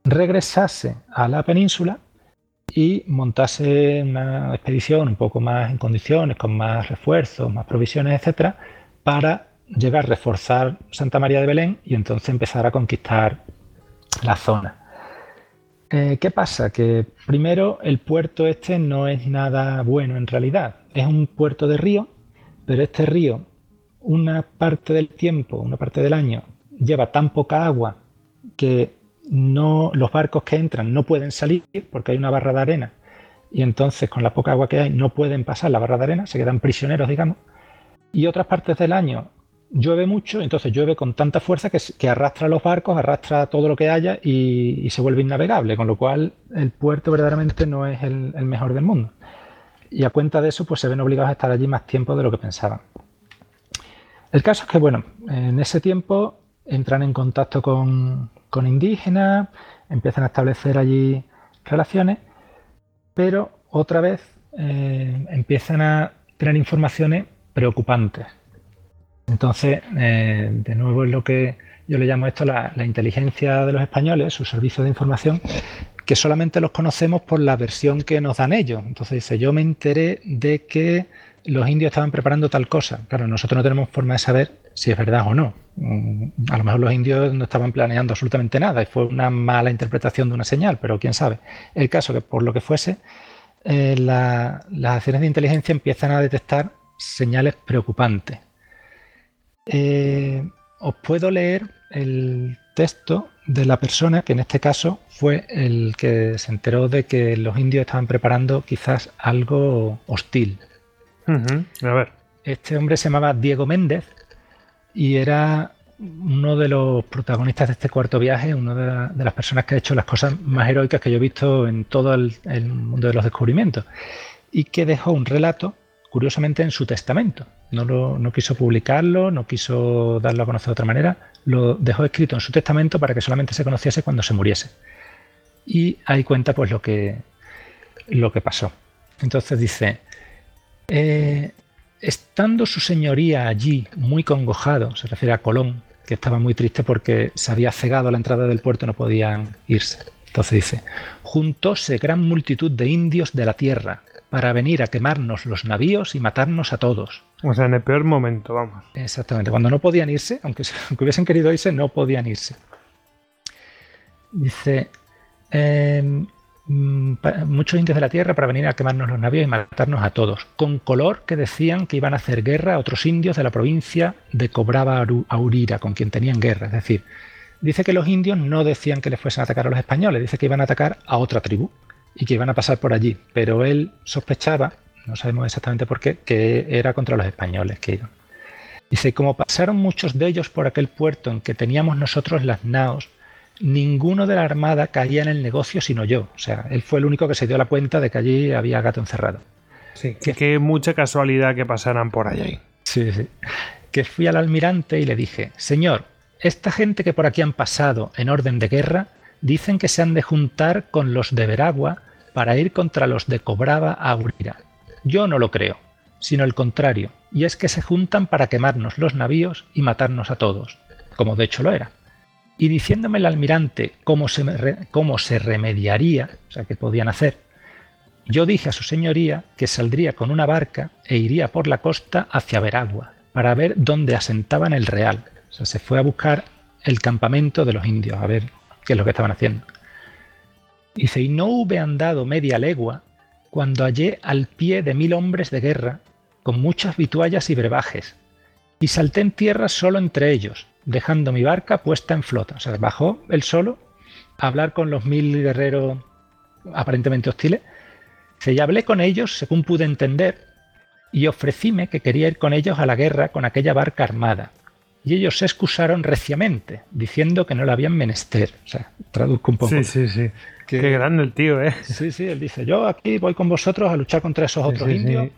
regresase a la península y montase una expedición un poco más en condiciones, con más refuerzos, más provisiones, etcétera, para llegar a reforzar Santa María de Belén y entonces empezar a conquistar la zona. Eh, ¿Qué pasa? Que primero el puerto este no es nada bueno en realidad. Es un puerto de río, pero este río, una parte del tiempo, una parte del año, lleva tan poca agua que no, los barcos que entran no pueden salir porque hay una barra de arena y entonces con la poca agua que hay no pueden pasar la barra de arena, se quedan prisioneros, digamos. Y otras partes del año llueve mucho, entonces llueve con tanta fuerza que, arrastra los barcos, arrastra todo lo que haya y, se vuelve innavegable, con lo cual el puerto verdaderamente no es el, mejor del mundo. Y a cuenta de eso, pues se ven obligados a estar allí más tiempo de lo que pensaban. El caso es que, bueno, en ese tiempo entran en contacto con, indígenas, empiezan a establecer allí relaciones, pero otra vez eh, empiezan a tener informaciones preocupantes entonces, eh, de nuevo es lo que yo le llamo esto la, inteligencia de los españoles, sus servicios de información, que solamente los conocemos por la versión que nos dan ellos. Entonces dice, yo me enteré de que los indios estaban preparando tal cosa. Claro, nosotros no tenemos forma de saber si es verdad o no. Mm, a lo mejor los indios no estaban planeando absolutamente nada y fue una mala interpretación de una señal, pero quién sabe. El caso que por lo que fuese, eh, las acciones de inteligencia empiezan a detectar señales preocupantes. Eh, os puedo leer el texto de la persona que en este caso fue el que se enteró de que los indios estaban preparando quizás algo hostil. A ver. Este hombre se llamaba Diego Méndez y era uno de los protagonistas de este cuarto viaje, una de, las personas que ha hecho las cosas más heroicas que yo he visto en todo el mundo de los descubrimientos y que dejó un relato curiosamente en su testamento. No, lo, no quiso publicarlo, no quiso darlo a conocer de otra manera, lo dejó escrito en su testamento para que solamente se conociese cuando se muriese. Y ahí cuenta pues lo que, lo que pasó. Entonces dice, eh, estando su señoría allí muy congojado, se refiere a Colón, que estaba muy triste porque se había cegado la entrada del puerto y no podían irse. Entonces dice, juntóse gran multitud de indios de la tierra, para venir a quemarnos los navíos y matarnos a todos. O sea, en el peor momento, vamos. Exactamente, cuando no podían irse, aunque, [LAUGHS] aunque hubiesen querido irse, no podían irse. Dice, em, mm, muchos indios de la tierra para venir a quemarnos los navíos y matarnos a todos, con color que decían que iban a hacer guerra a otros indios de la provincia de Cobraba Aurira, con quien tenían guerra. Es decir, dice que los indios no decían que les fuesen a atacar a los españoles, dice que iban a atacar a otra tribu y que iban a pasar por allí, pero él sospechaba no sabemos exactamente por qué, que era contra los españoles que iban. Dice, como pasaron muchos de ellos por aquel puerto en que teníamos nosotros las naos, ninguno de la armada caía en el negocio sino yo. O sea, él fue el único que se dio la cuenta de que allí había gato encerrado. Sí, que, que mucha casualidad que pasaran por allí. Sí, sí. Que fui al almirante y le dije, señor, esta gente que por aquí han pasado en orden de guerra, dicen que se han de juntar con los de Veragua para ir contra los de Cobraba a Urira. Yo no lo creo, sino el contrario, y es que se juntan para quemarnos los navíos y matarnos a todos, como de hecho lo era. Y diciéndome el almirante cómo se, cómo se remediaría, o sea, qué podían hacer, yo dije a su señoría que saldría con una barca e iría por la costa hacia Veragua, para ver dónde asentaban el real. O sea, se fue a buscar el campamento de los indios, a ver qué es lo que estaban haciendo. Dice, y no hube andado media legua cuando hallé al pie de mil hombres de guerra, con muchas vituallas y brebajes, y salté en tierra solo entre ellos, dejando mi barca puesta en flota. O sea, bajó él solo a hablar con los mil guerreros aparentemente hostiles. Se y hablé con ellos según pude entender, y ofrecíme que quería ir con ellos a la guerra con aquella barca armada. Y ellos se excusaron reciamente, diciendo que no la habían menester. O sea, traduzco un poco. Sí, sí, sí. Qué grande el tío, ¿eh? Sí, sí, él dice, yo aquí voy con vosotros a luchar contra esos otros indios.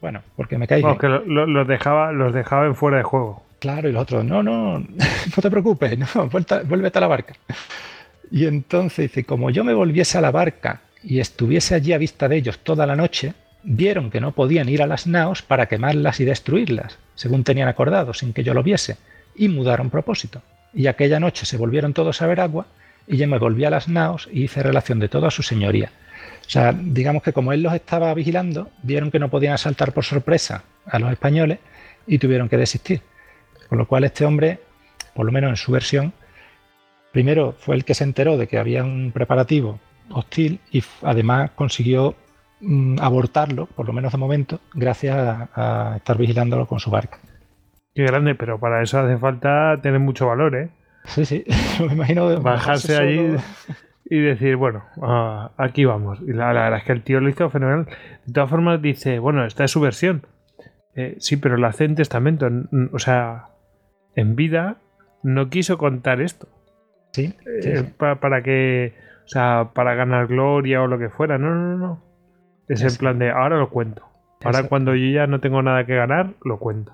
bueno, porque me caí. que los, dejaba, los dejaba en fuera de juego. Claro, y los otros, no, no, [LAUGHS] no te preocupes, no, vuélvete a la barca. Y entonces dice, como yo me volviese a la barca y estuviese allí a vista de ellos toda la noche, vieron que no podían ir a las naos para quemarlas y destruirlas, según tenían acordado, sin que yo lo viese, y mudaron propósito. Y aquella noche se volvieron todos a ver agua y yo me volví a las naos y hice relación de todo a su señoría. O sea, digamos que como él los estaba vigilando, vieron que no podían asaltar por sorpresa a los españoles y tuvieron que desistir. Con lo cual este hombre, por lo menos en su versión, primero fue el que se enteró de que había un preparativo hostil y además consiguió mm, abortarlo, por lo menos de momento, gracias a, a estar vigilándolo con su barca. Qué grande, pero para eso hace falta tener mucho valor, ¿eh? Sí, sí, [LAUGHS] me imagino. Bajarse allí y decir, bueno, ah, aquí vamos. Y la, verdad es que el tío lo hizo fenomenal. De todas formas, dice, bueno, esta es su versión. Eh, sí, pero lo hace en testamento. O sea, en vida no quiso contar esto. Sí. Eh, para, que. O sea, para ganar gloria o lo que fuera. No, no, no. Es en plan de, ahora lo cuento. Ahora cuando yo ya no tengo nada que ganar, lo cuento.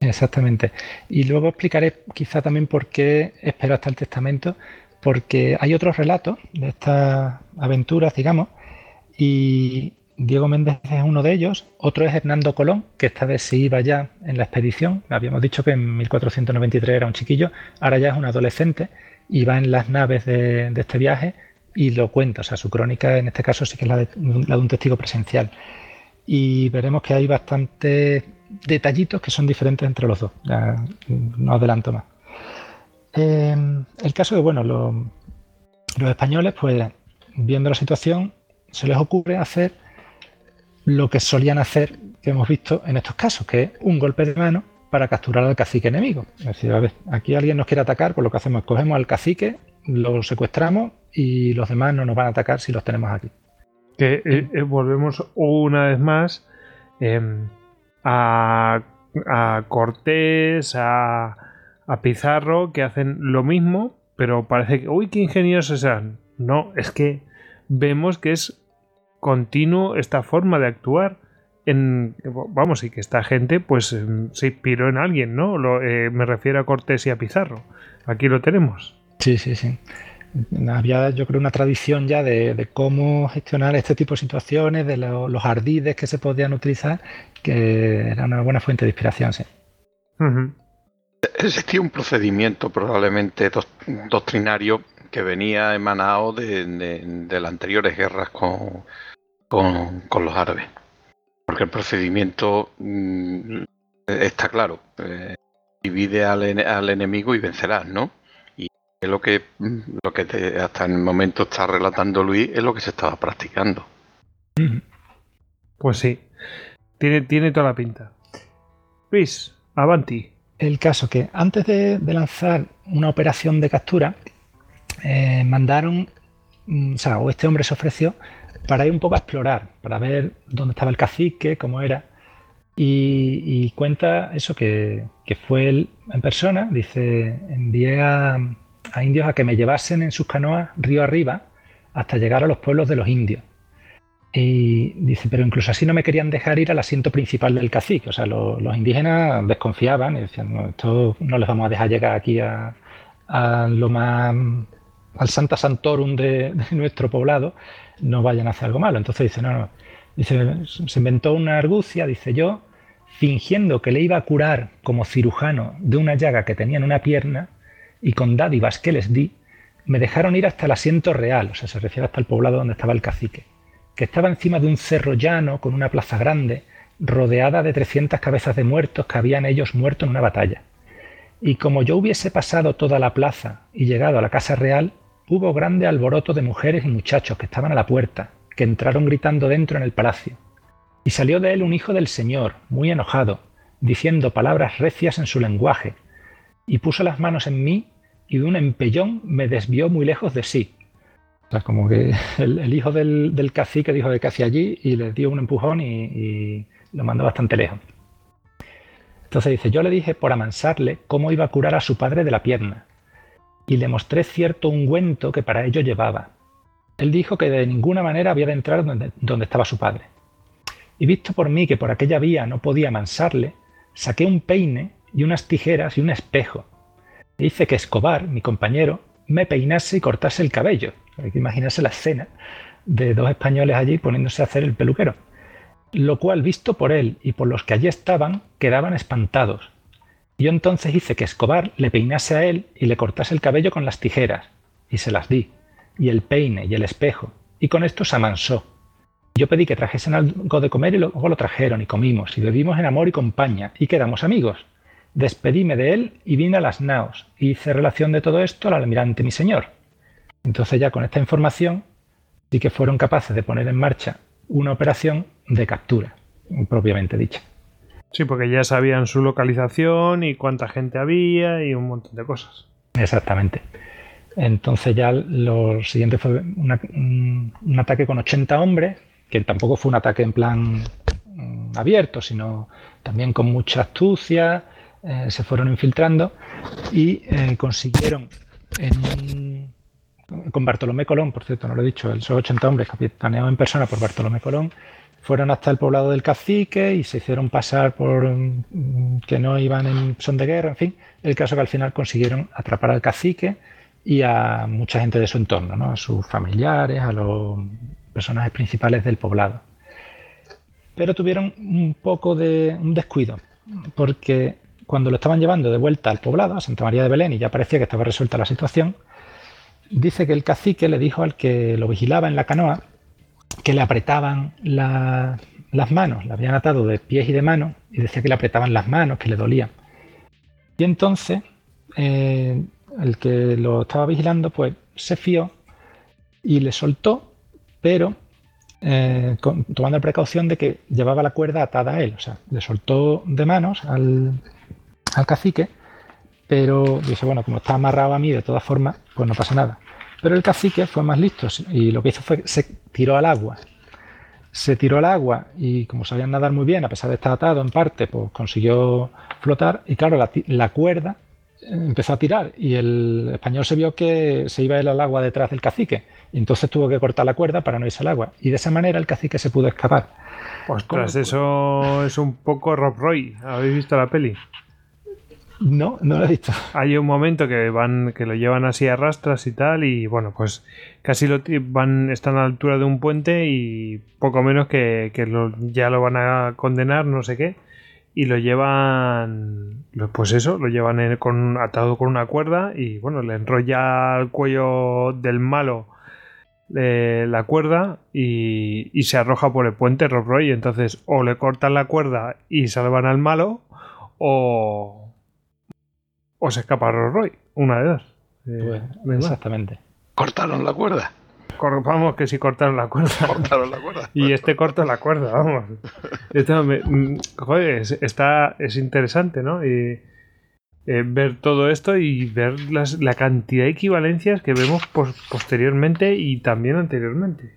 Exactamente. Y luego explicaré quizá también por qué espero hasta el testamento, porque hay otros relatos de estas aventuras, digamos, y Diego Méndez es uno de ellos, otro es Hernando Colón, que esta vez se iba ya en la expedición, habíamos dicho que en 1493 era un chiquillo, ahora ya es un adolescente y va en las naves de, este viaje y lo cuenta, o sea, su crónica en este caso sí que es la de, un testigo presencial. Y veremos que hay bastante detallitos que son diferentes entre los dos. no adelanto más. Em, el caso de, bueno, los españoles, pues viendo la situación, se les ocurre hacer lo que solían hacer, que hemos visto en estos casos, que es un golpe de mano para capturar al cacique enemigo. Es decir, a ver, aquí alguien nos quiere atacar, pues lo que hacemos es cogemos al cacique, lo secuestramos y los demás no nos van a atacar si los tenemos aquí. Que eh, eh, volvemos una vez más. Em, a, Cortés, a, Pizarro, que hacen lo mismo, pero parece que, uy, qué ingeniosos sean. No, es que vemos que es continuo esta forma de actuar. En, vamos, y que esta gente pues em, se inspiró en alguien, ¿no? Eh, me refiero a Cortés y a Pizarro. Aquí lo tenemos. Sí, sí, sí había yo creo una tradición ya de, cómo gestionar este tipo de situaciones, de los ardides que se podían utilizar, que era una buena fuente de inspiración, sí. Existía un procedimiento probablemente doctrinario que venía emanado de, las anteriores guerras con, con, los árabes. Porque el procedimiento mm, está claro. Eh, divide al, al, enemigo y vencerás, ¿no? Es lo que, lo que hasta en el momento está relatando Luis, es lo que se estaba practicando. Pues sí, tiene, tiene toda la pinta. Luis, avanti. El caso que antes de, lanzar una operación de captura, eh, mandaron, mm, o sea, o este hombre se ofreció para ir un poco a explorar, para ver dónde estaba el cacique, cómo era. Y, cuenta eso que, fue él en persona, dice, envié a, a indios a que me llevasen en sus canoas río arriba hasta llegar a los pueblos de los indios. Y dice, pero incluso así no me querían dejar ir al asiento principal del cacique. O sea, los indígenas desconfiaban y decían, no, esto no les vamos a dejar llegar aquí a, lo más al Santa Santorum de, nuestro poblado, no vayan a hacer algo malo. Entonces dice, no, no. Dice, se inventó una argucia, dice yo, fingiendo que le iba a curar como cirujano de una llaga que tenía en una pierna, y con dádivas que les di, me dejaron ir hasta el asiento real, o sea, se refiere hasta el poblado donde estaba el cacique que estaba encima de un cerro llano con una plaza grande, rodeada de 300 cabezas de muertos que habían ellos muerto en una batalla. Y como yo hubiese pasado toda la plaza y llegado a la casa real, hubo grande alboroto de mujeres y muchachos que estaban a la puerta, que entraron gritando dentro en el palacio. Y salió de él un hijo del Señor, muy enojado, diciendo palabras recias en su lenguaje, y puso las manos en mí y de un empellón me desvió muy lejos de sí, como que [LAUGHS] el, hijo del, cacique dijo de casi allí y le dio un empujón y, lo mandó bastante lejos. Entonces dice, yo le dije por amansarle cómo iba a curar a su padre de la pierna y le mostré cierto ungüento que para ello llevaba. Él dijo que de ninguna manera había de entrar donde, donde estaba su padre. Y visto por mí que por aquella vía no podía amansarle, saqué un peine y unas tijeras y un espejo. Hice que Escobar, mi compañero, me peinase y cortase el cabello. Hay que imaginarse la escena de dos españoles allí poniéndose a hacer el peluquero. Lo cual, visto por él y por los que allí estaban, quedaban espantados. Yo entonces hice que Escobar le peinase a él y le cortase el cabello con las tijeras, y se las di, y el peine y el espejo, y con esto se amansó. Yo pedí que trajesen algo de comer y luego lo trajeron y comimos y bebimos en amor y compañía y quedamos amigos. Despedíme de él y vine a las naos. Hice relación de todo esto al almirante mi señor. Entonces ya con esta información sí que fueron capaces de poner en marcha una operación de captura, propiamente dicha. Sí, porque ya sabían su localización y cuánta gente había y un montón de cosas. Exactamente. Entonces ya lo siguiente fue un, ataque con 80 hombres, que tampoco fue un ataque en plan mm, abierto, sino también con mucha astucia, eh, se fueron infiltrando y eh, consiguieron con Bartolomé Colón, por cierto, no lo he dicho, esos 80 hombres capitaneados en persona por Bartolomé Colón, fueron hasta el poblado del cacique y se hicieron pasar por mm, que no iban en son de guerra, en fin, el caso que al final consiguieron atrapar al cacique y a mucha gente de su entorno, ¿no? a sus familiares, a los personajes principales del poblado. Pero tuvieron un poco de un descuido, porque cuando lo estaban llevando de vuelta al poblado, a Santa María de Belén, y ya parecía que estaba resuelta la situación, dice que el cacique le dijo al que lo vigilaba en la canoa que le apretaban las manos, le habían atado de pies y de manos, y decía que le apretaban las manos, que le dolían. Y entonces eh, el que lo estaba vigilando, pues se fió y le soltó, pero eh, tomando la precaución de que llevaba la cuerda atada a él. O sea, le soltó de manos al, al cacique, pero dice, bueno, como está amarrado a mí de todas formas, pues no pasa nada. Pero el cacique fue más listo y lo que hizo fue se tiró al agua. Se tiró al agua y como sabía nadar muy bien, a pesar de estar atado en parte, pues consiguió flotar y claro, la, cuerda empezó a tirar y el español se vio que se iba él al agua detrás del cacique y entonces tuvo que cortar la cuerda para no irse al agua y de esa manera el cacique se pudo escapar. Ostras, eso es un poco Rob Roy. ¿Habéis visto la peli? No, no lo he visto. Hay un momento que van, que lo llevan así a rastras y tal, y bueno, pues casi lo van, están a la altura de un puente y poco menos que, ya lo van a condenar, no sé qué, y lo llevan, pues eso, lo llevan con, atado con una cuerda y bueno, le enrolla al cuello del malo eh, la cuerda y, se arroja por el puente Rob Roy. Entonces, o le cortan la cuerda y salvan al malo, o, o se escapa Roy, una de dos. Eh, pues, exactamente. Cortaron la cuerda. Vamos, que si cortaron la cuerda. [LAUGHS] Cortaron la cuerda. y este corta la cuerda, vamos. [LAUGHS] Esto mm, joder, está, es interesante, ¿no? Y, eh, ver todo esto y ver la cantidad de equivalencias que vemos posteriormente y también anteriormente.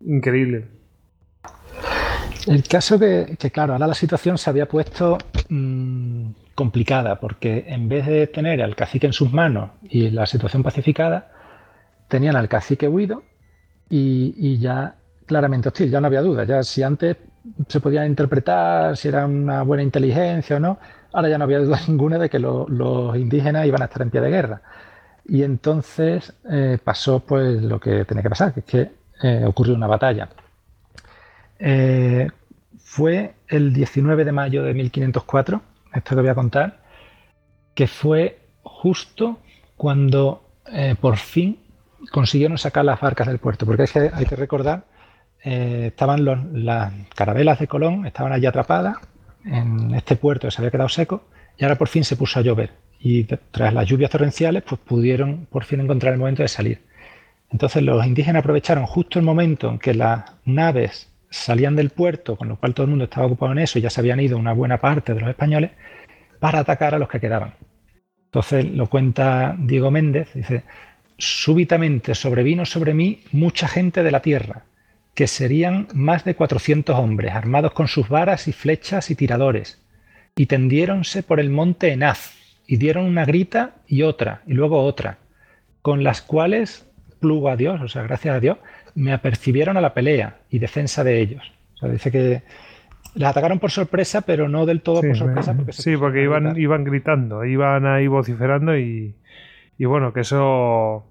Increíble. El caso que, que claro, ahora la situación se había puesto mm, complicada, porque en vez de tener al cacique en sus manos y la situación pacificada, tenían al cacique huido y, ya claramente hostil, ya no había duda. Ya si antes se podía interpretar si era una buena inteligencia o no, ahora ya no había duda [LAUGHS] ninguna de que los indígenas iban a estar en pie de guerra. Y entonces eh, pasó pues lo que tenía que pasar, que es que eh, ocurrió una batalla. Eh, fue el 19 de mayo de 1504, esto que voy a contar, que fue justo cuando por fin consiguieron sacar las barcas del puerto, porque que, hay que recordar, eh, estaban las carabelas de Colón, estaban allí atrapadas en este puerto que se había quedado seco y ahora por fin se puso a llover y tras las lluvias torrenciales pues pudieron por fin encontrar el momento de salir. Entonces los indígenas aprovecharon justo el momento en que las naves salían del puerto, con lo cual todo el mundo estaba ocupado en eso y ya se habían ido una buena parte de los españoles, para atacar a los que quedaban. Entonces lo cuenta Diego Méndez, dice, súbitamente sobrevino sobre mí mucha gente de la tierra, que serían más de cuatrocientos hombres, armados con sus varas y flechas y tiradores, y tendiéronse por el monte Enaz, y dieron una grita y otra, y luego otra, con las cuales, plugo a Dios, o sea, gracias a Dios, me apercibieron a la pelea y defensa de ellos. O sea, dice que les atacaron por sorpresa, pero no del todo por sorpresa. Porque sí, porque iban, iban gritando, iban ahí vociferando y, y bueno, que eso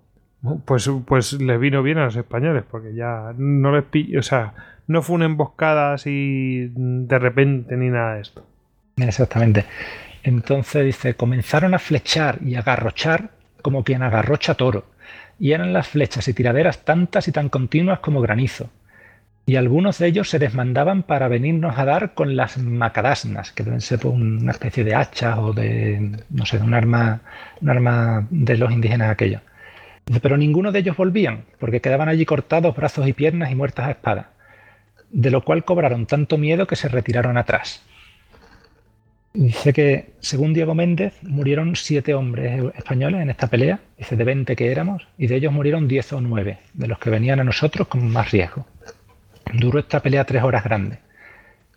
pues, pues les vino bien a los españoles, porque ya no les o sea, no fue una emboscada así de repente ni nada de esto. Exactamente. Entonces dice, comenzaron a flechar y a agarrochar como quien agarrocha toro, y eran las flechas y tiraderas tantas y tan continuas como granizo. Y algunos de ellos se desmandaban para venirnos a dar con las macadasnas, que deben ser pues, una especie de hacha o de, no sé, de un arma, un arma de los indígenas aquellos. Pero ninguno de ellos volvían, porque quedaban allí cortados brazos y piernas y muertas a espada, de lo cual cobraron tanto miedo que se retiraron atrás. Dice que, según Diego Méndez, murieron siete hombres españoles en esta pelea, dice de 20 que éramos, y de ellos murieron diez o nueve, de los que venían a nosotros con más riesgo. Duró esta pelea tres horas grandes.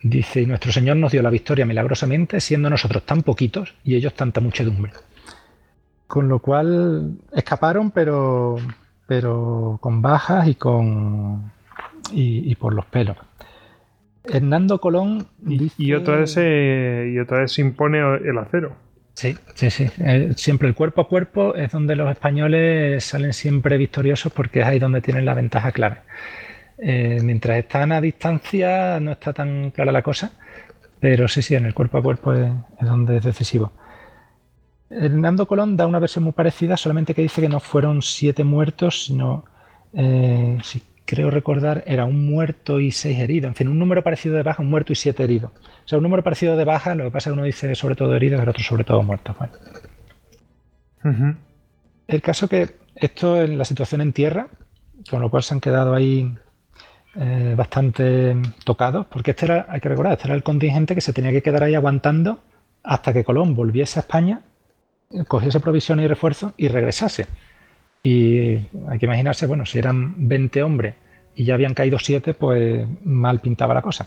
Dice, y nuestro Señor nos dio la victoria milagrosamente, siendo nosotros tan poquitos y ellos tanta muchedumbre. Con lo cual escaparon, pero, pero con bajas y con y, por los pelos. Hernando Colón y, otra vez se, y otra vez se impone el acero. Sí, sí, sí. Eh, siempre el cuerpo a cuerpo es donde los españoles salen siempre victoriosos porque es ahí donde tienen la ventaja clara. Eh, mientras están a distancia no está tan clara la cosa, pero sí, sí, en el cuerpo a cuerpo es, donde es decisivo. Hernando Colón da una versión muy parecida, solamente que dice que no fueron siete muertos, sino, eh, si creo recordar, era un muerto y seis heridos. En fin, un número parecido de baja, un muerto y siete heridos. O sea, un número parecido de baja, lo que pasa es que uno dice sobre todo heridos y el otro sobre todo muertos. El caso que esto es la situación en tierra, con lo cual se han quedado ahí eh, bastante tocados, porque este era, hay que recordar, este era el contingente que se tenía que quedar ahí aguantando hasta que Colón volviese a España, cogiese provisiones y refuerzos y regresase. Y hay que imaginarse, bueno, si eran 20 hombres y ya habían caído 7, pues mal pintaba la cosa.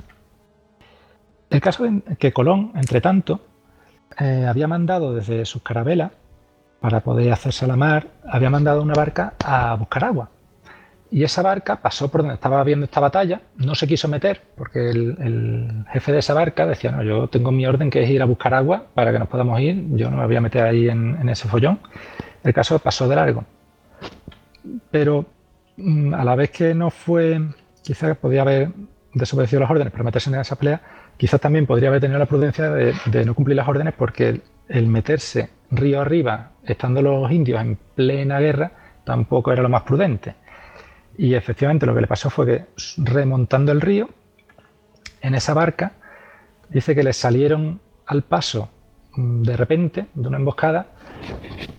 El caso es que Colón, entre tanto, eh, había mandado desde sus carabelas, para poder hacerse a la mar, había mandado una barca a buscar agua. Y esa barca pasó por donde estaba viendo esta batalla, no se quiso meter, porque el, jefe de esa barca decía, no, yo tengo mi orden que es ir a buscar agua para que nos podamos ir, yo no me voy a meter ahí en, ese follón. El caso pasó de largo. Pero mm, a la vez que no fue, quizás podía haber desobedecido las órdenes para meterse en esa pelea, quizás también podría haber tenido la prudencia de, no cumplir las órdenes porque el meterse río arriba, estando los indios en plena guerra, tampoco era lo más prudente. Y efectivamente lo que le pasó fue que remontando el río, en esa barca, dice que le salieron al paso mm, de repente, de una emboscada,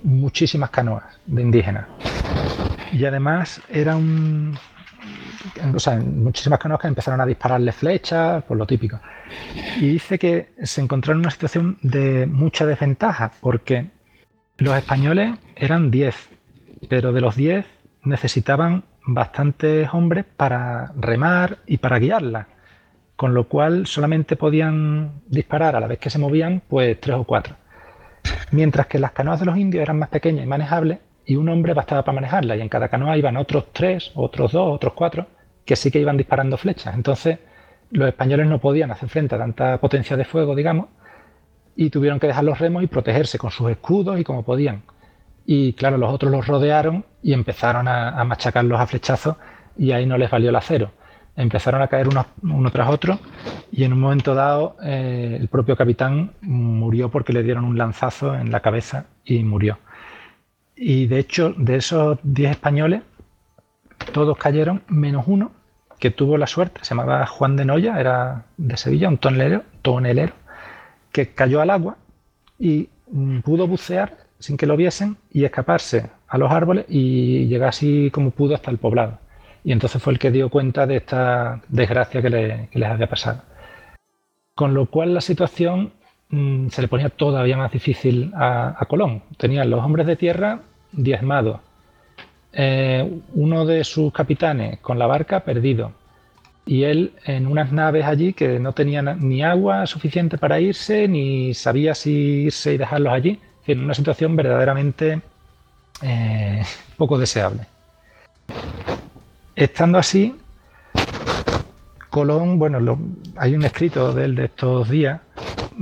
muchísimas canoas de indígenas. Y además era un, o sea, muchísimas empezaron a dispararle flechas, por lo típico. Y dice que se encontró en una situación de mucha desventaja, porque los españoles eran 10, pero de los 10 necesitaban bastantes hombres para remar y para guiarla, con lo cual solamente podían disparar a la vez que se movían, pues tres o cuatro. Mientras que las canoas de los indios eran más pequeñas y manejables, y un hombre bastaba para manejarla, y en cada canoa iban otros tres, otros dos, otros cuatro, que sí que iban disparando flechas. Entonces, los españoles no podían hacer frente a tanta potencia de fuego, digamos, y tuvieron que dejar los remos y protegerse con sus escudos y como podían. Y claro, los otros los rodearon y empezaron a, machacarlos a flechazos y ahí no les valió el acero. Empezaron a caer uno, tras otro y en un momento dado eh, el propio capitán murió porque le dieron un lanzazo en la cabeza y murió. Y de hecho, de esos 10 españoles, todos cayeron menos uno que tuvo la suerte, se llamaba Juan de Noya, era de Sevilla, un tonelero, tonelero que cayó al agua y mm, pudo bucear sin que lo viesen y escaparse a los árboles y llegar así como pudo hasta el poblado. Y entonces fue el que dio cuenta de esta desgracia que, les había pasado. Con lo cual la situación mm, se le ponía todavía más difícil a, Colón. Tenían los hombres de tierra diezmados, eh, uno de sus capitanes con la barca perdido, y él en unas naves allí que no tenían ni agua suficiente para irse, ni sabía si irse y dejarlos allí. En una situación verdaderamente eh, [LAUGHS] poco deseable. Estando así, Colón, bueno, hay un escrito de él de estos días,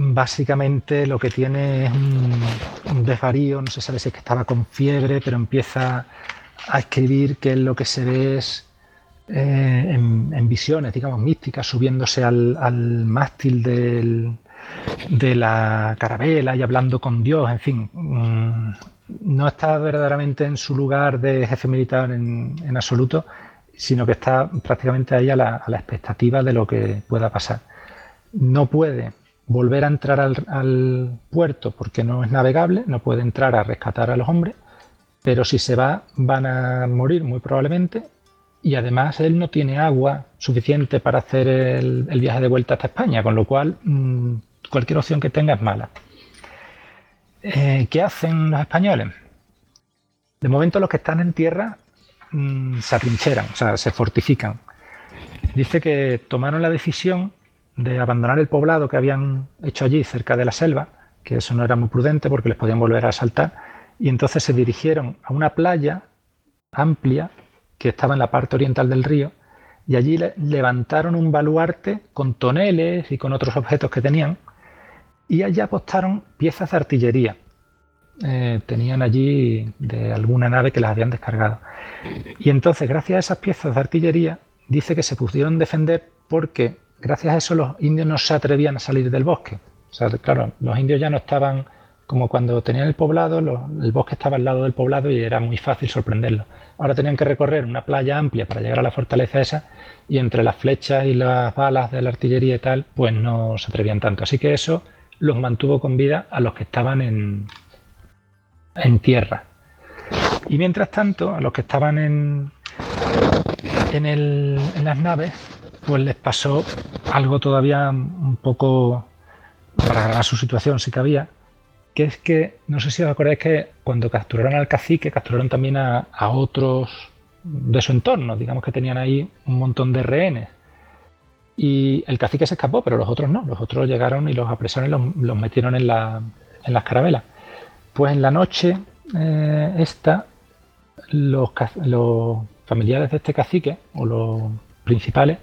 básicamente lo que tiene es un, desvarío, no se sabe si es que estaba con fiebre, pero empieza a escribir que lo que se ve es eh, en, visiones, digamos, místicas, subiéndose al, mástil de la carabela y hablando con Dios, en fin, mm, no está verdaderamente en su lugar de jefe militar en, absoluto, sino que está prácticamente ahí a la, expectativa de lo que pueda pasar. No puede volver a entrar al, puerto porque no es navegable, no puede entrar a rescatar a los hombres, pero si se va van a morir muy probablemente y además él no tiene agua suficiente para hacer el, viaje de vuelta hasta España, con lo cual mm, cualquier opción que tenga es mala. Eh, ¿Qué hacen los españoles? De momento los que están en tierra mm, se atrincheran, o sea, se fortifican. Dice que tomaron la decisión de abandonar el poblado que habían hecho allí cerca de la selva, que eso no era muy prudente porque les podían volver a asaltar, y entonces se dirigieron a una playa amplia que estaba en la parte oriental del río, y allí levantaron un baluarte con toneles y con otros objetos que tenían, y allá apostaron piezas de artillería. Eh, tenían allí de alguna nave que las habían descargado. Y entonces, gracias a esas piezas de artillería, dice que se pudieron defender porque gracias a eso los indios no se atrevían a salir del bosque. O sea, claro, los indios ya no estaban como cuando tenían el poblado, el bosque estaba al lado del poblado y era muy fácil sorprenderlos. Ahora tenían que recorrer una playa amplia para llegar a la fortaleza esa y entre las flechas y las balas de la artillería y tal, pues no se atrevían tanto. Así que eso los mantuvo con vida a los que estaban en, en tierra. Y mientras tanto, a los que estaban en, en, el, en las naves, pues les pasó algo todavía un poco para agravar su situación, si cabía, que es que, no sé si os acordáis que cuando capturaron al cacique, capturaron también a, otros de su entorno, digamos que tenían ahí un montón de rehenes. Y el cacique se escapó, pero los otros no. Los otros llegaron y los apresaron y los, metieron en, la, en, las carabelas. Pues en la noche eh, esta, los familiares de este cacique, o los principales,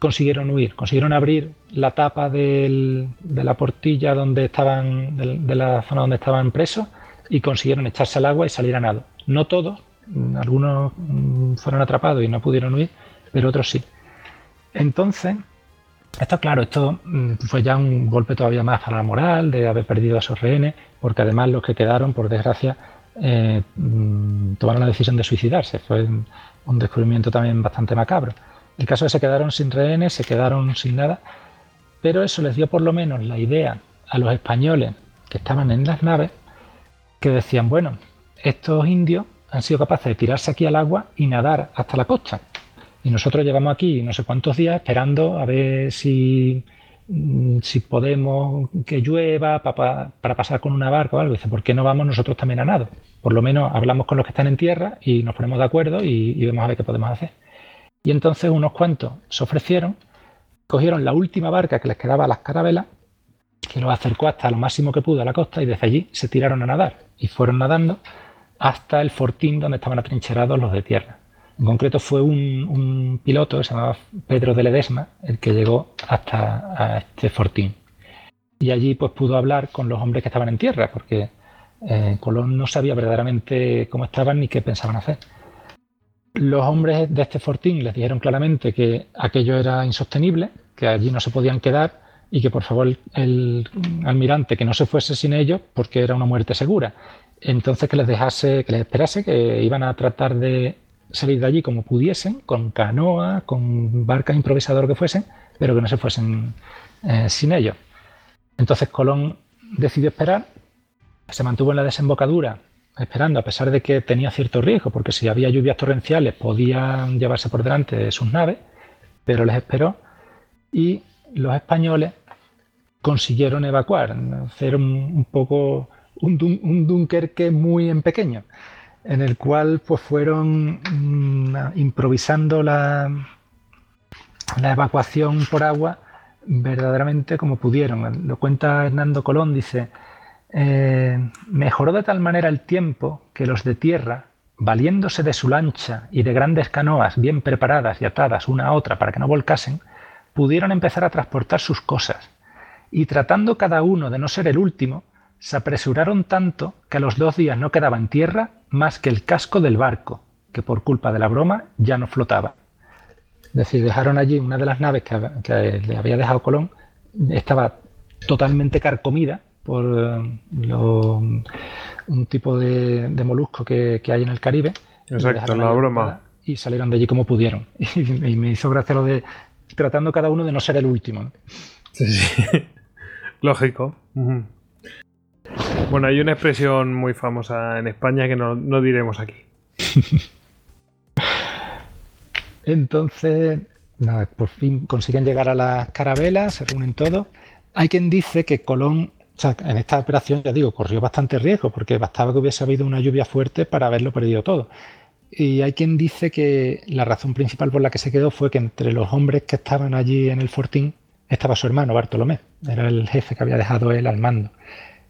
consiguieron huir, consiguieron abrir la tapa de la portilla donde estaban, de, la zona donde estaban presos, y consiguieron echarse al agua y salir a nado. No todos, algunos mm, fueron atrapados y no pudieron huir, pero otros sí. Entonces, esto claro, esto mm, fue ya un golpe todavía más para la moral de haber perdido a esos rehenes, porque además los que quedaron, por desgracia, eh, mm, tomaron la decisión de suicidarse. Fue un descubrimiento también bastante macabro. El caso es que se quedaron sin rehenes, se quedaron sin nada, pero eso les dio por lo menos la idea a los españoles que estaban en las naves que decían, bueno, estos indios han sido capaces de tirarse aquí al agua y nadar hasta la costa. Y nosotros llevamos aquí no sé cuántos días esperando a ver si, mm, si podemos que llueva para, pasar con una barca o algo. Dice, ¿por qué no vamos nosotros también a nado? Por lo menos hablamos con los que están en tierra y nos ponemos de acuerdo y, y vemos a ver qué podemos hacer. Y entonces unos cuantos se ofrecieron, cogieron la última barca que les quedaba a las carabelas, que los acercó hasta lo máximo que pudo a la costa y desde allí se tiraron a nadar y fueron nadando hasta el fortín donde estaban atrincherados los de tierra. En concreto fue un, piloto que se llamaba Pedro de Ledesma el que llegó hasta este fortín. Y allí pues pudo hablar con los hombres que estaban en tierra, porque eh, Colón no sabía verdaderamente cómo estaban ni qué pensaban hacer. Los hombres de este fortín les dijeron claramente que aquello era insostenible, que allí no se podían quedar y que por favor el almirante que no se fuese sin ellos porque era una muerte segura. Entonces que les dejase, que les esperase, que iban a tratar de salir de allí como pudiesen, con canoa, con barca improvisador que fuesen, pero que no se fuesen eh, sin ellos. Entonces Colón decidió esperar, se mantuvo en la desembocadura esperando, a pesar de que tenía cierto riesgo, porque si había lluvias torrenciales podían llevarse por delante sus naves, pero les esperó y los españoles consiguieron evacuar, hacer un, poco un, un, Dunkerque muy en pequeño, en el cual pues fueron mm, improvisando la, la evacuación por agua verdaderamente como pudieron. Lo cuenta Hernando Colón, dice, eh, mejoró de tal manera el tiempo que los de tierra, valiéndose de su lancha y de grandes canoas bien preparadas y atadas una a otra para que no volcasen, pudieron empezar a transportar sus cosas y tratando cada uno de no ser el último, se apresuraron tanto que a los dos días no quedaba en tierra más que el casco del barco, que por culpa de la broma ya no flotaba. Es decir, dejaron allí una de las naves que, le había dejado Colón, estaba totalmente carcomida por eh, un tipo de, molusco que, hay en el Caribe. Exacto, la broma. Y salieron de allí como pudieron. [LAUGHS] Y, me hizo gracia lo de tratando cada uno de no ser el último. Sí, sí. [LAUGHS] Lógico. Bueno, hay una expresión muy famosa en España que no, diremos aquí. [LAUGHS] Entonces, nada, por fin consiguen llegar a las carabelas, se reúnen todos. Hay quien dice que Colón, en esta operación, ya digo, corrió bastante riesgo, porque bastaba que hubiese habido una lluvia fuerte para haberlo perdido todo. Y hay quien dice que la razón principal por la que se quedó fue que entre los hombres que estaban allí en el fortín estaba su hermano Bartolomé, era el jefe que había dejado él al mando.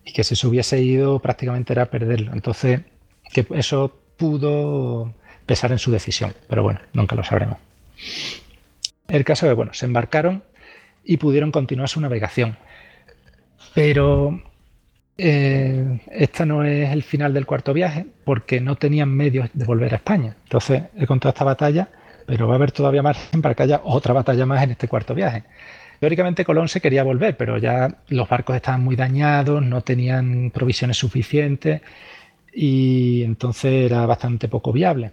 Y que si se hubiese ido prácticamente era perderlo. Entonces, que eso pudo pesar en su decisión, pero bueno, nunca lo sabremos. El caso es bueno, se embarcaron y pudieron continuar su navegación. Pero eh, esta no es el final del cuarto viaje porque no tenían medios de volver a España. Entonces he contado esta batalla, pero va a haber todavía margen para que haya otra batalla más en este cuarto viaje. Teóricamente Colón se quería volver, pero ya los barcos estaban muy dañados, no tenían provisiones suficientes y entonces era bastante poco viable.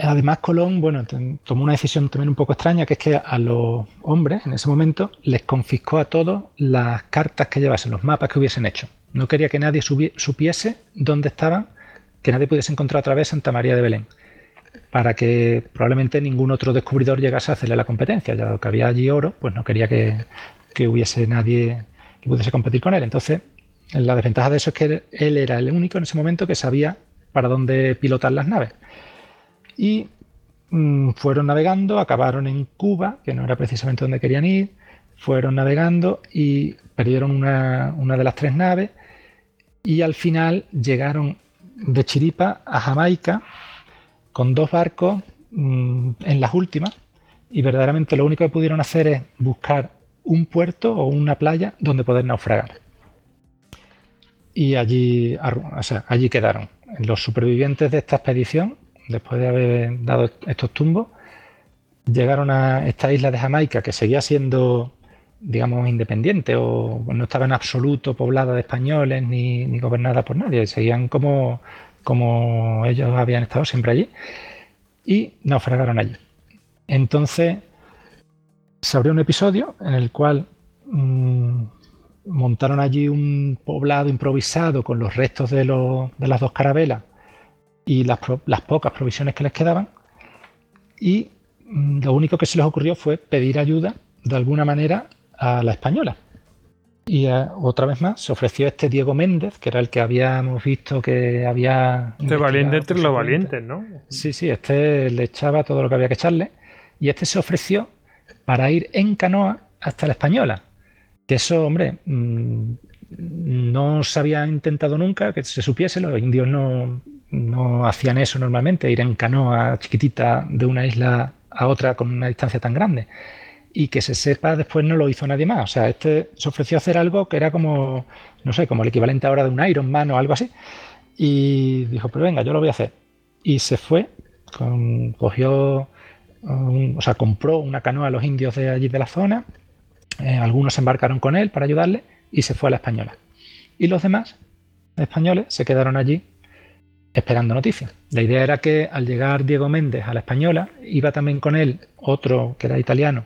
Además, Colón, bueno, tomó una decisión también un poco extraña, que es que a los hombres en ese momento les confiscó a todos las cartas que llevasen, los mapas que hubiesen hecho. No quería que nadie supiese dónde estaban, que nadie pudiese encontrar otra vez Santa María de Belén para que probablemente ningún otro descubridor llegase a hacerle la competencia. Ya que había allí oro, pues no quería que, hubiese nadie que pudiese competir con él. Entonces, la desventaja de eso es que él era el único en ese momento que sabía para dónde pilotar las naves. Y mm, fueron navegando, acabaron en Cuba, que no era precisamente donde querían ir, fueron navegando y perdieron una, una de las tres naves y al final llegaron de Chiripa a Jamaica con dos barcos mm, en las últimas y verdaderamente lo único que pudieron hacer es buscar un puerto o una playa donde poder naufragar. Y allí, allí quedaron. Los supervivientes de esta expedición, después de haber dado estos tumbos, llegaron a esta isla de Jamaica que seguía siendo, digamos, independiente o no estaba en absoluto poblada de españoles ni, gobernada por nadie. Seguían como como ellos habían estado siempre allí, y naufragaron allí. Entonces se abrió un episodio en el cual mm, montaron allí un poblado improvisado con los restos de, de las dos carabelas y las, las, pocas provisiones que les quedaban. Y mm, lo único que se les ocurrió fue pedir ayuda de alguna manera a la española. Y eh, otra vez más se ofreció este Diego Méndez, que era el que habíamos visto que había... Este valiente entre los valientes, ¿no? Sí, sí, este le echaba todo lo que había que echarle. Y este se ofreció para ir en canoa hasta la española. Que eso, hombre, mm, no se había intentado nunca que se supiese, los indios no, no hacían eso normalmente, ir en canoa chiquitita de una isla a otra con una distancia tan grande y que se sepa después no lo hizo nadie más. O sea, este se ofreció a hacer algo que era como, no sé, como el equivalente ahora de un Iron Man o algo así. Y dijo, pero venga, yo lo voy a hacer. Y se fue, cogió, o sea, compró una canoa a los indios de allí de la zona. Eh, algunos se embarcaron con él para ayudarle y se fue a la española. Y los demás españoles se quedaron allí esperando noticias. La idea era que al llegar Diego Méndez a la española, iba también con él otro que era italiano,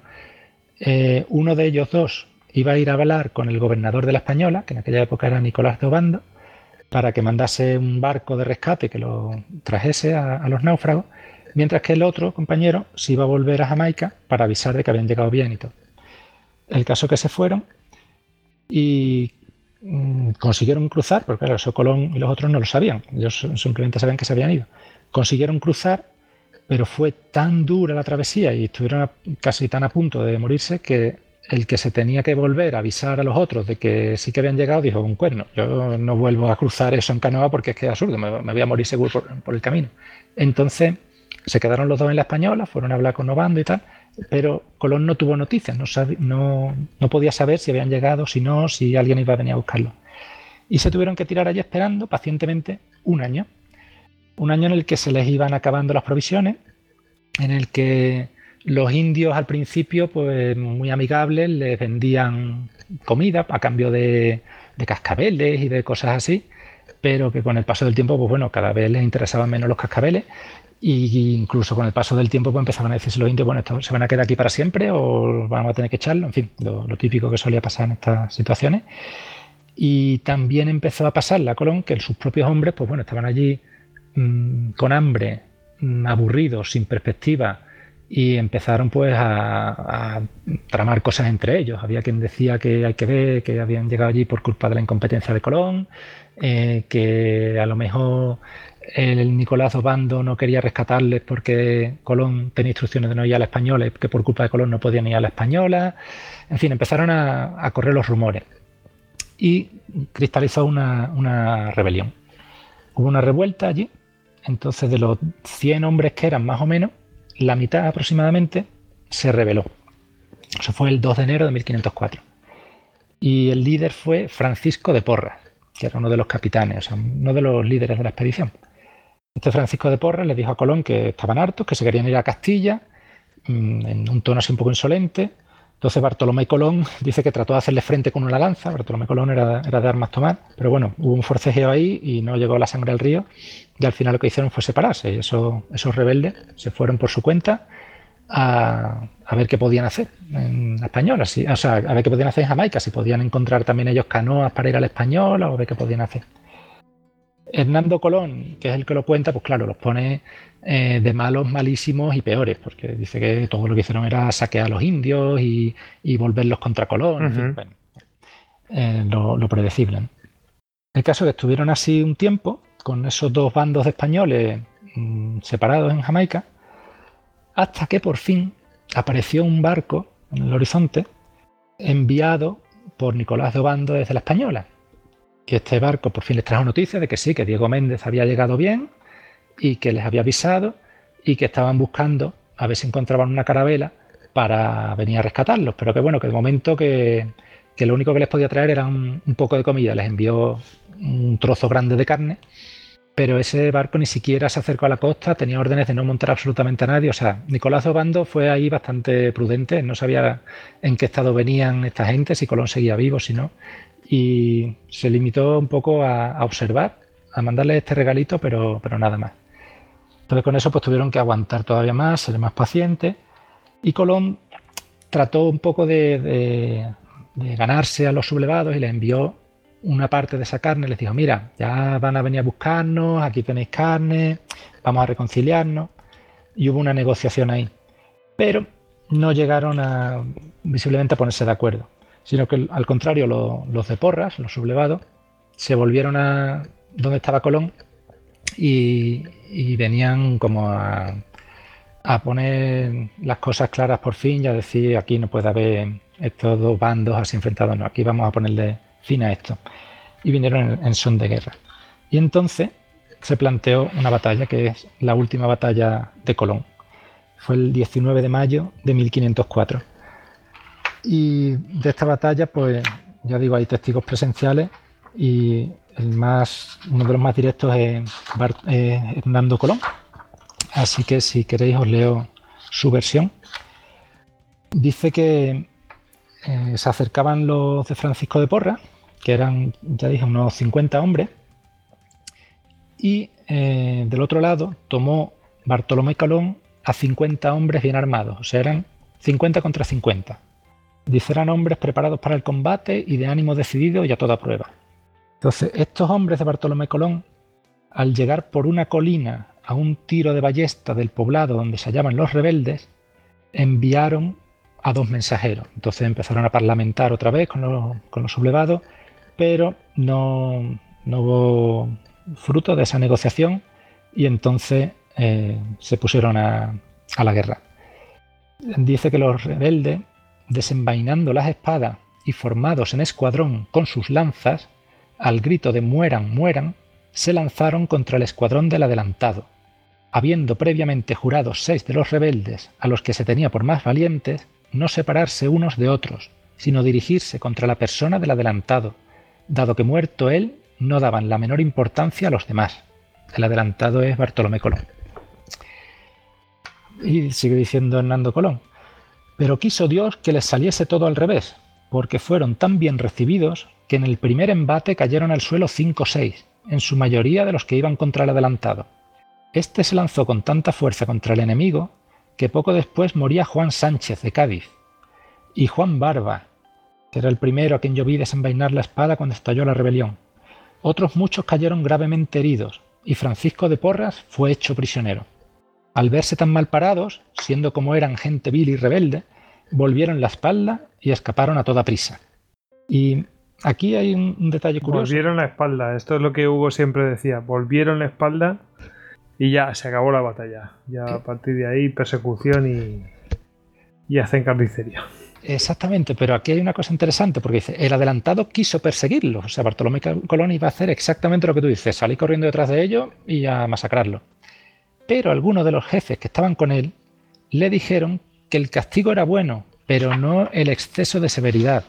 eh, uno de ellos dos iba a ir a hablar con el gobernador de la Española, que en aquella época era Nicolás de Obando, para que mandase un barco de rescate que lo trajese a, los náufragos, mientras que el otro compañero se iba a volver a Jamaica para avisar de que habían llegado bien y todo. El caso que se fueron y consiguieron cruzar, porque claro, eso Colón y los otros no lo sabían, ellos simplemente sabían que se habían ido. Consiguieron cruzar pero fue tan dura la travesía y estuvieron casi tan a punto de morirse que el que se tenía que volver a avisar a los otros de que sí que habían llegado dijo un cuerno, yo no vuelvo a cruzar eso en canoa porque es que es absurdo, me, voy a morir seguro por, el camino. Entonces se quedaron los dos en la española, fueron a hablar con Novando y tal, pero Colón no tuvo noticias, no, podía saber si habían llegado, si no, si alguien iba a venir a buscarlo. Y se tuvieron que tirar allí esperando pacientemente un año un año en el que se les iban acabando las provisiones, en el que los indios al principio, pues muy amigables, les vendían comida a cambio de, cascabeles y de cosas así, pero que con el paso del tiempo, pues bueno, cada vez les interesaban menos los cascabeles e incluso con el paso del tiempo pues empezaban a decirse los indios, bueno, esto, ¿se van a quedar aquí para siempre o vamos a tener que echarlo? En fin, lo, lo típico que solía pasar en estas situaciones. Y también empezó a pasar la Colón que sus propios hombres, pues bueno, estaban allí Mm, con hambre, mm, aburridos, sin perspectiva, y empezaron pues a, tramar cosas entre ellos. Había quien decía que hay que ver que habían llegado allí por culpa de la incompetencia de Colón, eh, que a lo mejor el Nicolás Obando no quería rescatarles porque Colón tenía instrucciones de no ir a la española y que por culpa de Colón no podían ir a la española. En fin, empezaron a, correr los rumores y cristalizó una rebelión. Hubo una revuelta allí entonces, de los 100 hombres que eran más o menos, la mitad aproximadamente se rebeló. Eso fue el 2 de enero de 1504. Y el líder fue Francisco de Porras, que era uno de los capitanes, o sea, uno de los líderes de la expedición. Este Francisco de Porras le dijo a Colón que estaban hartos, que se querían ir a Castilla, mm, en un tono así un poco insolente, entonces Bartolomé Colón [LAUGHS] dice que trató de hacerle frente con una lanza, Bartolomé Colón era, era, de armas tomar, pero bueno, hubo un forcejeo ahí y no llegó la sangre al río. Y al final lo que hicieron fue separarse. Y eso, esos rebeldes se fueron por su cuenta a, ver qué podían hacer en español, así, o sea, a ver qué podían hacer en Jamaica, si podían encontrar también ellos canoas para ir al español o a ver qué podían hacer. Hernando Colón, que es el que lo cuenta, pues claro, los pone eh, de malos, malísimos y peores, porque dice que todo lo que hicieron era saquear a los indios y, volverlos contra Colón, eh, lo, predecible. El caso es que estuvieron así un tiempo con esos dos bandos de españoles mm, separados en Jamaica, hasta que por fin apareció un barco en el horizonte enviado por Nicolás de Obando desde la Española. Que este barco por fin les trajo noticias de que sí, que Diego Méndez había llegado bien y que les había avisado y que estaban buscando a ver si encontraban una carabela para venir a rescatarlos, pero que bueno, que de momento que, lo único que les podía traer era un, poco de comida, les envió un trozo grande de carne, pero ese barco ni siquiera se acercó a la costa, tenía órdenes de no montar absolutamente a nadie, o sea, Nicolás Obando fue ahí bastante prudente, no sabía en qué estado venían esta gente, si Colón seguía vivo, si no, y se limitó un poco a, observar, a mandarle este regalito, pero, pero nada más. Entonces con eso pues tuvieron que aguantar todavía más, ser más pacientes y Colón trató un poco de, de ganarse a los sublevados y les envió una parte de esa carne. Les dijo, mira, ya van a venir a buscarnos, aquí tenéis carne, vamos a reconciliarnos. Y hubo una negociación ahí. Pero no llegaron a visiblemente a ponerse de acuerdo, sino que al contrario los de Porras, los sublevados, se volvieron a donde estaba Colón y, venían como a, poner las cosas claras por fin y a decir aquí no puede haber estos dos bandos así enfrentados, no, aquí vamos a ponerle fin a esto. Y vinieron en son de guerra. Y entonces se planteó una batalla que es la última batalla de Colón fue el 19 de mayo de 1504. Y de esta batalla, pues ya digo, hay testigos presenciales y el más, uno de los más directos es Hernando Colón. Así que si queréis os leo su versión. Dice que eh, se acercaban los de Francisco de Porra, que eran, ya dije, unos 50 hombres, y eh, del otro lado tomó Bartolomé Colón a 50 hombres bien armados, o sea, eran 50 contra 50. Dice, eran hombres preparados para el combate y de ánimo decidido y a toda prueba. Entonces, estos hombres de Bartolomé Colón, al llegar por una colina a un tiro de ballesta del poblado donde se hallaban los rebeldes, enviaron a dos mensajeros. Entonces empezaron a parlamentar otra vez con los, sublevados, pero no, hubo fruto de esa negociación y entonces eh, se pusieron a, la guerra. Dice que los rebeldes, desenvainando las espadas y formados en escuadrón con sus lanzas, al grito de mueran, mueran, se lanzaron contra el escuadrón del adelantado. Habiendo previamente jurado seis de los rebeldes, a los que se tenía por más valientes, no separarse unos de otros, sino dirigirse contra la persona del adelantado, dado que muerto él, no daban la menor importancia a los demás. El adelantado es Bartolomé Colón. Y sigue diciendo Hernando Colón. Pero quiso Dios que les saliese todo al revés, porque fueron tan bien recibidos que en el primer embate cayeron al suelo cinco o seis, en su mayoría de los que iban contra el adelantado. Este se lanzó con tanta fuerza contra el enemigo que poco después moría Juan Sánchez de Cádiz y Juan Barba, era el primero a quien yo vi desenvainar la espada cuando estalló la rebelión. Otros muchos cayeron gravemente heridos y Francisco de Porras fue hecho prisionero. Al verse tan mal parados, siendo como eran gente vil y rebelde, volvieron la espalda y escaparon a toda prisa. Y aquí hay un, detalle curioso. Volvieron la espalda, esto es lo que Hugo siempre decía, volvieron la espalda y ya se acabó la batalla. Ya a partir de ahí persecución y, y hacen carnicería. Exactamente, pero aquí hay una cosa interesante porque dice, el adelantado quiso perseguirlo, o sea, Bartolomé Colón iba a hacer exactamente lo que tú dices, salir corriendo detrás de ellos y a masacrarlo. Pero algunos de los jefes que estaban con él le dijeron que el castigo era bueno, pero no el exceso de severidad,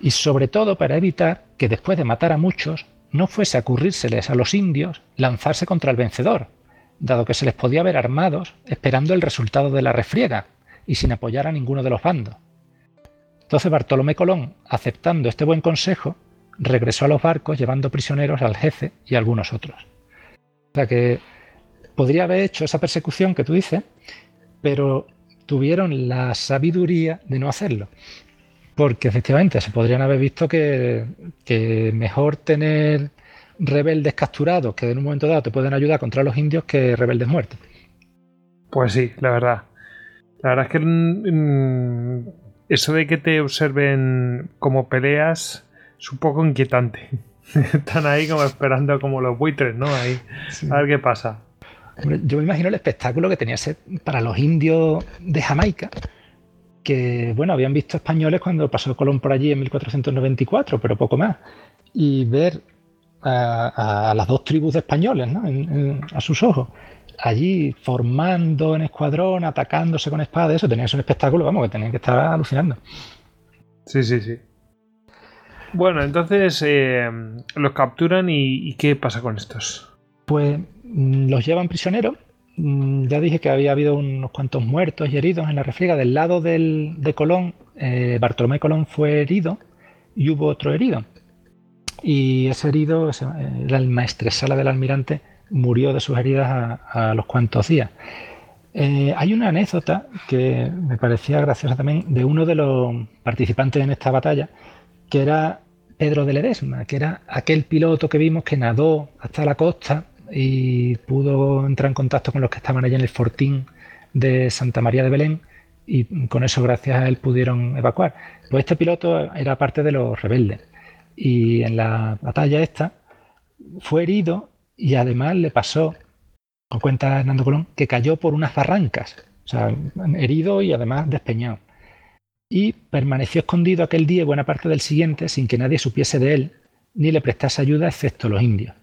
y sobre todo para evitar que después de matar a muchos no fuese a ocurrírseles a los indios lanzarse contra el vencedor, dado que se les podía ver armados esperando el resultado de la refriega y sin apoyar a ninguno de los bandos. Entonces Bartolomé Colón, aceptando este buen consejo, regresó a los barcos llevando prisioneros al jefe y a algunos otros. O sea que podría haber hecho esa persecución que tú dices, pero tuvieron la sabiduría de no hacerlo. Porque efectivamente se podrían haber visto que, mejor tener rebeldes capturados que en un momento dado te pueden ayudar contra los indios que rebeldes muertos. Pues sí, la verdad. La verdad es que mm, eso de que te observen como peleas es un poco inquietante. [LAUGHS] Están ahí como esperando como los buitres, ¿no? Ahí, a ver qué pasa yo me imagino el espectáculo que tenía ser para los indios de Jamaica, que bueno, habían visto españoles cuando pasó Colón por allí en 1494, pero poco más. Y ver a, las dos tribus de españoles, ¿no? a sus ojos, allí formando en escuadrón, atacándose con espadas, eso tenía que ser un espectáculo, vamos, que tenían que estar alucinando. Sí, sí, sí. Bueno, entonces eh, los capturan y ¿qué pasa con estos? Pues Mm, los llevan prisioneros. Mm, ya dije que había habido unos cuantos muertos y heridos en la refriega. Del lado de Colón, eh, Bartolomé Colón fue herido y hubo otro herido. Y ese herido, era el maestresala del almirante, murió de sus heridas a, los cuantos días. Eh, hay una anécdota que me parecía graciosa también de uno de los participantes en esta batalla, que era Pedro de Ledesma, que era aquel piloto que vimos que nadó hasta la costa y pudo entrar en contacto con los que estaban allí en el fortín de Santa María de Belén y con eso gracias a él pudieron evacuar. Pues este piloto era parte de los rebeldes y en la batalla esta fue herido y además le pasó o cuenta Hernando Colón, que cayó por unas barrancas, o sea, herido y además despeñado. Y permaneció escondido aquel día y buena parte del siguiente sin que nadie supiese de él ni le prestase ayuda excepto los indios.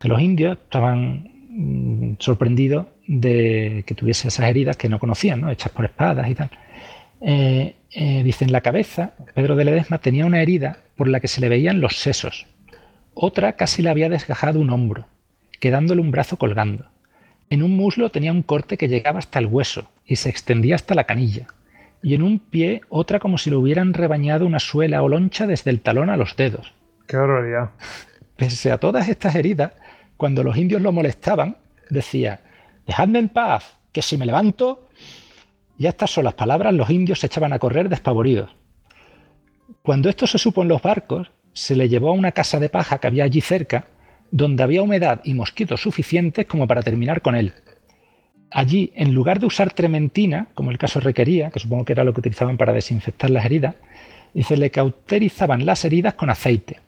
Que los indios estaban mm, sorprendidos de que tuviese esas heridas que no conocían, ¿no? hechas por espadas y tal. Eh, eh, la cabeza, Pedro de Ledesma tenía una herida por la que se le veían los sesos. Otra casi le había desgajado un hombro, quedándole un brazo colgando. En un muslo tenía un corte que llegaba hasta el hueso y se extendía hasta la canilla, y en un pie otra como si le hubieran rebañado una suela o loncha desde el talón a los dedos. ¡Qué barbaridad! Pese a todas estas heridas, cuando los indios lo molestaban, decía, dejadme en paz, que si me levanto... Y a estas solas palabras los indios se echaban a correr despavoridos. Cuando esto se supo en los barcos, se le llevó a una casa de paja que había allí cerca donde había humedad y mosquitos suficientes como para terminar con él. Allí, en lugar de usar trementina, como el caso requería, que supongo que era lo que utilizaban para desinfectar las heridas, y se le cauterizaban las heridas con aceite.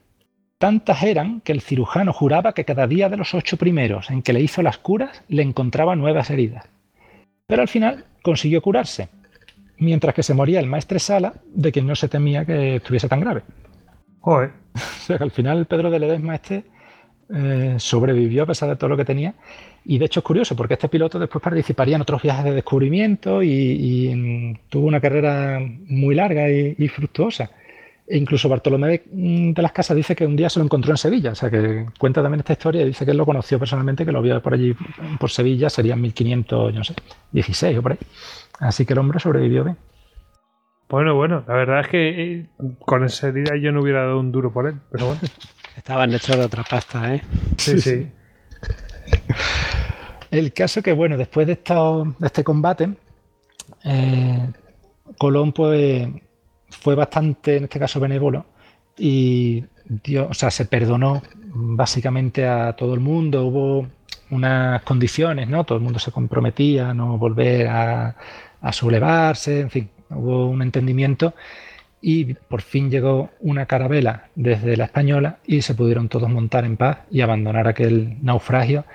Tantas eran que el cirujano juraba que cada día de los ocho primeros en que le hizo las curas le encontraba nuevas heridas. Pero al final consiguió curarse, mientras que se moría el maestre Sala, de quien no se temía que estuviese tan grave. Joder. [LAUGHS] o sea que al final Pedro de Ledesma este eh, sobrevivió a pesar de todo lo que tenía. Y de hecho es curioso, porque este piloto después participaría en otros viajes de descubrimiento y, mm, tuvo una carrera muy larga y, fructuosa. E incluso Bartolomé mm, de las Casas dice que un día se lo encontró en Sevilla, o sea que cuenta también esta historia y dice que él lo conoció personalmente, que lo vio por allí, por Sevilla, serían 1500, no sé, 16 o por ahí. Así que el hombre sobrevivió bien. Bueno, bueno, la verdad es que eh, con esa herida yo no hubiera dado un duro por él, pero bueno. [LAUGHS] Estaban hechos de otra pasta, ¿eh? Sí, sí. [LAUGHS] El caso que, bueno, después de, este combate, eh, Colón pues, fue bastante, en este caso, benévolo y dio, o sea, se perdonó básicamente a todo el mundo. Hubo unas condiciones, ¿no? Todo el mundo se comprometía a no volver a, a sublevarse, en fin, hubo un entendimiento y por fin llegó una carabela desde la española y se pudieron todos montar en paz y abandonar aquel naufragio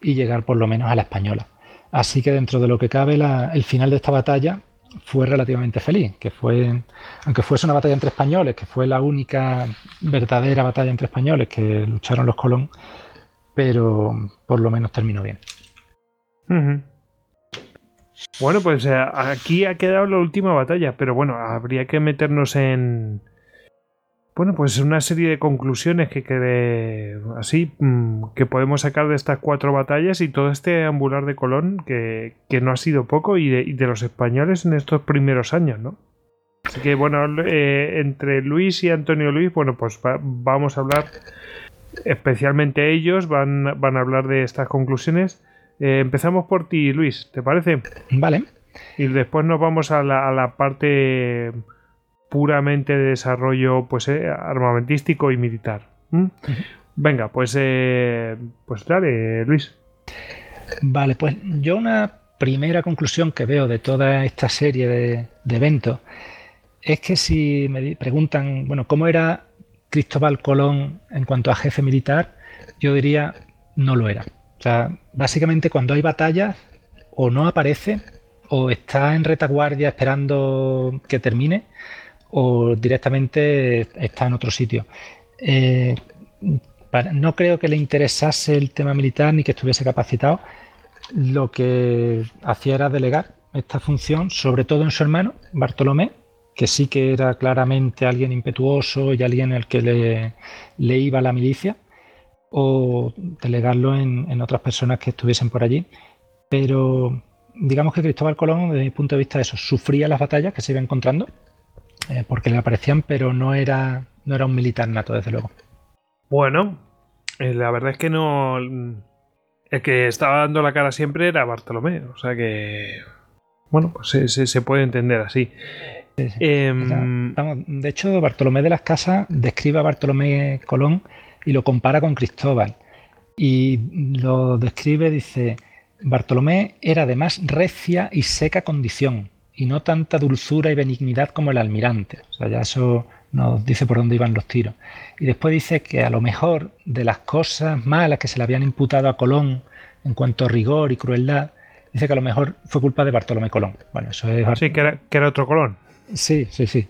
y llegar por lo menos a la española. Así que dentro de lo que cabe el final de esta batalla fue relativamente feliz, que fue, aunque fuese una batalla entre españoles, que fue la única verdadera batalla entre españoles que lucharon los Colón, pero por lo menos terminó bien. Bueno, pues eh, aquí ha quedado la última batalla, pero bueno, habría que meternos en. Bueno, pues una serie de conclusiones que quede así, mm, que podemos sacar de estas cuatro batallas y todo este ambular de Colón, que, no ha sido poco, y de, los españoles en estos primeros años, ¿no? Así que bueno, eh, entre Luis y Antonio Luis, bueno, pues vamos a hablar, especialmente ellos, van, van a hablar de estas conclusiones. Eh, empezamos por ti, Luis, ¿te parece? Vale. Y después nos vamos a la, parte puramente de desarrollo pues, eh, armamentístico y militar. Venga, pues, eh, pues dale, Luis. Vale, pues yo una primera conclusión que veo de toda esta serie de, de eventos es que si me preguntan, bueno, ¿cómo era Cristóbal Colón en cuanto a jefe militar? Yo diría, no lo era sea, básicamente cuando hay batallas, o no aparece, o está en retaguardia esperando que termine, o directamente está en otro sitio. Eh, no creo que le interesase el tema militar ni que estuviese capacitado. Lo que hacía era delegar esta función, sobre todo en su hermano, Bartolomé, que sí que era claramente alguien impetuoso y alguien al que le, le iba la milicia o delegarlo en, otras personas que estuviesen por allí. Pero digamos que Cristóbal Colón, desde mi punto de vista, eso, sufría las batallas que se iba encontrando, eh, porque le aparecían, pero no era, no era un militar nato, desde luego. Bueno, eh, la verdad es que no. El que estaba dando la cara siempre era Bartolomé, o sea que. Bueno, pues se, se, puede entender así. Em, de hecho, Bartolomé de las Casas describe a Bartolomé Colón y lo compara con Cristóbal. Y lo describe, dice, Bartolomé era de más recia y seca condición, y no tanta dulzura y benignidad como el almirante. O sea, ya eso nos dice por dónde iban los tiros. Y después dice que a lo mejor de las cosas malas que se le habían imputado a Colón en cuanto a rigor y crueldad, dice que a lo mejor fue culpa de Bartolomé Colón. Bueno, eso es... Sí, que era, que era otro Colón. Sí, sí, sí.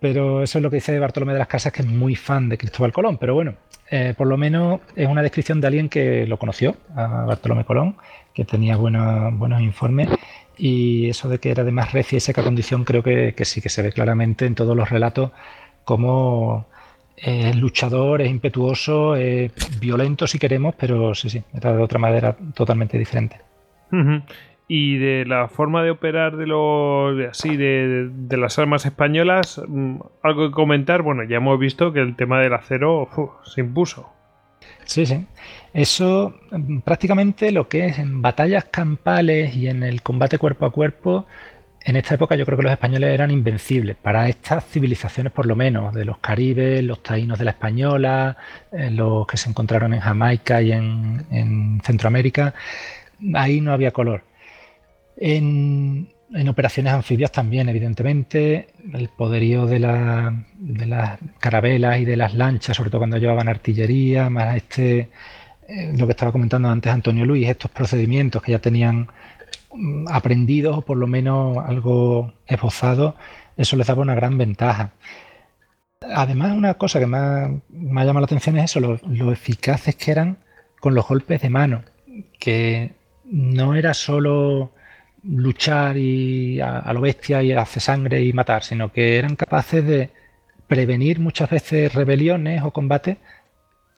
Pero eso es lo que dice Bartolomé de las Casas, que es muy fan de Cristóbal Colón. Pero bueno, eh, por lo menos es una descripción de alguien que lo conoció, a Bartolomé Colón, que tenía buenos informes. Y eso de que era de más recia y seca condición, creo que, sí, que se ve claramente en todos los relatos como es luchador, es impetuoso, es violento si queremos, pero sí, sí, era de otra manera totalmente diferente y de la forma de operar de los así de, las armas españolas mm, algo que comentar bueno ya hemos visto que el tema del acero se impuso sí sí eso mm, prácticamente lo que es en batallas campales y en el combate cuerpo a cuerpo en esta época yo creo que los españoles eran invencibles, para estas civilizaciones por lo menos, de los caribes, los taínos de la española, eh, los que se encontraron en Jamaica y en Centroamérica, ahí no había color. En, operaciones anfibias también, evidentemente, el poderío de, las carabelas y de las lanchas, sobre todo cuando llevaban artillería, más este, eh, lo que estaba comentando antes Antonio Luis, estos procedimientos que ya tenían mm, aprendidos o por lo menos algo esbozado, eso les daba una gran ventaja. Además, una cosa que más me ha llamado la atención es eso, lo eficaces que eran con los golpes de mano, que no era solo luchar y a, lo bestia y hacer sangre y matar, sino que eran capaces de prevenir muchas veces rebeliones o combates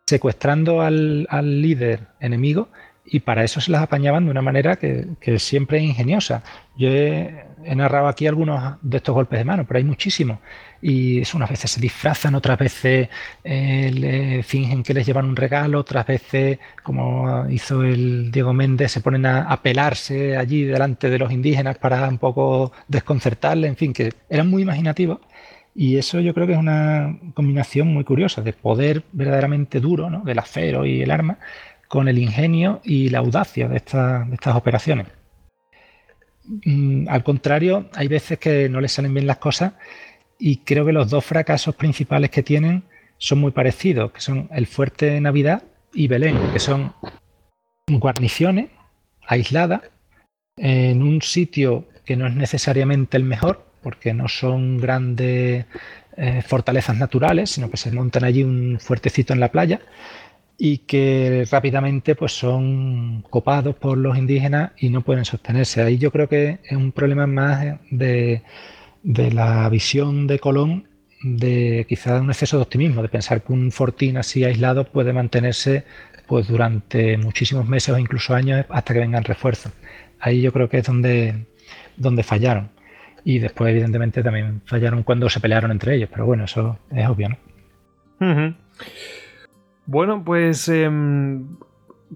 secuestrando al, líder enemigo y para eso se las apañaban de una manera que, siempre es ingeniosa. Yo he, narrado aquí algunos de estos golpes de mano, pero hay muchísimos. Y eso unas veces se disfrazan, otras veces eh, fingen que les llevan un regalo, otras veces, como hizo el Diego Méndez, se ponen a, pelarse allí delante de los indígenas para un poco desconcertarles, en fin, que eran muy imaginativos. Y eso yo creo que es una combinación muy curiosa de poder verdaderamente duro, ¿no? del acero y el arma, con el ingenio y la audacia de, estas operaciones. Mm, al contrario, hay veces que no les salen bien las cosas y creo que los dos fracasos principales que tienen son muy parecidos, que son el Fuerte Navidad y Belén, que son guarniciones aisladas en un sitio que no es necesariamente el mejor, porque no son grandes eh, fortalezas naturales, sino que se montan allí un fuertecito en la playa y que rápidamente pues son copados por los indígenas y no pueden sostenerse. Ahí yo creo que es un problema más de, la visión de Colón de quizás un exceso de optimismo, de pensar que un fortín así aislado puede mantenerse pues durante muchísimos meses o incluso años hasta que vengan refuerzos. Ahí yo creo que es donde, donde fallaron. Y después, evidentemente, también fallaron cuando se pelearon entre ellos, pero bueno, eso es obvio, ¿no? Bueno, pues em,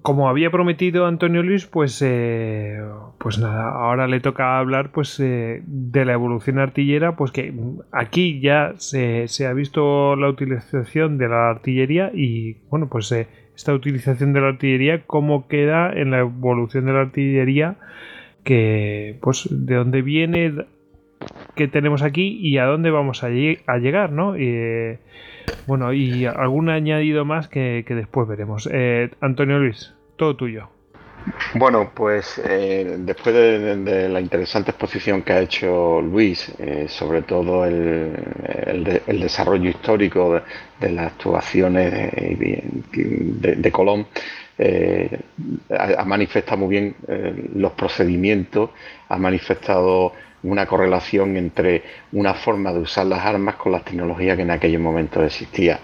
como había prometido Antonio Luis, pues, eh, pues nada, ahora le toca hablar pues eh, de la evolución artillera, pues que aquí ya se, ha visto la utilización de la artillería y bueno, pues eh, esta utilización de la artillería, cómo queda en la evolución de la artillería, que pues de dónde viene, qué tenemos aquí y a dónde vamos a, llegar, ¿no? Bueno, y algún añadido más que, después veremos. Eh, Antonio Luis, todo tuyo. Bueno, pues eh, después de, la interesante exposición que ha hecho Luis, eh, sobre todo el, desarrollo histórico de, las actuaciones de, Colón, ha, manifestado muy bien los procedimientos, ha manifestado una correlación entre una forma de usar las armas con las tecnologías que en aquellos momentos existía.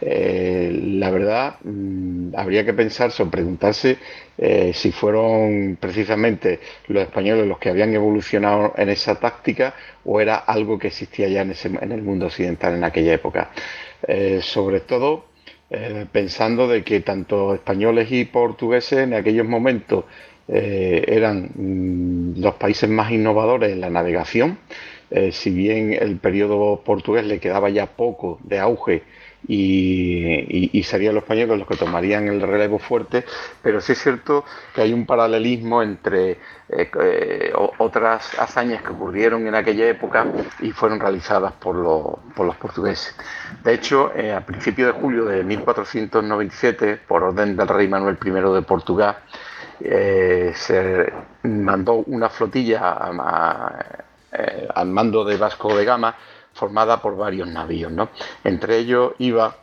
Eh, la verdad, mm, habría que pensar o preguntarse eh, si fueron precisamente los españoles los que habían evolucionado en esa táctica o era algo que existía ya en, ese, en el mundo occidental en aquella época. Eh, sobre todo pensando de que tanto españoles y portugueses en aquellos momentos eh, eran mm, los países más innovadores en la navegación. Eh, si bien el periodo portugués le quedaba ya poco de auge y, serían los españoles los que tomarían el relevo fuerte, pero sí es cierto que hay un paralelismo entre eh, otras hazañas que ocurrieron en aquella época y fueron realizadas por, los portugueses. De hecho, a principios de julio de 1497, por orden del rey Manuel I de Portugal, eh, se mandó una flotilla eh, al mando de Vasco de Gama formada por varios navíos. Entre ellos iba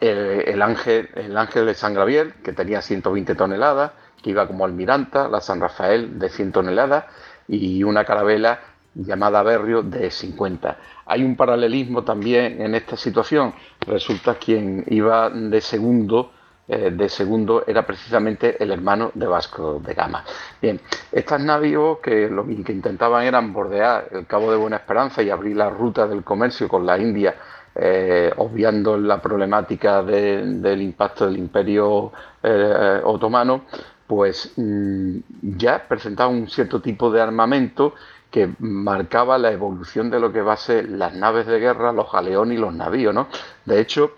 el, ángel, el Ángel de San Gabriel, que tenía 120 toneladas, que iba como almiranta, la San Rafael de 100 toneladas y una carabela llamada Berrio de 50. Hay un paralelismo también en esta situación. Resulta quien iba de segundo eh, de segundo era precisamente el hermano de Vasco de Gama. Bien, estas navíos que lo que intentaban eran bordear el Cabo de Buena Esperanza y abrir la ruta del comercio con la India, eh, obviando la problemática del impacto del Imperio eh, Otomano, pues mm, ya presentaban un cierto tipo de armamento que marcaba la evolución de lo que va a ser las naves de guerra, los galeones y los navíos, ¿no? De hecho,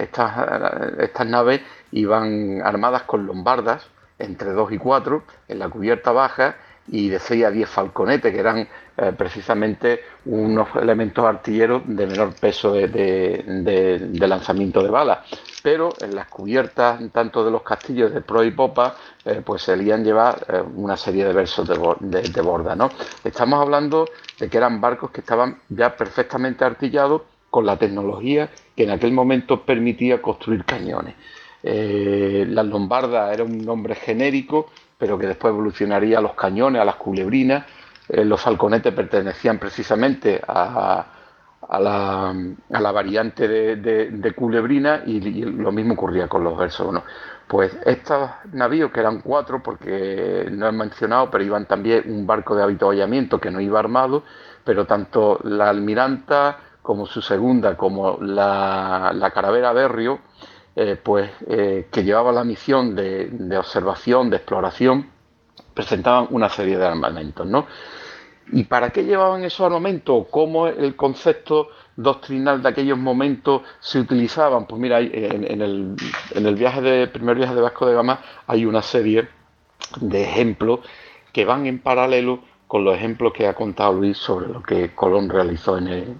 estas, naves iban armadas con lombardas entre 2 y 4 en la cubierta baja y de 6 a 10 falconetes, que eran eh, precisamente unos elementos artilleros de menor peso de, lanzamiento de balas. Pero en las cubiertas, tanto de los castillos de pro y popa, eh, pues se solían llevar eh, una serie de versos de, borda. ¿no? Estamos hablando de que eran barcos que estaban ya perfectamente artillados con la tecnología que en aquel momento permitía construir cañones. Eh, las lombardas era un nombre genérico, pero que después evolucionaría a los cañones, a las culebrinas. Eh, los falconetes pertenecían precisamente a, la, variante de, culebrina y, lo mismo ocurría con los versos. Pues estos navíos, que eran cuatro, porque no he mencionado, pero iban también un barco de avituallamiento que no iba armado, pero tanto la almiranta, como su segunda, como la, la Caravera Berrio, eh, pues, eh, que llevaba la misión de, observación, de exploración, presentaban una serie de armamentos. ¿no? ¿Y para qué llevaban esos armamentos? ¿Cómo el concepto doctrinal de aquellos momentos se utilizaban? Pues mira, en, el, en el viaje de, primer viaje de Vasco de Gama hay una serie de ejemplos que van en paralelo con los ejemplos que ha contado Luis sobre lo que Colón realizó en el,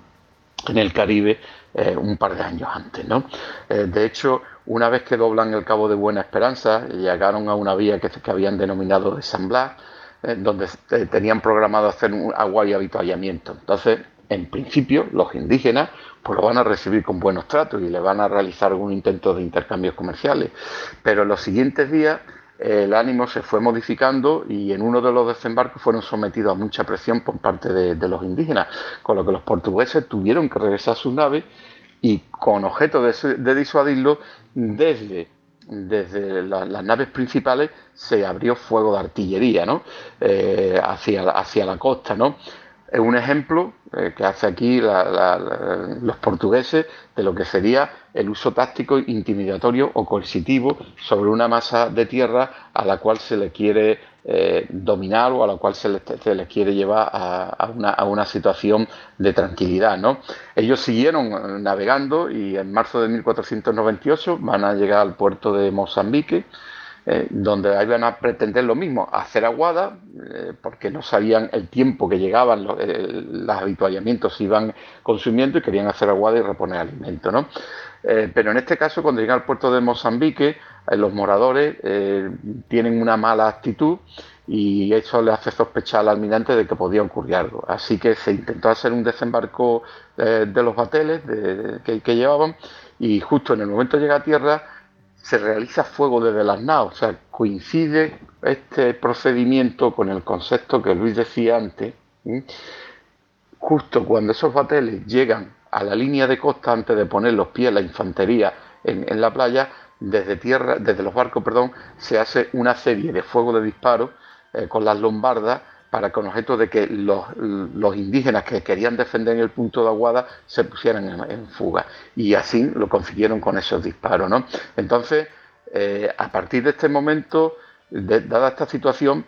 en el Caribe eh, un par de años antes. ¿no? Eh, de hecho, una vez que doblan el Cabo de Buena Esperanza, llegaron a una vía que, que habían denominado de San Blas, eh, donde tenían programado hacer un agua y habituallamiento. Entonces, en principio, los indígenas pues lo van a recibir con buenos tratos y le van a realizar algún intento de intercambios comerciales. Pero en los siguientes días el ánimo se fue modificando y en uno de los desembarcos fueron sometidos a mucha presión por parte de, los indígenas, con lo que los portugueses tuvieron que regresar a sus naves y con objeto de, disuadirlo, desde, desde las naves principales se abrió fuego de artillería ¿no? Eh, hacia, hacia la costa. ¿no? Es un ejemplo eh, que hace aquí los portugueses de lo que sería el uso táctico, intimidatorio o coercitivo sobre una masa de tierra a la cual se le quiere eh, dominar o a la cual se les, quiere llevar a, una, a, una, situación de tranquilidad. ¿no? Ellos siguieron navegando y en marzo de 1498 van a llegar al puerto de Mozambique eh, donde iban a pretender lo mismo, hacer aguada, eh, porque no sabían el tiempo que llegaban, los, eh, los habituallamientos iban consumiendo y querían hacer aguada y reponer alimento. ¿no? pero en este caso, cuando llegan al puerto de Mozambique, los moradores tienen una mala actitud y eso le hace sospechar al almirante de que podía ocurrir algo. Así que se intentó hacer un desembarco de los bateles que, que llevaban y justo en el momento de llegar a tierra, se realiza fuego desde las naves. O sea, coincide este procedimiento con el concepto que Luis decía antes. Justo cuando esos bateles llegan a la línea de costa antes de poner los pies la infantería en, la playa, desde tierra, desde los barcos, perdón, se hace una serie de fuego de disparos eh, con las lombardas para con objeto de que los, indígenas que querían defender el punto de Aguada se pusieran en, fuga. Y así lo consiguieron con esos disparos. ¿no? Entonces, eh, a partir de este momento, dada esta situación,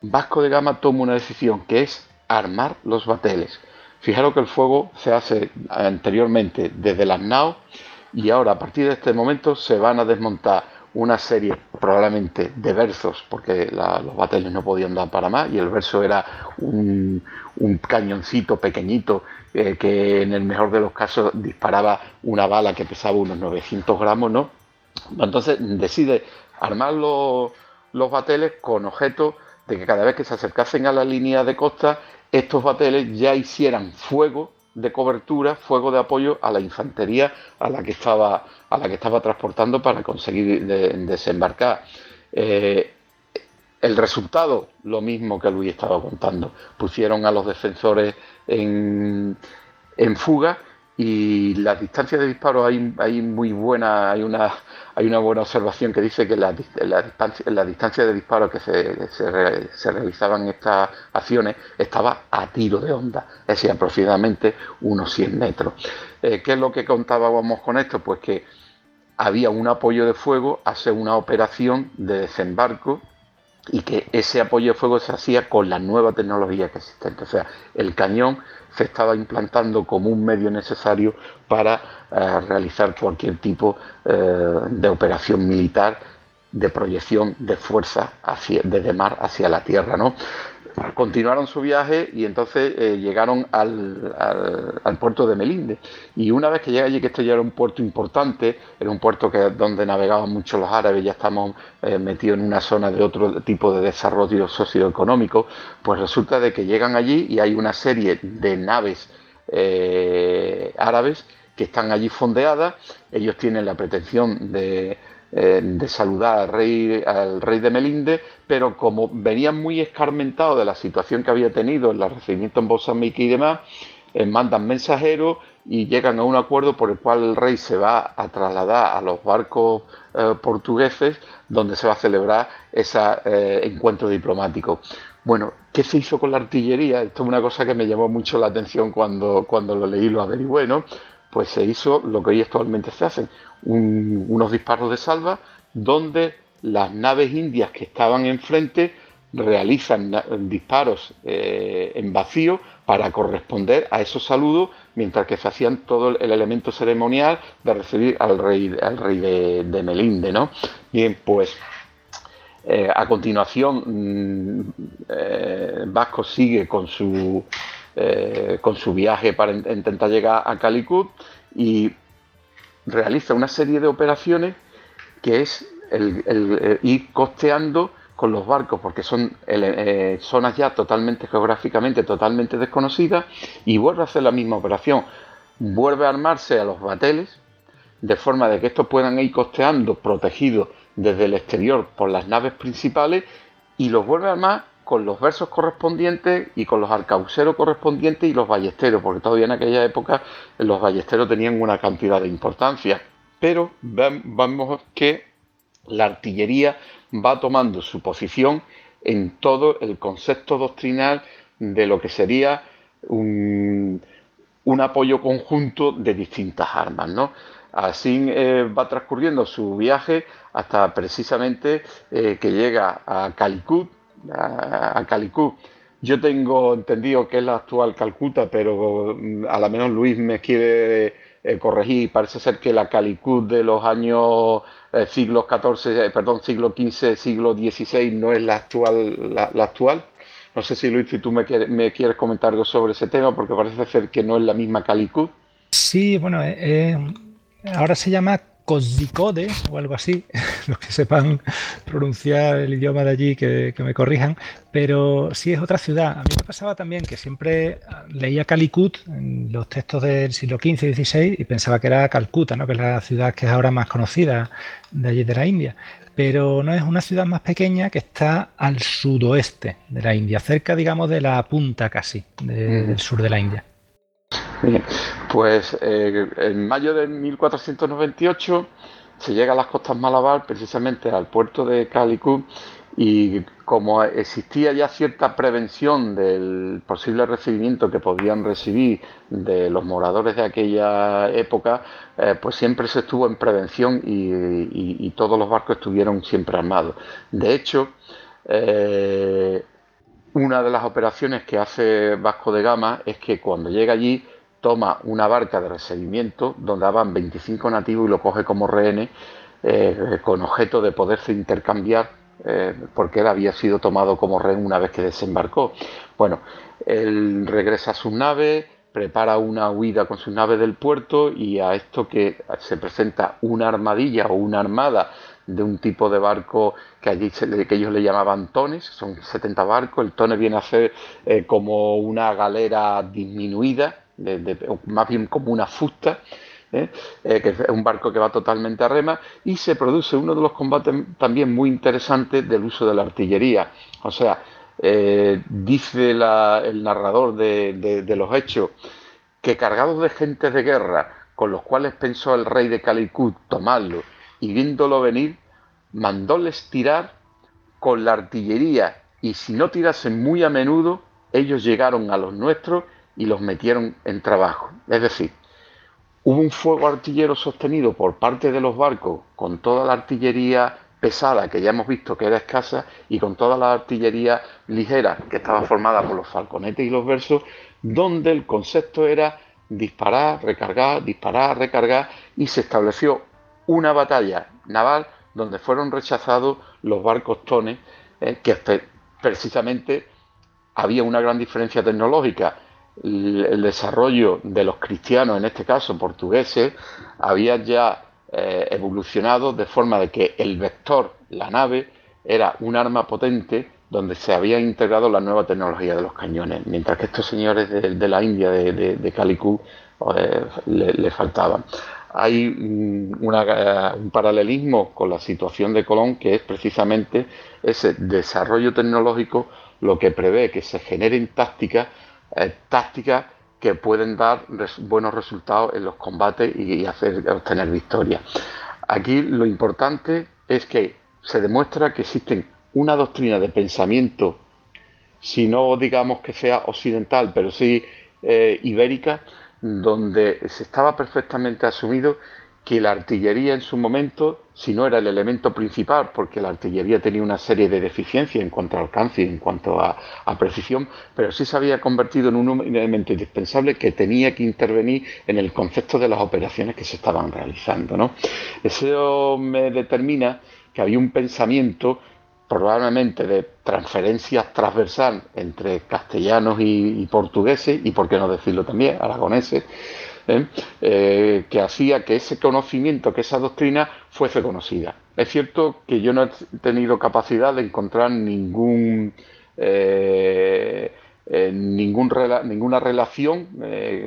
Vasco de Gama toma una decisión que es armar los bateles. Fijaros que el fuego se hace anteriormente desde las naos y ahora a partir de este momento se van a desmontar una serie probablemente de versos, porque los bateles no podían dar para más, y el verso era un, cañoncito pequeñito eh, que en el mejor de los casos disparaba una bala que pesaba unos 900 gramos, ¿no? Entonces decide armar los bateles con objeto de que cada vez que se acercasen a la línea de costa, estos bateles ya hicieran fuego de cobertura, fuego de apoyo a la infantería a la que estaba, a la que estaba transportando para conseguir desembarcar. Eh, el resultado, lo mismo que Luis estaba contando. Pusieron a los defensores en, en fuga y las distancias de disparo hay, hay muy buena, hay una, hay una buena observación que dice que la, la, la distancia de disparo que se, se, realizaban estas acciones estaba a tiro de onda, es decir, aproximadamente unos 100 metros. Eh, ¿Qué es lo que contábamos con esto? Pues que había un apoyo de fuego hacia una operación de desembarco y que ese apoyo de fuego se hacía con la nueva tecnología que existe. O sea, el cañón se estaba implantando como un medio necesario para eh, realizar cualquier tipo eh, de operación militar de proyección de fuerza desde mar hacia la tierra. ¿no? Continuaron su viaje y entonces eh, llegaron al, puerto de Melinde. Y una vez que llega allí, que esto ya era un puerto importante, era un puerto que donde navegaban mucho los árabes, ya estamos eh, metidos en una zona de otro tipo de desarrollo socioeconómico, pues resulta de que llegan allí y hay una serie de naves eh, árabes que están allí fondeadas, ellos tienen la pretensión de de saludar al rey, al rey de Melinde, pero como venían muy escarmentados de la situación que había tenido en el recibimiento en Mozambique y demás, eh, mandan mensajeros y llegan a un acuerdo por el cual el rey se va a trasladar a los barcos eh, portugueses donde se va a celebrar ese encuentro diplomático. Bueno, ¿qué se hizo con la artillería? Esto es una cosa que me llamó mucho la atención cuando, cuando lo leí lo averigüé, ¿no? Pues se hizo lo que hoy actualmente se hacen, unos disparos de salva donde las naves indias que estaban enfrente realizan disparos eh, en vacío para corresponder a esos saludos, mientras que se hacían todo el elemento ceremonial de recibir al rey, al rey de, Melinde. ¿no? Bien, pues eh, a continuación mm, eh, Vasco sigue con su, con su viaje para intentar llegar a Calicut y realiza una serie de operaciones que es el, ir costeando con los barcos, porque son eh, zonas ya totalmente geográficamente, totalmente desconocidas, y vuelve a hacer la misma operación. Vuelve a armarse a los bateles, de forma de que estos puedan ir costeando protegidos desde el exterior por las naves principales, y los vuelve a armar con los versos correspondientes y con los arcauceros correspondientes y los ballesteros, porque todavía en aquella época los ballesteros tenían una cantidad de importancia. Pero vemos que la artillería va tomando su posición en todo el concepto doctrinal de lo que sería un, apoyo conjunto de distintas armas. ¿no? Así eh, va transcurriendo su viaje hasta precisamente eh, que llega a Calicut, a, Calicut. Yo tengo entendido que es la actual Calcuta, pero mm, a lo menos Luis me quiere eh, corregir. Parece ser que la Calicut de los años eh, siglos XIV, eh, perdón, siglo XV, siglo XVI no es la actual. La, actual. No sé si Luis, si tú me, me, quieres comentar algo sobre ese tema, porque parece ser que no es la misma Calicut. Sí, bueno, ahora se llama Kozhikode o algo así, [LAUGHS] los que sepan pronunciar el idioma de allí que, me corrijan, pero sí es otra ciudad. A mí me pasaba también que siempre leía Calicut en los textos del siglo XV y XVI y pensaba que era Calcuta, ¿no? que es la ciudad que es ahora más conocida de allí de la India, pero no es una ciudad más pequeña que está al sudoeste de la India, cerca digamos de la punta casi del sur de la India. [LAUGHS] Pues eh, en mayo de 1498 se llega a las costas Malabar, precisamente al puerto de Calicut, Y como existía ya cierta prevención del posible recibimiento que podían recibir de los moradores de aquella época, eh, pues siempre se estuvo en prevención y, todos los barcos estuvieron siempre armados. De hecho, eh, una de las operaciones que hace Vasco de Gama es que cuando llega allí toma una barca de recibimiento donde van 25 nativos y lo coge como rehenes eh, con objeto de poderse intercambiar eh, porque él había sido tomado como rehén una vez que desembarcó. Bueno, él regresa a su nave, prepara una huida con su nave del puerto y a esto que se presenta una armadilla o una armada de un tipo de barco que allí que ellos le llamaban tones, son 70 barcos, el tone viene a ser eh, como una galera disminuida, más bien como una fusta, ¿eh? Eh, que es un barco que va totalmente a rema, y se produce uno de los combates también muy interesantes del uso de la artillería. O sea, dice el narrador de, de los hechos que cargados de gente de guerra, con los cuales pensó el rey de Calicut tomarlo, y viéndolo venir, mandóles tirar con la artillería y si no tirasen muy a menudo, ellos llegaron a los nuestros y los metieron en trabajo. Es decir, hubo un fuego artillero sostenido por parte de los barcos con toda la artillería pesada que ya hemos visto que era escasa y con toda la artillería ligera que estaba formada por los falconetes y los versos, donde el concepto era disparar, recargar, disparar, recargar y se estableció una batalla naval donde fueron rechazados los barcos tones, eh, que precisamente había una gran diferencia tecnológica. El, desarrollo de los cristianos, en este caso portugueses, había ya eh, evolucionado de forma de que el vector, la nave, era un arma potente donde se había integrado la nueva tecnología de los cañones, mientras que estos señores de, la India, de, de, Calicú, eh, le faltaban. Hay mm, un paralelismo con la situación de Colón, que es precisamente ese desarrollo tecnológico lo que prevé que se generen tácticas, eh, tácticas que pueden dar buenos resultados en los combates y, hacer obtener victorias. Aquí lo importante es que se demuestra que existe una doctrina de pensamiento, si no digamos que sea occidental, pero sí eh, ibérica, donde se estaba perfectamente asumido que la artillería en su momento, si no era el elemento principal, porque la artillería tenía una serie de deficiencias en cuanto a alcance y en cuanto a, precisión, pero sí se había convertido en un elemento indispensable que tenía que intervenir en el concepto de las operaciones que se estaban realizando. ¿no? Eso me determina que había un pensamiento probablemente de transferencias transversal entre castellanos y, portugueses, y por qué no decirlo también, aragoneses, ¿eh? Eh, que hacía que ese conocimiento, que esa doctrina fuese conocida. Es cierto que yo no he tenido capacidad de encontrar ningún... Eh, ningún ninguna relación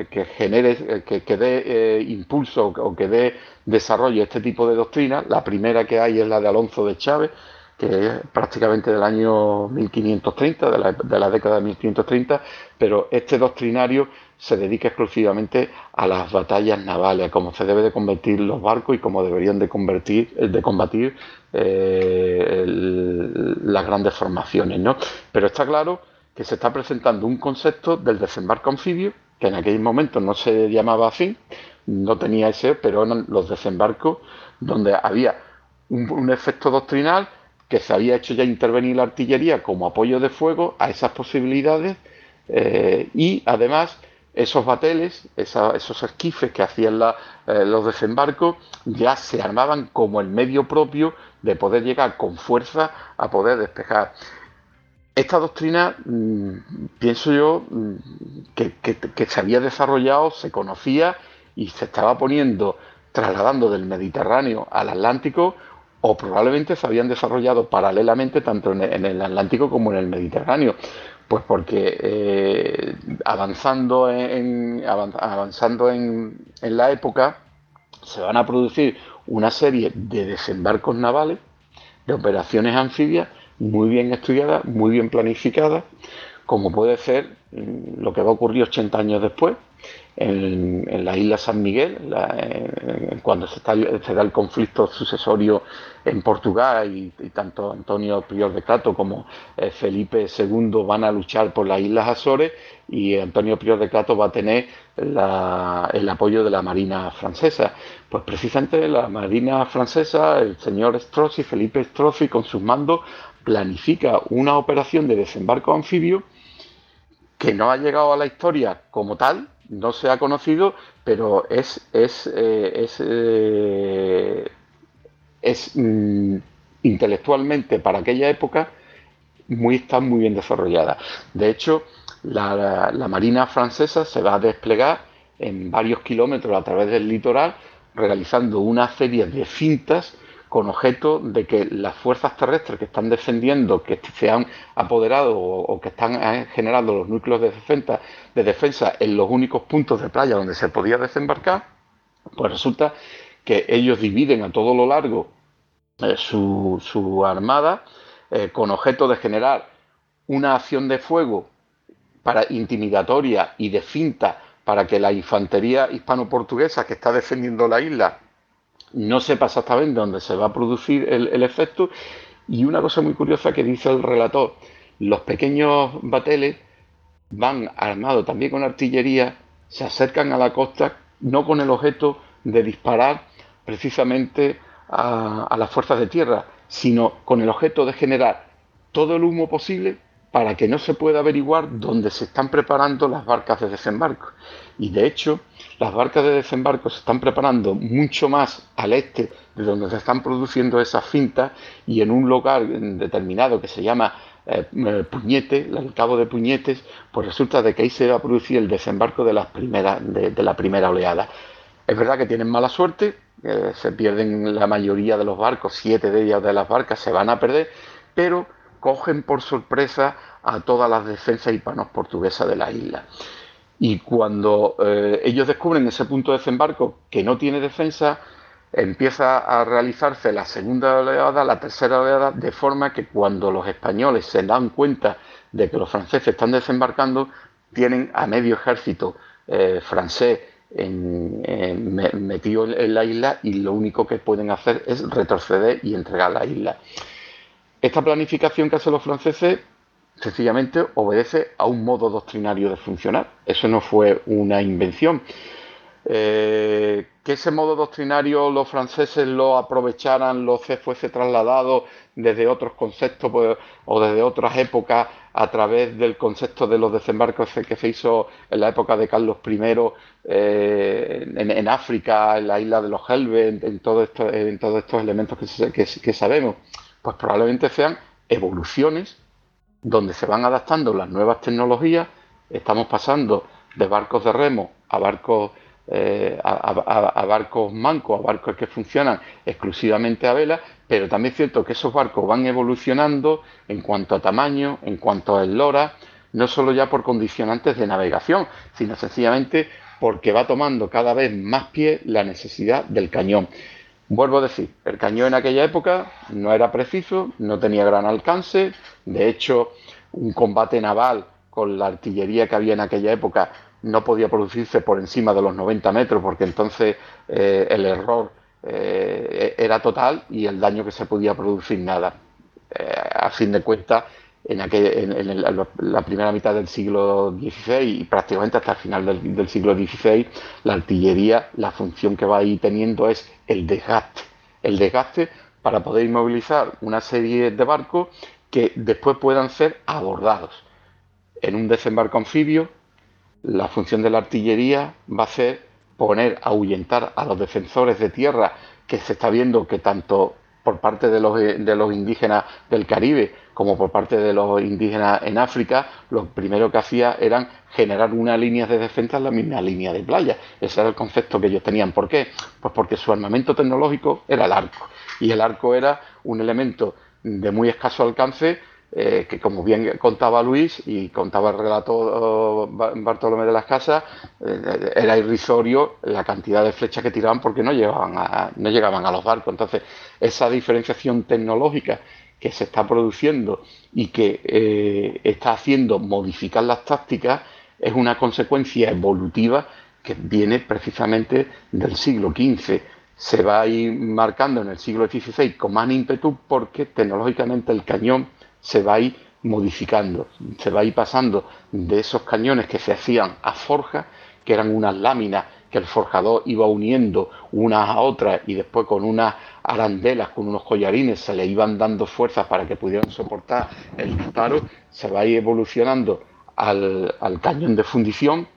que genere, que, que dé impulso o que dé desarrollo a este tipo de doctrina. La primera que hay es la de Alonso de Chávez, que es prácticamente del año 1530, de la, de la, década de 1530, pero este doctrinario se dedica exclusivamente a las batallas navales, a cómo se debe de convertir los barcos y cómo deberían de, convertir, de combatir eh, las grandes formaciones. ¿no? Pero está claro que se está presentando un concepto del desembarco anfibio, que en aquel momento no se llamaba así, no tenía ese, pero eran los desembarcos donde había un efecto doctrinal que se había hecho ya intervenir la artillería como apoyo de fuego a esas posibilidades eh, y además esos bateles, esos esquifes que hacían eh, los desembarcos ya se armaban como el medio propio de poder llegar con fuerza a poder despejar. Esta doctrina, mm, pienso yo, mm, que se había desarrollado, se conocía y se estaba poniendo, trasladando del Mediterráneo al Atlántico o probablemente se habían desarrollado paralelamente tanto en el Atlántico como en el Mediterráneo. Pues porque eh, avanzando, en, avanzando en, la época se van a producir una serie de desembarcos navales, de operaciones anfibias muy bien estudiadas, muy bien planificadas, como puede ser mm, lo que va a ocurrir 80 años después, en, la isla San Miguel, cuando se, da el conflicto sucesorio en Portugal y, tanto Antonio Prior de Crato como eh, Felipe II van a luchar por las Islas Azores y Antonio Prior de Crato va a tener el apoyo de la Marina francesa. Pues precisamente la Marina francesa, el señor Strozzi, Felipe Strozzi, con sus mandos, planifica una operación de desembarco anfibio que no ha llegado a la historia como tal, no se ha conocido, pero es, es, eh, es, eh, mm, intelectualmente para aquella época muy, está muy bien desarrollada. De hecho, la, la Marina francesa se va a desplegar en varios kilómetros a través del litoral, realizando una serie de cintas con objeto de que las fuerzas terrestres que están defendiendo, que se han apoderado o, que están eh, generando los núcleos de defensa, de defensa en los únicos puntos de playa donde se podía desembarcar, pues resulta que ellos dividen a todo lo largo eh, su, armada eh, con objeto de generar una acción de fuego para intimidatoria y de finta para que la infantería hispano-portuguesa que está defendiendo la isla no sepa exactamente dónde se va a producir el, efecto. Y una cosa muy curiosa que dice el relator, los pequeños bateles van armados también con artillería, se acercan a la costa no con el objeto de disparar precisamente a, a, las fuerzas de tierra, sino con el objeto de generar todo el humo posible para que no se pueda averiguar dónde se están preparando las barcas de desembarco. Y de hecho, las barcas de desembarco se están preparando mucho más al este de donde se están produciendo esas fintas y en un lugar determinado que se llama eh, eh, Puñete, el cabo de Puñetes, pues resulta de que ahí se va a producir el desembarco de, las primeras, de, la primera oleada. Es verdad que tienen mala suerte, eh, se pierden la mayoría de los barcos, siete de ellas de las barcas se van a perder, pero cogen por sorpresa a todas las defensas hispanos portuguesas de la isla. Y cuando eh, ellos descubren ese punto de desembarco que no tiene defensa, empieza a realizarse la segunda oleada, la tercera oleada, de forma que cuando los españoles se dan cuenta de que los franceses están desembarcando, tienen a medio ejército eh, francés metido en la isla y lo único que pueden hacer es retroceder y entregar la isla. Esta planificación que hacen los franceses sencillamente obedece a un modo doctrinario de funcionar. Eso no fue una invención. Eh, que ese modo doctrinario los franceses lo aprovecharan, lo se fuese trasladado desde otros conceptos pues, o desde otras épocas a través del concepto de los desembarcos que se hizo en la época de Carlos I eh, en, África, en la isla de los Helves, en, todos estos elementos que sabemos pues probablemente sean evoluciones donde se van adaptando las nuevas tecnologías. Estamos pasando de barcos de remo a barcos eh, a, barcos mancos, a barcos que funcionan exclusivamente a vela, pero también es cierto que esos barcos van evolucionando en cuanto a tamaño, en cuanto a eslora, no solo ya por condicionantes de navegación, sino sencillamente porque va tomando cada vez más pie la necesidad del cañón. Vuelvo a decir, el cañón en aquella época no era preciso, no tenía gran alcance, de hecho, un combate naval con la artillería que había en aquella época no podía producirse por encima de los 90 metros porque entonces eh, el error eh, era total y el daño que se podía producir nada. Eh, a fin de cuentas, en, la primera mitad del siglo XVI y prácticamente hasta el final del, siglo XVI, la artillería, la función que va ahí teniendo es el desgaste. El desgaste para poder inmovilizar una serie de barcos que después puedan ser abordados. En un desembarco anfibio, la función de la artillería va a ser poner, ahuyentar a los defensores de tierra que se está viendo que tanto por parte de los, de los indígenas del Caribe como por parte de los indígenas en África, lo primero que hacía eran generar una línea de defensa en la misma línea de playa. Ese era el concepto que ellos tenían. ¿Por qué? Pues porque su armamento tecnológico era el arco. Y el arco era un elemento de muy escaso alcance eh, que como bien contaba Luis y contaba el relato Bartolomé de las Casas, eh, era irrisorio la cantidad de flechas que tiraban porque no llegaban, a, no llegaban a los barcos. Entonces, esa diferenciación tecnológica que se está produciendo y que eh, está haciendo modificar las tácticas es una consecuencia evolutiva que viene precisamente del siglo XV. Se va a ir marcando en el siglo XVI con más ímpetu porque tecnológicamente el cañón se va a ir modificando, se va a ir pasando de esos cañones que se hacían a forja, que eran unas láminas que el forjador iba uniendo unas a otras y después con unas arandelas, con unos collarines, se le iban dando fuerzas para que pudieran soportar el disparo, se va a ir evolucionando al, al cañón de fundición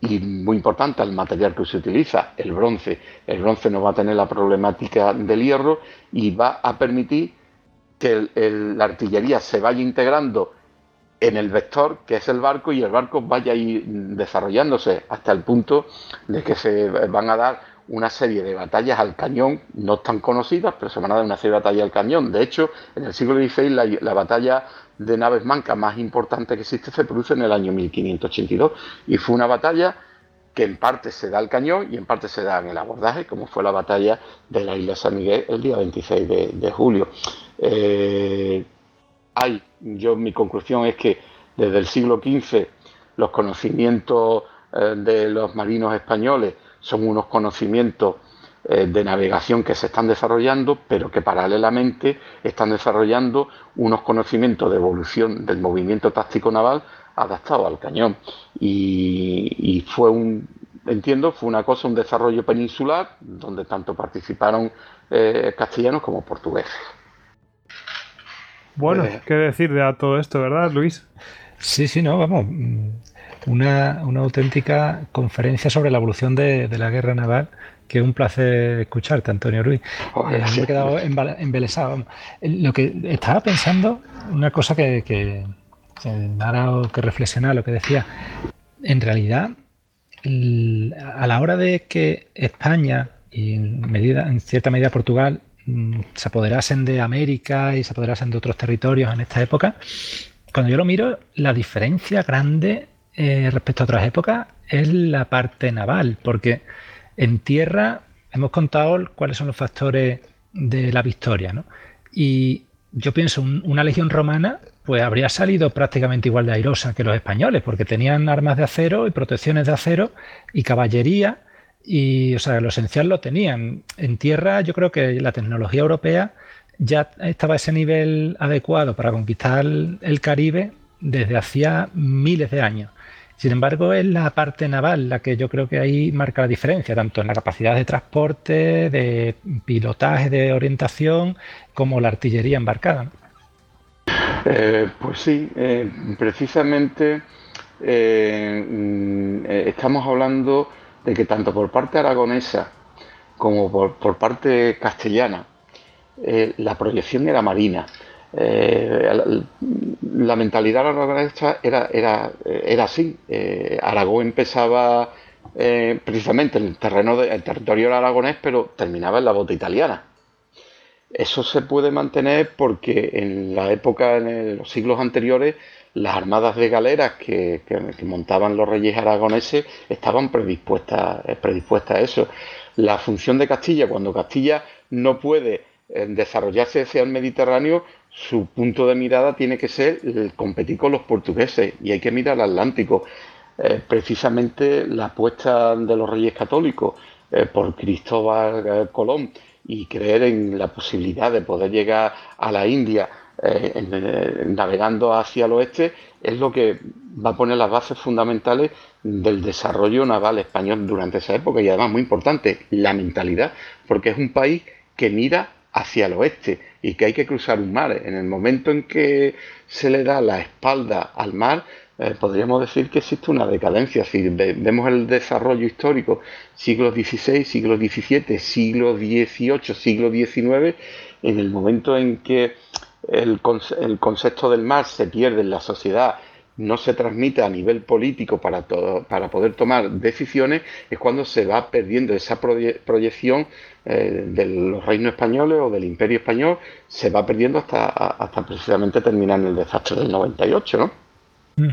y muy importante al material que se utiliza, el bronce. El bronce no va a tener la problemática del hierro y va a permitir que la artillería se vaya integrando en el vector que es el barco y el barco vaya a ir desarrollándose hasta el punto de que se van a dar una serie de batallas al cañón, no tan conocidas, pero se van a dar una serie de batallas al cañón. De hecho, en el siglo XVI la, batalla de naves mancas más importante que existe se produce en el año 1582 y fue una batalla que en parte se da al cañón y en parte se da en el abordaje, como fue la batalla de la isla San Miguel el día 26 de, julio. Eh, hay, yo mi conclusión es que desde el siglo XV los conocimientos eh, de los marinos españoles son unos conocimientos eh, de navegación que se están desarrollando, pero que paralelamente están desarrollando unos conocimientos de evolución del movimiento táctico naval adaptado al cañón. Y, fue un, entiendo, fue una cosa, un desarrollo peninsular, donde tanto participaron eh, castellanos como portugueses. Bueno, eh. ¿qué decir de todo esto, verdad, Luis? Sí, sí, no, vamos. Mm, una, auténtica conferencia sobre la evolución de, la guerra naval que es un placer escucharte, Antonio Ruiz. Eh, me he quedado embelesado. Lo que estaba pensando, una cosa que, que, me ha dado que reflexionar, lo que decía, en realidad, a la hora de que España y medida, en cierta medida Portugal se apoderasen de América y se apoderasen de otros territorios en esta época, cuando yo lo miro, la diferencia grande eh, respecto a otras épocas es la parte naval, porque en tierra hemos contado cuáles son los factores de la victoria, ¿no? Y yo pienso, una legión romana pues habría salido prácticamente igual de airosa que los españoles, porque tenían armas de acero y protecciones de acero y caballería y, o sea, lo esencial lo tenían. En tierra, yo creo que la tecnología europea ya estaba a ese nivel adecuado para conquistar el Caribe desde hacía miles de años. Sin embargo, es la parte naval la que yo creo que ahí marca la diferencia, tanto en la capacidad de transporte, de pilotaje, de orientación, como la artillería embarcada. Eh, pues sí, eh, precisamente eh, mm, estamos hablando de que tanto por parte aragonesa como por, parte castellana eh, la proyección era marina. Eh, la, mentalidad aragonesa era, era, era así. Eh, Aragón empezaba precisamente en el terreno del territorio aragonés, pero terminaba en la bota italiana. Eso se puede mantener porque en la época, en los siglos anteriores, las armadas de galeras que, montaban los reyes aragoneses estaban predispuestas, eh, predispuestas a eso. La función de Castilla, cuando Castilla no puede eh, desarrollarse hacia el Mediterráneo, su punto de mirada tiene que ser competir con los portugueses y hay que mirar al Atlántico. Eh, precisamente la apuesta de los reyes católicos por Cristóbal Colón y creer en la posibilidad de poder llegar a la India eh, eh, navegando hacia el oeste es lo que va a poner las bases fundamentales del desarrollo naval español durante esa época y además muy importante, la mentalidad, porque es un país que mira hacia el oeste y que hay que cruzar un mar. En el momento en que se le da la espalda al mar, eh, podríamos decir que existe una decadencia. Si vemos el desarrollo histórico, siglo XVI, siglo XVII, siglo XVIII, siglo XIX, en el momento en que el, concepto del mar se pierde en la sociedad, no se transmite a nivel político para, para poder tomar decisiones, es cuando se va perdiendo esa proyección eh, de los reinos españoles o del imperio español, se va perdiendo hasta, hasta precisamente terminar en el desastre del 98, ¿no?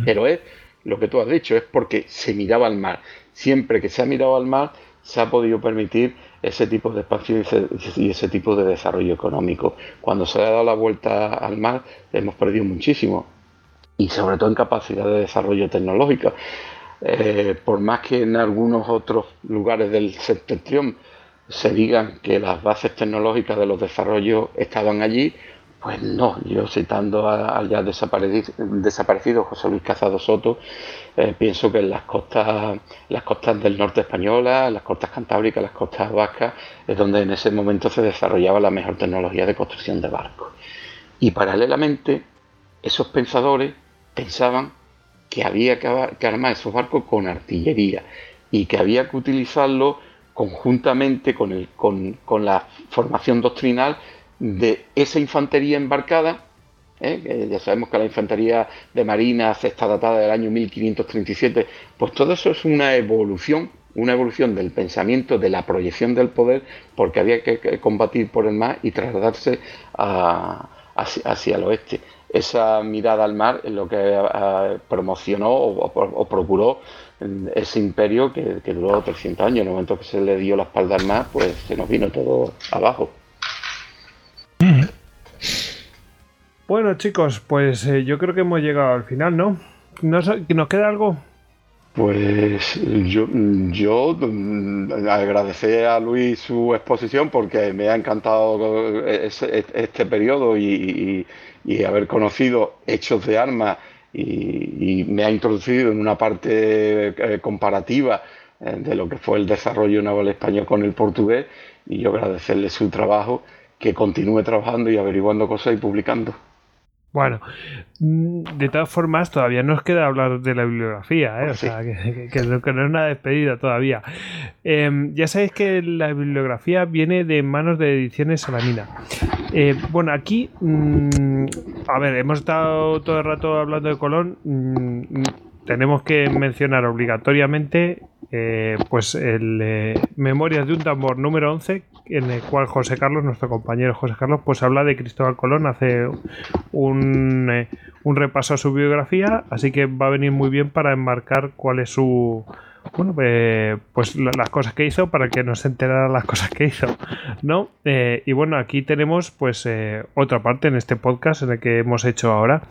Pero es lo que tú has dicho, es porque se miraba al mar. Siempre que se ha mirado al mar, se ha podido permitir ese tipo de expansión y ese, tipo de desarrollo económico. Cuando se ha dado la vuelta al mar, hemos perdido muchísimo y sobre todo en capacidad de desarrollo tecnológico. eh, por más que en algunos otros lugares del septentrión se digan que las bases tecnológicas de los desarrollos estaban allí, pues no, yo citando al ya desaparecido, José Luis Cazado Soto, eh, pienso que en las costas, las costas del norte españolas, las costas cantábricas, las costas vascas, es donde en ese momento se desarrollaba la mejor tecnología de construcción de barcos. Y paralelamente, esos pensadores pensaban que había que armar esos barcos con artillería y que había que utilizarlo conjuntamente con, el, con, con la formación doctrinal de esa infantería embarcada, ¿eh? ya sabemos que la infantería de marina está datada del año 1537, pues todo eso es una evolución, una evolución del pensamiento, de la proyección del poder, porque había que combatir por el mar y trasladarse hacia, el oeste. Esa mirada al mar es lo que promocionó o, procuró ese imperio que duró 300 años. En el momento que se le dio la espalda al mar, pues se nos vino todo abajo. Bueno, chicos, pues eh, yo creo que hemos llegado al final, ¿no? ¿Nos, ¿Nos queda algo? Pues yo, yo mm, agradecer a Luis su exposición porque me ha encantado este periodo y, haber conocido hechos de armas y, me ha introducido en una parte eh, comparativa eh, de lo que fue el desarrollo naval español con el portugués y yo agradecerle su trabajo que continúe trabajando y averiguando cosas y publicando. Bueno, mm, de todas formas, todavía nos queda hablar de la bibliografía, ¿eh? o sea, que, no es una despedida todavía. Em, ya sabéis que la bibliografía viene de manos de Ediciones Salamina. Eh, bueno, aquí, mm, a ver, hemos estado todo el rato hablando de Colón. Mm, tenemos que mencionar obligatoriamente eh, pues el eh, Memorias de un tambor número 11 en el cual José Carlos, nuestro compañero José Carlos, pues habla de Cristóbal Colón, hace un, eh, un repaso a su biografía, así que va a venir muy bien para enmarcar cuál es su, bueno, pues las cosas que hizo para que nos enterara las cosas que hizo, ¿no? y bueno, aquí tenemos pues otra parte en este podcast en el que hemos hecho ahora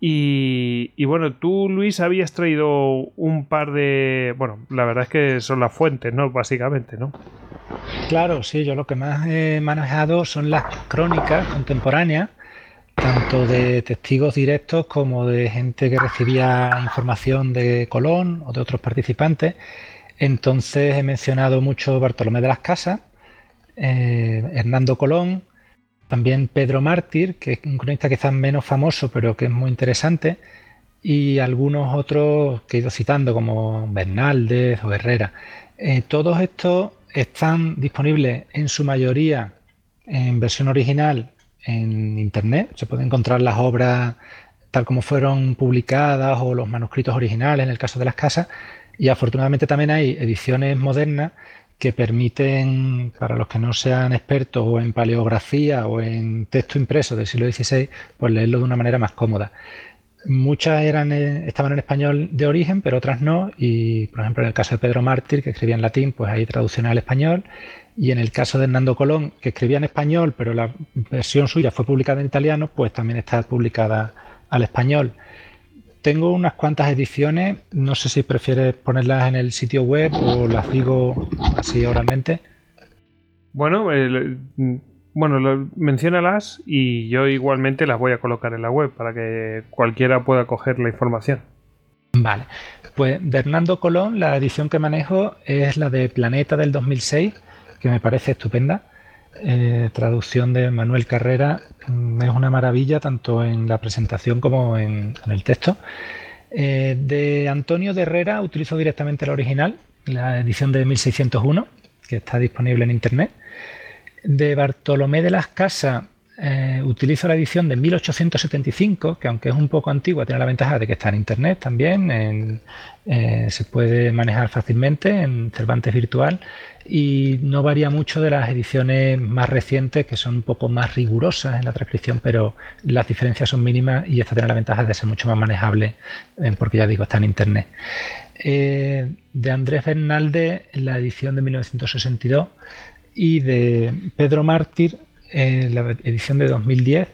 y, bueno, tú, Luis, habías traído un par de. Bueno, la verdad es que son las fuentes, ¿no? Básicamente, ¿no? Claro, sí, yo lo que más he manejado son las crónicas contemporáneas, tanto de testigos directos como de gente que recibía información de Colón o de otros participantes. Entonces he mencionado mucho Bartolomé de las Casas, eh, Hernando Colón, también Pedro Mártir, que es un cronista quizás menos famoso, pero que es muy interesante. Y algunos otros que he ido citando, como Bernaldez o Herrera. Eh, todos estos están disponibles en su mayoría en versión original en Internet. Se pueden encontrar las obras tal como fueron publicadas o los manuscritos originales en el caso de las casas. Y afortunadamente también hay ediciones modernas que permiten, para los que no sean expertos o en paleografía o en texto impreso del siglo XVI, pues leerlo de una manera más cómoda. Muchas eran, eh, estaban en español de origen, pero otras no. Y, por ejemplo, en el caso de Pedro Mártir, que escribía en latín, pues hay traducción al español. Y en el caso de Hernando Colón, que escribía en español, pero la versión suya fue publicada en italiano, pues también está publicada al español. Tengo unas cuantas ediciones, no sé si prefieres ponerlas en el sitio web o las digo así oralmente. Bueno, bueno, menciónalas y yo igualmente las voy a colocar en la web para que cualquiera pueda coger la información. Vale, pues de Hernando Colón, la edición que manejo es la de Planeta del 2006, que me parece estupenda. Eh, traducción de Manuel Carrera mm, es una maravilla tanto en la presentación como en, el texto. Eh, de Antonio de Herrera utilizo directamente la original, la edición de 1601, que está disponible en internet. De Bartolomé de las Casas eh, utilizo la edición de 1875, que aunque es un poco antigua, tiene la ventaja de que está en Internet también, eh, se puede manejar fácilmente en Cervantes Virtual y no varía mucho de las ediciones más recientes, que son un poco más rigurosas en la transcripción, pero las diferencias son mínimas y esta tiene la ventaja de ser mucho más manejable, eh, porque ya digo, está en Internet. de Andrés Bernalde, la edición de 1962, y de Pedro Mártir, en la edición de 2010,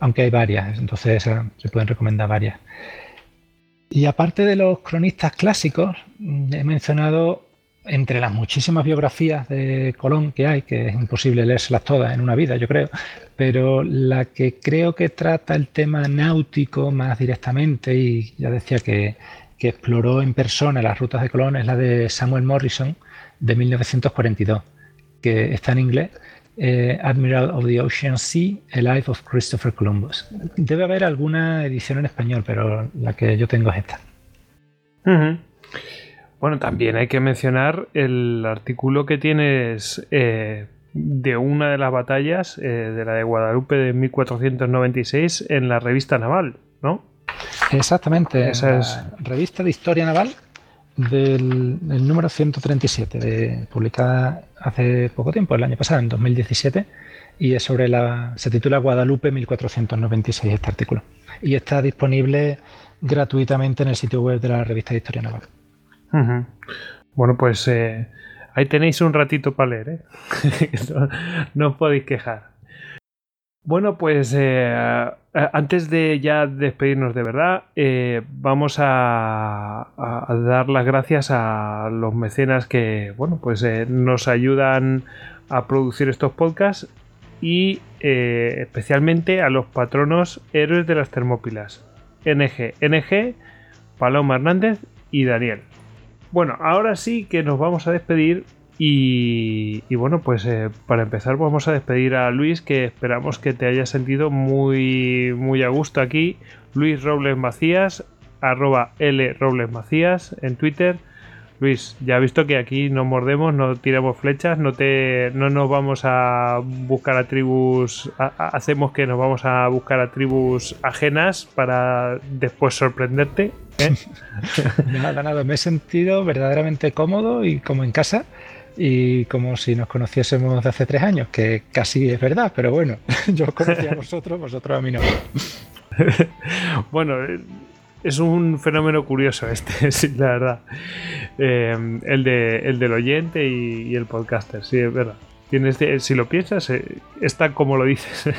aunque hay varias, entonces se pueden recomendar varias. Y aparte de los cronistas clásicos, he mencionado entre las muchísimas biografías de Colón que hay, que es imposible leérselas todas en una vida, yo creo, pero la que creo que trata el tema náutico más directamente, y ya decía que, exploró en persona las rutas de Colón, es la de Samuel Morrison de 1942, que está en inglés. Eh, Admiral of the Ocean Sea, A Life of Christopher Columbus. Debe haber alguna edición en español, pero la que yo tengo es esta. Bueno, también hay que mencionar el artículo que tienes eh, de una de las batallas eh, de la de Guadalupe de 1496 en la revista naval, ¿no? Exactamente, esa es revista de historia naval del, número 137, de, publicada hace poco tiempo, el año pasado, en 2017, y es sobre la. se titula Guadalupe 1496 este artículo. Y está disponible gratuitamente en el sitio web de la revista de historia naval. Bueno, pues eh, ahí tenéis un ratito para leer, ¿eh? [LAUGHS] no, os podéis quejar. Bueno, pues eh, antes de ya despedirnos de verdad, vamos a, dar las gracias a los mecenas que, bueno, pues nos ayudan a producir estos podcasts y especialmente a los patronos héroes de las Termópilas, NG, NG, Paloma Hernández y Daniel. Bueno, ahora sí que nos vamos a despedir y, bueno, pues eh, para empezar vamos a despedir a Luis, que esperamos que te haya sentido muy, muy a gusto aquí. Luis Robles Macías, arroba L Robles Macías en Twitter. Luis, ya has visto que aquí no mordemos, no tiramos flechas, no, te, no nos vamos a buscar a tribus, hacemos que nos vamos a buscar a tribus ajenas para después sorprenderte. ¿eh? [LAUGHS] nada, nada, me he sentido verdaderamente cómodo y como en casa y como si nos conociésemos de hace tres años, que casi es verdad, pero bueno, [LAUGHS] yo os conocí a [LAUGHS] vosotros, vosotros a mí no. [LAUGHS] bueno, es un fenómeno curioso este, sí, la verdad. Eh, el, de, el del oyente y, el podcaster, sí, es verdad. Tienes, si lo piensas, eh, está como lo dices.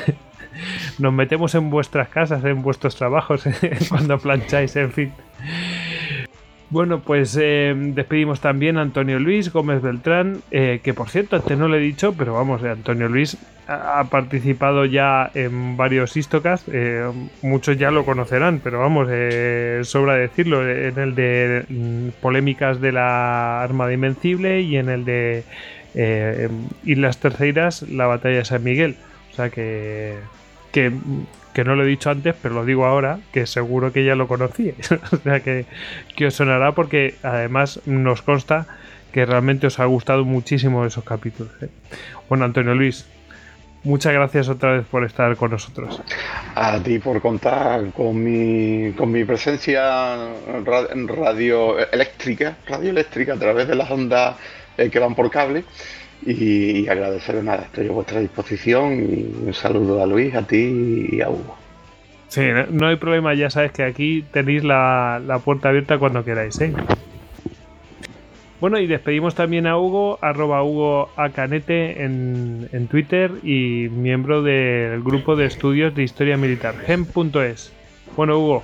Nos metemos en vuestras casas, en vuestros trabajos, cuando plancháis, en fin. Bueno, pues eh, despedimos también a Antonio Luis Gómez Beltrán, eh, que por cierto, antes no le he dicho, pero vamos, eh, Antonio Luis ha, participado ya en varios Istocas, muchos ya lo conocerán, pero vamos, sobra decirlo, en el de mm, polémicas de la Armada Invencible y en el de Islas Terceiras, la batalla de San Miguel. O sea que, que que no lo he dicho antes, pero lo digo ahora, que seguro que ya lo conocíais. [LAUGHS] o sea que, os sonará porque además nos consta que realmente os ha gustado muchísimo esos capítulos. ¿eh? Bueno, Antonio Luis, muchas gracias otra vez por estar con nosotros. A ti por contar con mi, con mi presencia en radio eléctrica, radio eléctrica a través de las ondas eh, que van por cable y, agradeceros nada, estoy a vuestra disposición y un saludo a Luis, a ti y a Hugo. Sí, no hay problema, ya sabes que aquí tenéis la, puerta abierta cuando queráis, ¿eh? Bueno, y despedimos también a Hugo, arroba Hugo Acanete en, en Twitter y miembro del grupo de estudios de historia militar, gem.es. Bueno, Hugo.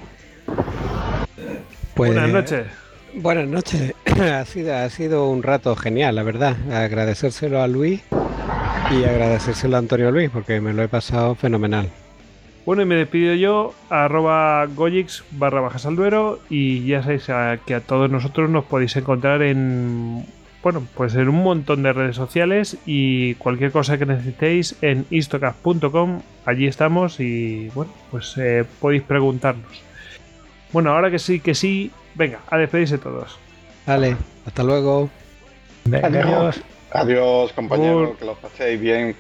Pues, Buenas noches. Buenas noches. [CLEARS THROAT] ha, sido, ha sido un rato genial, la verdad. Agradecérselo a Luis y agradecérselo a Antonio Luis porque me lo he pasado fenomenal. Bueno, y me despido yo, arroba goyix barra bajas y ya sabéis que a todos nosotros nos podéis encontrar en, bueno, pues en un montón de redes sociales y cualquier cosa que necesitéis en istocast.com, allí estamos y bueno, pues eh, podéis preguntarnos. Bueno, ahora que sí, que sí, venga, a despedirse todos. Vale, hasta luego. adiós. Adiós, compañeros, que los paséis bien.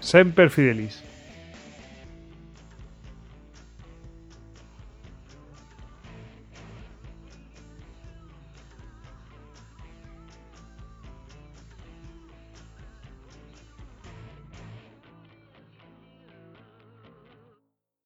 Semper Fidelis.